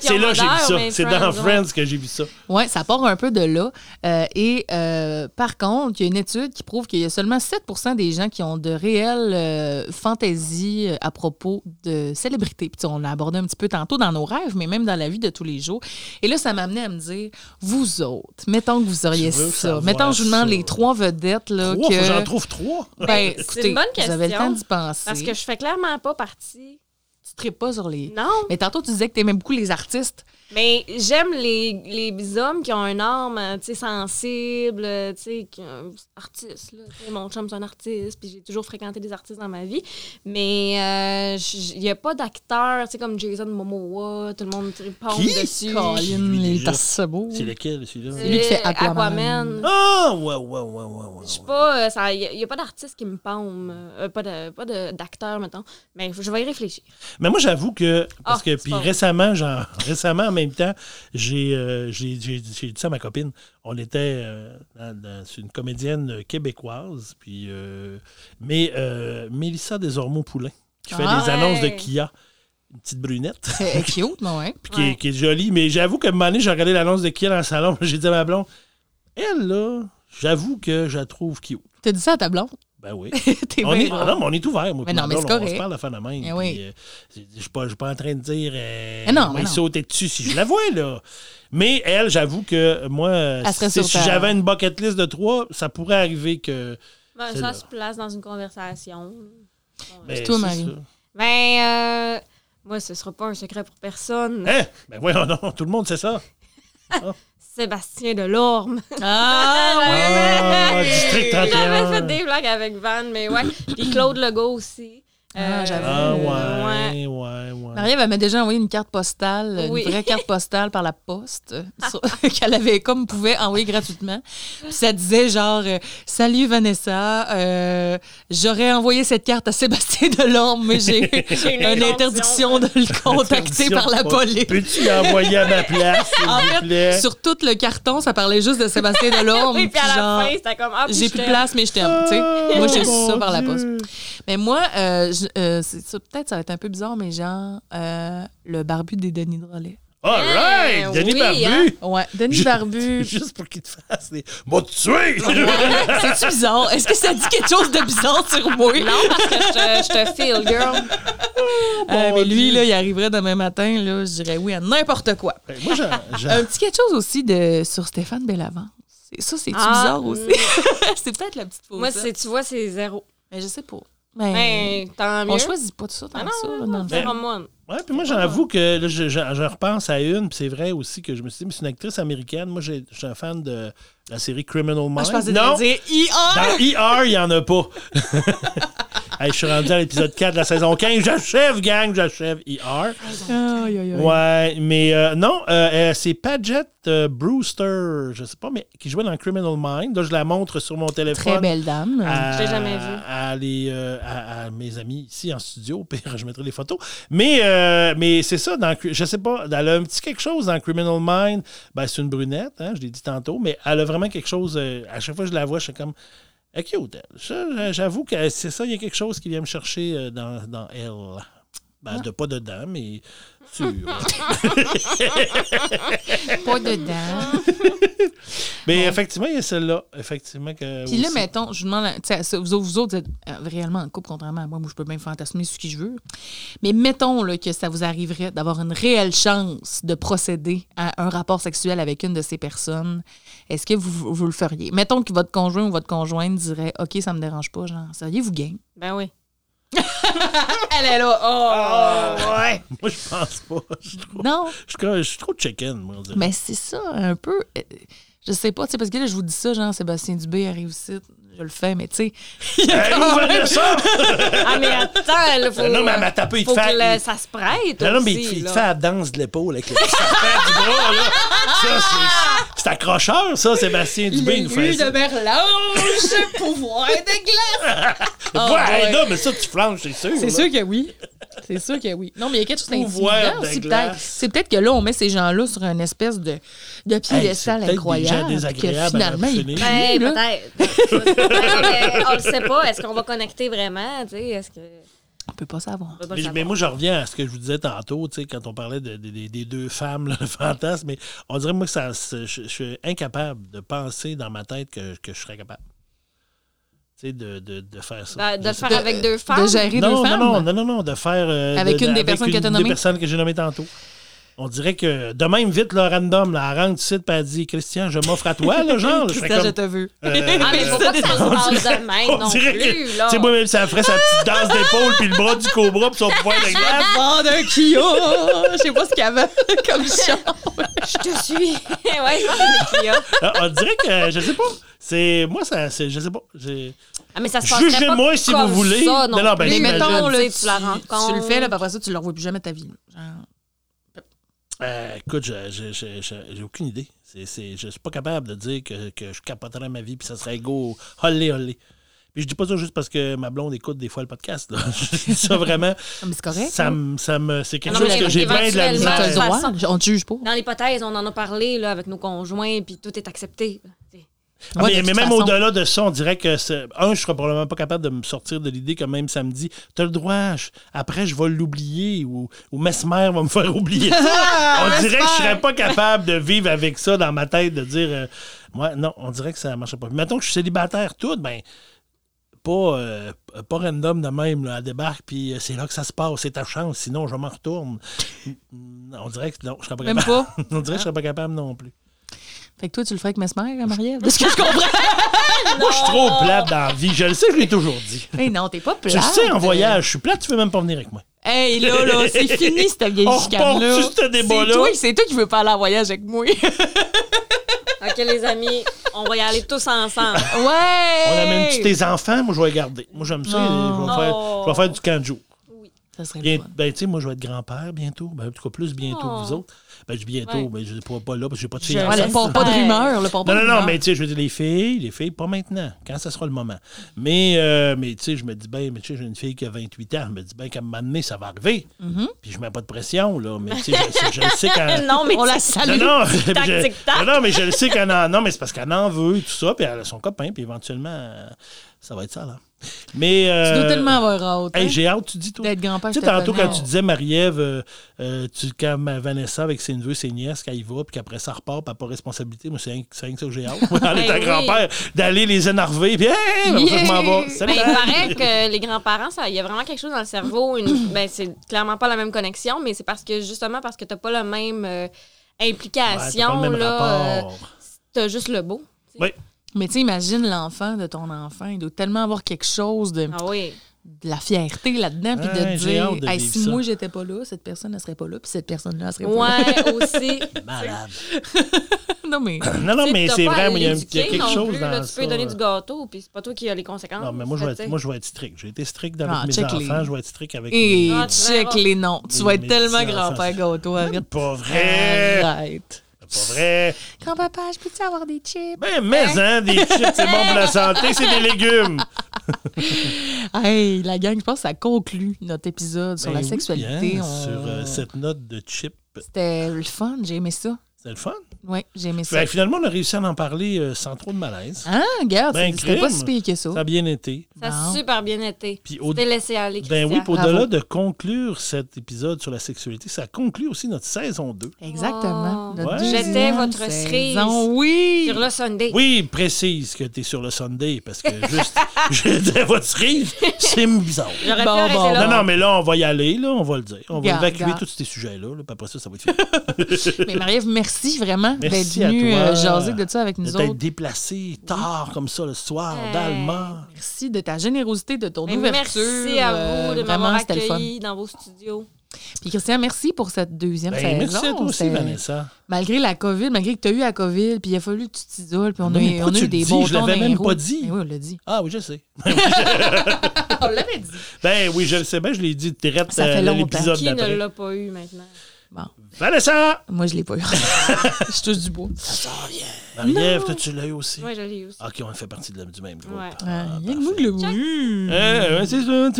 c'est là que j'ai vu ça. C'est dans Friends, ouais. Que j'ai vu ça. Oui, ça part un peu de là. Euh, et euh, par contre, il y a une étude qui prouve qu'il y a seulement 7% des gens qui ont de réelles euh, fantaisies à propos de célébrités. Puis tu sais, on l'a abordé un petit peu tantôt dans nos rêves, mais même dans la vie de tous les jours. Et là, ça m'a amené à me dire, vous autres, mettons que vous auriez ça. Mettons que je vous demande les trois vedettes. Là, Trois, que... j'en trouve trois. Ben, c'est écoutez, une bonne Vous avez le question, temps d'y penser. Parce que je fais clairement pas partie. tu tripes pas sur les... Non. Mais tantôt, tu disais que tu aimais beaucoup les artistes. Mais j'aime les, les hommes qui ont un âme, euh, tu sais, sensible, euh, tu sais, qui- un artiste, là. Mon chum, c'est un artiste, puis j'ai toujours fréquenté des artistes dans ma vie. Mais il n'y a pas d'acteurs, tu sais, comme Jason Momoa, tout le monde pompe Qui? dessus. Colin, les beau. C'est lequel, celui-là? C'est lui qui fait Euh, Aquaman. Ah, ouais, ouais, ouais, ouais, ouais. Je sais pas, il n'y a, pas d'artiste qui me paume, euh, pas de pas de- d'acteur, mettons. Mais je vais y réfléchir. Mais moi, j'avoue que. Parce Ah, que, puis récemment, genre, récemment, en même temps, j'ai euh, j'ai- j'ai- j'ai dit ça à ma copine. On était euh, dans- une comédienne québécoise, puis. euh, mais euh, Mélissa Desormeaux-Poulain, qui fait Ah les annonces de. Kia. Une petite brunette. C'est cute, [LAUGHS] ouais. puis qui, est, Ouais. qui est jolie. Mais j'avoue qu'à un moment donné, j'ai regardé l'annonce de Kia dans le salon. [LAUGHS] J'ai dit à ma blonde, elle, là, j'avoue que je la trouve cute. T'as dit ça à ta blonde? Ben oui. [LAUGHS] T'es On bien est, drôle. non, mais on est ouvert, moi. Mais non, ma mais On se parle de fin de même. Eh oui. euh, Je ne suis pas, je suis pas en train de dire. Euh, Eh non, mais non. sauter dessus si je la vois, là. Mais elle, j'avoue que moi, si, j'avais une bucket list de trois, ça pourrait arriver que. Ben, C'est ça là. se place dans une conversation. Ben, toi, c'est Marie. ça. Ben, euh, moi, ce sera pas un secret pour personne. Hein? Ben voyons non, tout le monde sait ça. [LAUGHS] Sébastien Delorme. Ah, Ah, District J'avais 31. fait des blagues avec Van, mais ouais. Puis Claude Legault aussi. Ah, j'avoue. Ah, euh, ouais, ouais, ouais. Marie-Ève m'a déjà envoyé une carte postale, Oui. une vraie carte postale par la poste, [LAUGHS] euh, [LAUGHS] qu'elle avait comme pouvait envoyer gratuitement. Puis ça disait genre euh, Salut Vanessa, euh, j'aurais envoyé cette carte à Sébastien Delorme, mais j'ai [LAUGHS] J'ai une une interdiction de le contacter par la police. Peux-tu l'envoyer à ma place, s'il vous fait, plaît? sur tout le carton, ça parlait juste de Sébastien Delorme. Oui, puis à la genre, fin, c'était comme Ah, j'ai plus de place, mais je t'aime. tu sais. Oh, Moi, j'ai reçu mon ça par la poste. Mais moi, euh, je- euh, c'est ça, peut-être ça va être un peu bizarre, mais genre euh, le barbu des Denis Drolet. All right! Hein, Denis oui, Barbu! Ouais, Denis Barbu. [LAUGHS] Juste pour qu'il te fasse des. M'a tué! C'est-tu bizarre? Est-ce que ça dit quelque chose de bizarre sur moi? Non, parce que je te, je te feel, girl. Euh, Mon mais lui, Dieu. là, il arriverait demain matin, là, je dirais oui à n'importe quoi. Ben, Moi, Un petit quelque chose aussi de, sur Stéphane Bellavance. C'est- Ça, c'est-tu Ah, bizarre aussi? mm. [LAUGHS] c'est peut-être la petite fausse. Moi, c'est, tu vois, c'est zéro. Mais je sais pas. Mais Ben, tant mieux. on choisit pas tout ça tant Ah que ça. non, là, non, non. Ouais, puis moi, j'avoue que là, je, je- je repense à une, puis c'est vrai aussi que je me suis dit, mais c'est une actrice américaine. Moi, j'ai- je suis un fan de la série Criminal Minds. Ah, je pensais non, dire IR! dans ER, il n'y en a pas. [LAUGHS] Hey, je suis rendu à l'épisode 4 de la saison 15. J'achève, gang, j'achève ER. Ouais, mais euh, non, euh, euh, c'est Paget euh, Brewster, je sais pas, mais qui jouait dans Criminal Minds. Là, je la montre sur mon téléphone. Très belle dame. à, Je l'ai jamais vue. À, les, euh, à, à mes amis ici en studio. [LAUGHS] Pire, je mettrai les photos. Mais, euh, mais c'est ça, dans, je sais pas, elle a un petit quelque chose dans Criminal Mind. Ben, c'est une brunette, hein, je l'ai dit tantôt, mais elle a vraiment quelque chose. euh, à chaque fois que je la vois, je suis comme. Ça, J'avoue que c'est ça, il y a quelque chose qui vient me chercher euh, dans, dans elle. Ben, de pas dedans, mais sûr. [LAUGHS] Pas dedans. [LAUGHS] mais effectivement, il y a celle-là. Effectivement que. Puis là, aussi. mettons, je vous demande, ça, vous, autres- vous autres, vous êtes euh, réellement en couple, contrairement à moi, moi, je peux même fantasmer sur qui je veux. Mais mettons là, que ça vous arriverait d'avoir une réelle chance de procéder à un rapport sexuel avec une de ces personnes. Est-ce que vous, vous le feriez? Mettons que votre conjoint ou votre conjointe dirait OK, ça me dérange pas, genre, seriez-vous game? Ben oui. Elle est là, oh! ouais. Moi, je pense pas. Je Non, je suis trop- chicken, moi, on mais c'est ça, un peu. euh, Je sais pas, tu sais, parce que là, je vous dis ça, genre, Sébastien Dubé arrive ici, je le fais, mais tu sais. Hey, quand où même- Vanessa? Ah, mais attends, il faut. Non, mais elle m'a tapé, il te fait- le- ça se prête. Non, non, mais il, aussi, te- là. fait la danse de l'épaule avec le [LAUGHS] du bras, là. Ça, c'est- c'est accrocheur, ça, Sébastien Dubé, il nous fait ça. Merlange, pouvoir de [LAUGHS] glace. Oh, [LAUGHS] ouais, boy. non, mais ça, tu flanches, c'est sûr. C'est sûr que oui. C'est sûr que oui. Non, mais il y a quelque chose d'intimidant de aussi, glace. peut-être. C'est peut-être que là, on met ces gens-là sur une espèce de, de piédestal des incroyable. gens désagréables [LAUGHS] Que finalement, l'obtenir. plie, Ben, peut-être. On le sait pas. Est-ce qu'on va connecter vraiment? Tu sais, est-ce que. On peut pas savoir. peut pas Mais, le mais savoir. moi, je reviens à ce que je vous disais tantôt, tu sais, quand on parlait de- de- de- des deux femmes, là, [LAUGHS] le fantasme, mais on dirait, moi, que ça, je, je suis incapable de penser dans ma tête que, que je serais capable. Tu sais, de, de, de faire ça. Ben, de faire avec deux femmes. De gérer non, deux non, femmes? non, non, non, non, de faire. euh, Avec de- une des avec personnes que une t'as des nommées? personnes que j'ai nommées tantôt. On dirait que de même, vite, le random, là, elle rentre ici, puis elle dit Christian, je m'offre à toi, là, genre. Christian, je te veux. euh, Ah, mais faut pas que ça [LAUGHS] se passe de même on non dirait plus, tu sais, moi, même si elle ferait sa petite danse d'épaule, puis le bras du cobra, puis son pouvoir de glace. Vendre un Kia! Je sais pas ce qu'il y avait [LAUGHS] comme chant. Je te suis. ouais, je. Ah, on dirait que, je sais pas. C'est, moi, ça, c'est, je sais pas. j'ai- Ah, mais ça se passerait pas Jugez-moi si comme vous voulez. Ça, non, Non, non, ben. Mais mettons, là, Tu la rencontres. Tu le fais, là, après ça, tu le revois plus jamais de ta vie. Genre, Euh, écoute, je- je- je- je- j'ai aucune idée. C'est, c'est, je suis pas capable de dire que, que je capoterais ma vie, puis ça serait go, holé, holé. Puis je dis pas ça juste parce que ma blonde écoute des fois le podcast. Là. [LAUGHS] je dis ça vraiment. Mais c'est correct. Ça là. me, ça me, c'est quelque Non, chose que j'ai bien de la misère. on te juge pas. Dans l'hypothèse, on en a parlé là, avec nos conjoints, puis tout est accepté. Ah, Ouais, mais même au-delà de ça, on dirait que, un, je serais probablement pas capable de me sortir de l'idée que même samedi, t'as le droit, je- après je vais l'oublier ou, ou Mesmer va me faire oublier ça. [LAUGHS] on dirait que je serais pas capable de vivre avec ça dans ma tête, de dire, euh, moi, non, on dirait que ça marcherait pas. Mettons que je suis célibataire, tout, ben, pas, euh, pas random de même, là, elle débarque, puis euh, c'est là que ça se passe, c'est ta chance, sinon je m'en retourne. [LAUGHS] on dirait que non, je serais pas Même capable. pas. [LAUGHS] on dirait que je serais pas capable non plus. Fait que toi, tu le ferais avec Mesmer, [LAUGHS] Marie-Ève? De ce que je comprends. [LAUGHS] Moi, je suis trop plate dans la vie. Je le sais, je l'ai toujours dit. hey, non, t'es pas Tu plate. le sais, en voyage, je suis plate, tu veux même pas venir avec moi. Hey, là, là, c'est [LAUGHS] fini, cette vieille On chicane-là. C'est toi, c'est toi qui veux pas aller en voyage avec moi. ouais! OK, les amis, on va y aller tous ensemble. On amène-tu tes enfants? Moi, je vais les garder. Moi, j'aime ça. Non. Je vais, faire, je vais faire du jour. Ça serait Bien- le fun. ben, tu sais, moi, je vais être grand-père bientôt. Ben, en tout cas, plus bientôt que vous Oh. autres. Ben, je dis bientôt, mais je ne pas, pas là parce que j'ai pas de filles Je- Ouais, pas, pas de rumeur, pas, Non, non, non, mais tu sais, je veux dire, les filles, les filles, pas maintenant, quand ça sera le moment. Mais, euh, mais tu sais, je me dis, ben, mais tu sais, j'ai une fille qui a 28 ans, je me dis, ben, qu'à un moment donné, ça va arriver. Mm-hmm. Puis je mets pas de pression, là, mais tu sais, je, je le sais [LAUGHS] quand. non, mais On la salue. Non, non, Tic-tac, [LAUGHS] [LAUGHS] je, tic-tac. non, non, mais je le sais qu'elle en Non, mais c'est parce qu'elle en veut et tout ça, puis elle a son copain, puis éventuellement, euh, ça va être ça, là. Mais. Tu euh, dois tellement avoir hâte. hey, hein, j'ai hâte, tu dis, toi. D'être grand-père, Tu sais, tantôt, quand tu disais, Marie-Ève, euh, euh, tu- quand Vanessa, avec ses neveux, ses nièces, quand il va, puis qu'après ça repart, puis pas responsabilité, moi, c'est rien, que ça que j'ai hâte. En Ben oui. grand-père, d'aller les énerver, puis, hey, je m'en. Salut, Ben, il paraît que les grands-parents, il y a vraiment quelque chose dans le cerveau. Une, ben, c'est clairement pas la même connexion, mais c'est parce que justement parce que t'as pas la même euh, Ouais, t'as implication. là, euh, t'as juste le beau. Oui. Mais tu sais, imagine l'enfant de ton enfant. Il doit tellement avoir quelque chose de, Ah oui. de la fierté là-dedans, puis Ouais, de j'ai dire hâte de Hey, vivre si ça. moi, j'étais pas là, cette personne ne serait pas là, puis cette personne-là serait pas là. Ouais, [LAUGHS] aussi. Malade. non, mais. [LAUGHS] Non, non, mais c'est vrai, il y a, quelque non chose plus, dans là, Tu ça. peux donner du gâteau, puis c'est pas toi qui as les conséquences. Non, mais moi, je vais être, moi, je vais être strict. J'ai été strict avec Ah, mes check enfants, les- je vais être strict avec Et mes... Ah, check les noms. Tu vas être tellement grand-père gâteau. Arrête. Pas vrai! Arrête. Pas vrai! Grand-papa, je peux-tu avoir des chips? Ben, mais, hein, des chips, c'est bon pour la santé, c'est des légumes. [LAUGHS] Hey, la gang, je pense que ça conclut notre épisode sur Ben la oui, sexualité. hein, On- Sur euh, cette note de chips. C'était le fun, j'ai aimé ça. C'était le fun. Oui, j'ai aimé ça. Fait finalement, on a réussi à en parler euh, sans trop de malaise. Ah, regarde, Ben, c'était pas si pire que ça. Ça a bien été. Ça a super bien été. Puis au- T'es laissé aller, Ben oui, Christian. au-delà de conclure cet épisode sur la sexualité, ça conclut aussi notre saison 2. Exactement. Oh. Ouais. J'étais votre saison. cerise. Oui. Sur le Sunday. Oui, précise que tu es sur le Sunday, parce que juste, [LAUGHS] j'étais votre cerise, c'est bizarre. J'aurais Bon, pu arrêter bon, là. Non, non, mais là, on va y aller, là, on va le dire. On va évacuer garde. tous ces sujets-là, là, puis après ça, ça va être fini. [LAUGHS] Mais Marie-Ève, merci vraiment d'être Merci à venue toi. euh, jaser de ça avec nous autres. déplacé tard comme ça le soir, Hey. d'Allemagne. Merci de ta générosité, de ton Mais ouverture. merci à vous de euh, m'avoir Vraiment, accueilli dans vos studios. Puis Christian, merci pour cette deuxième Ben, saison. merci à toi aussi, Vanessa. Malgré la COVID, malgré que tu as eu la COVID, puis il a fallu que tu t'isoles, puis on, Non, a, eu- on a des dis? bons Je l'avais même pas dit. Ben oui, on l'a dit. Ah oui, je sais. [LAUGHS] on l'avait dit. Ben oui, je le sais bien, je l'ai dit direct Ça fait à longtemps. l'épisode Qui ne d'après. l'a pas eu maintenant? Bon, Vanessa! moi, je l'ai pas eu. [LAUGHS] je touche du bois. Marie-Ève, toi, tu l'as eu aussi? Moi, je l'ai eu aussi. Ok, on fait partie de la- du même groupe. Ouais. Ah, il y a le c'est ça,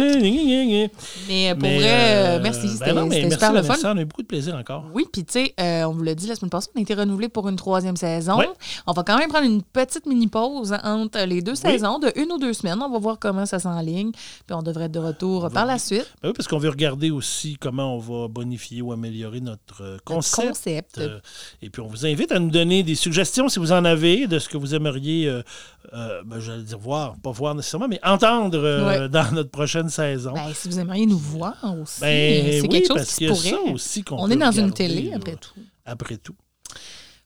Mais pour Mais, vrai, euh, merci. ben C'était non, mais c'était merci, super le fun. On a eu beaucoup de plaisir encore. Oui, puis tu sais, euh, on vous l'a dit la semaine passée, on a été renouvelé pour une troisième saison. Ouais. On va quand même prendre une petite mini-pause entre les deux saisons de une ou deux semaines. On va voir comment ça s'enligne. Puis on devrait être de retour par la suite. Ben oui, parce qu'on veut regarder aussi comment on va bonifier ou améliorer notre concept. Concept. Euh, et puis, on vous invite à nous donner des suggestions si vous en avez de ce que vous aimeriez, euh, euh, ben, j'allais dire voir, pas voir nécessairement, mais entendre Ouais. [LAUGHS] dans notre prochaine saison. Ben, si vous aimeriez nous voir aussi, Ben c'est oui, quelque chose parce qui a ça pourrait. aussi qu'on On est dans une télé, après tout. Après tout.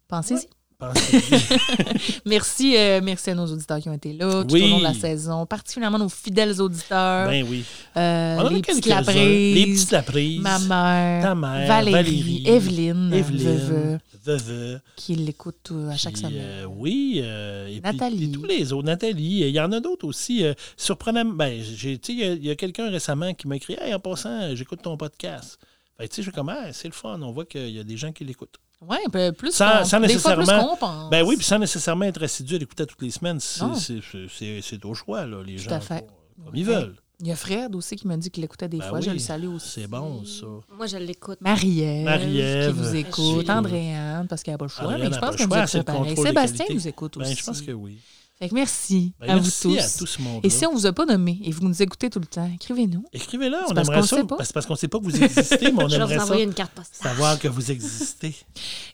Pensez-y. [LAUGHS] Merci, euh, merci à nos auditeurs qui ont été là tout Oui. au long de la saison, particulièrement nos fidèles auditeurs, ben oui. euh, On en a les petites laprises, Les petites laprises. ma mère, Ta mère, Valérie, Valérie, Evelyne, Evelyne, Veuve, Veuve. qui l'écoute euh, à chaque Puis, semaine. euh, oui. euh, et puis- Nathalie. et tous les autres. Nathalie. Il y en a d'autres aussi. euh, surprenamment. Ben, j'ai, tu sais, il y a- quelqu'un récemment qui m'a écrit Hey, en passant, j'écoute ton podcast. Tu sais, je suis comme, Ah, c'est le fun. On voit qu'il y a des gens qui l'écoutent. Oui, ben, plus Sans- qu'on- sans des fois plus nécessairement- qu'on pense. Ben oui, puis sans nécessairement être assidu à l'écouter toutes les semaines. C'est, c'est, c'est- c'est- c'est au choix, là. Les Tout gens à fait. comme ils veulent. Il y a Fred aussi qui m'a dit qu'il l'écoutait des Ben fois. Je oui, le salue aussi. C'est bon, ça. Moi, je l'écoute. Marie-Ève, Marie-Ève. qui vous écoute. Je- Andréane, parce qu'elle n'a pas le choix. Mais je pense pas le qu'elle nous contrôle des Sébastien nous écoute aussi. Ben, je pense que oui. Fait que merci Ben, à vous merci tous. à tout ce monde Et si on vous a pas nommé et vous nous écoutez tout le temps, écrivez-nous. Écrivez-le, on parce aimerait qu'on ça. sait pas. Ben, C'est parce qu'on ne sait pas que vous existez, mais on [LAUGHS] Je aimerait ça une carte postale. savoir que vous existez.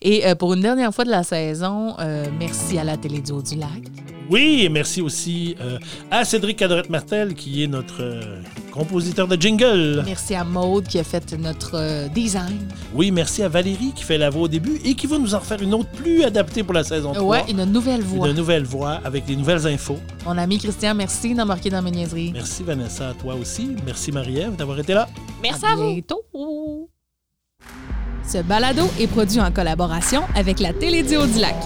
Et euh, pour une dernière fois de la saison, euh, merci à la Télé du Haut-du-Lac. Oui, et merci aussi euh, à Cédric Cadorette-Martel, qui est notre compositeur de jingle. Merci à Maude qui a fait notre design. Oui, merci à Valérie, qui fait la voix au début et qui va nous en refaire une autre plus adaptée pour la saison 3. Ouais, une nouvelle voix. Une nouvelle voix avec des nouvelles infos. Mon ami Christian, merci d'embarquer dans mes niaiseries. Merci Vanessa, à toi aussi. Merci Marie-Ève d'avoir été là. Merci à vous. bientôt. Ce balado est produit en collaboration avec la Télédio du Lac.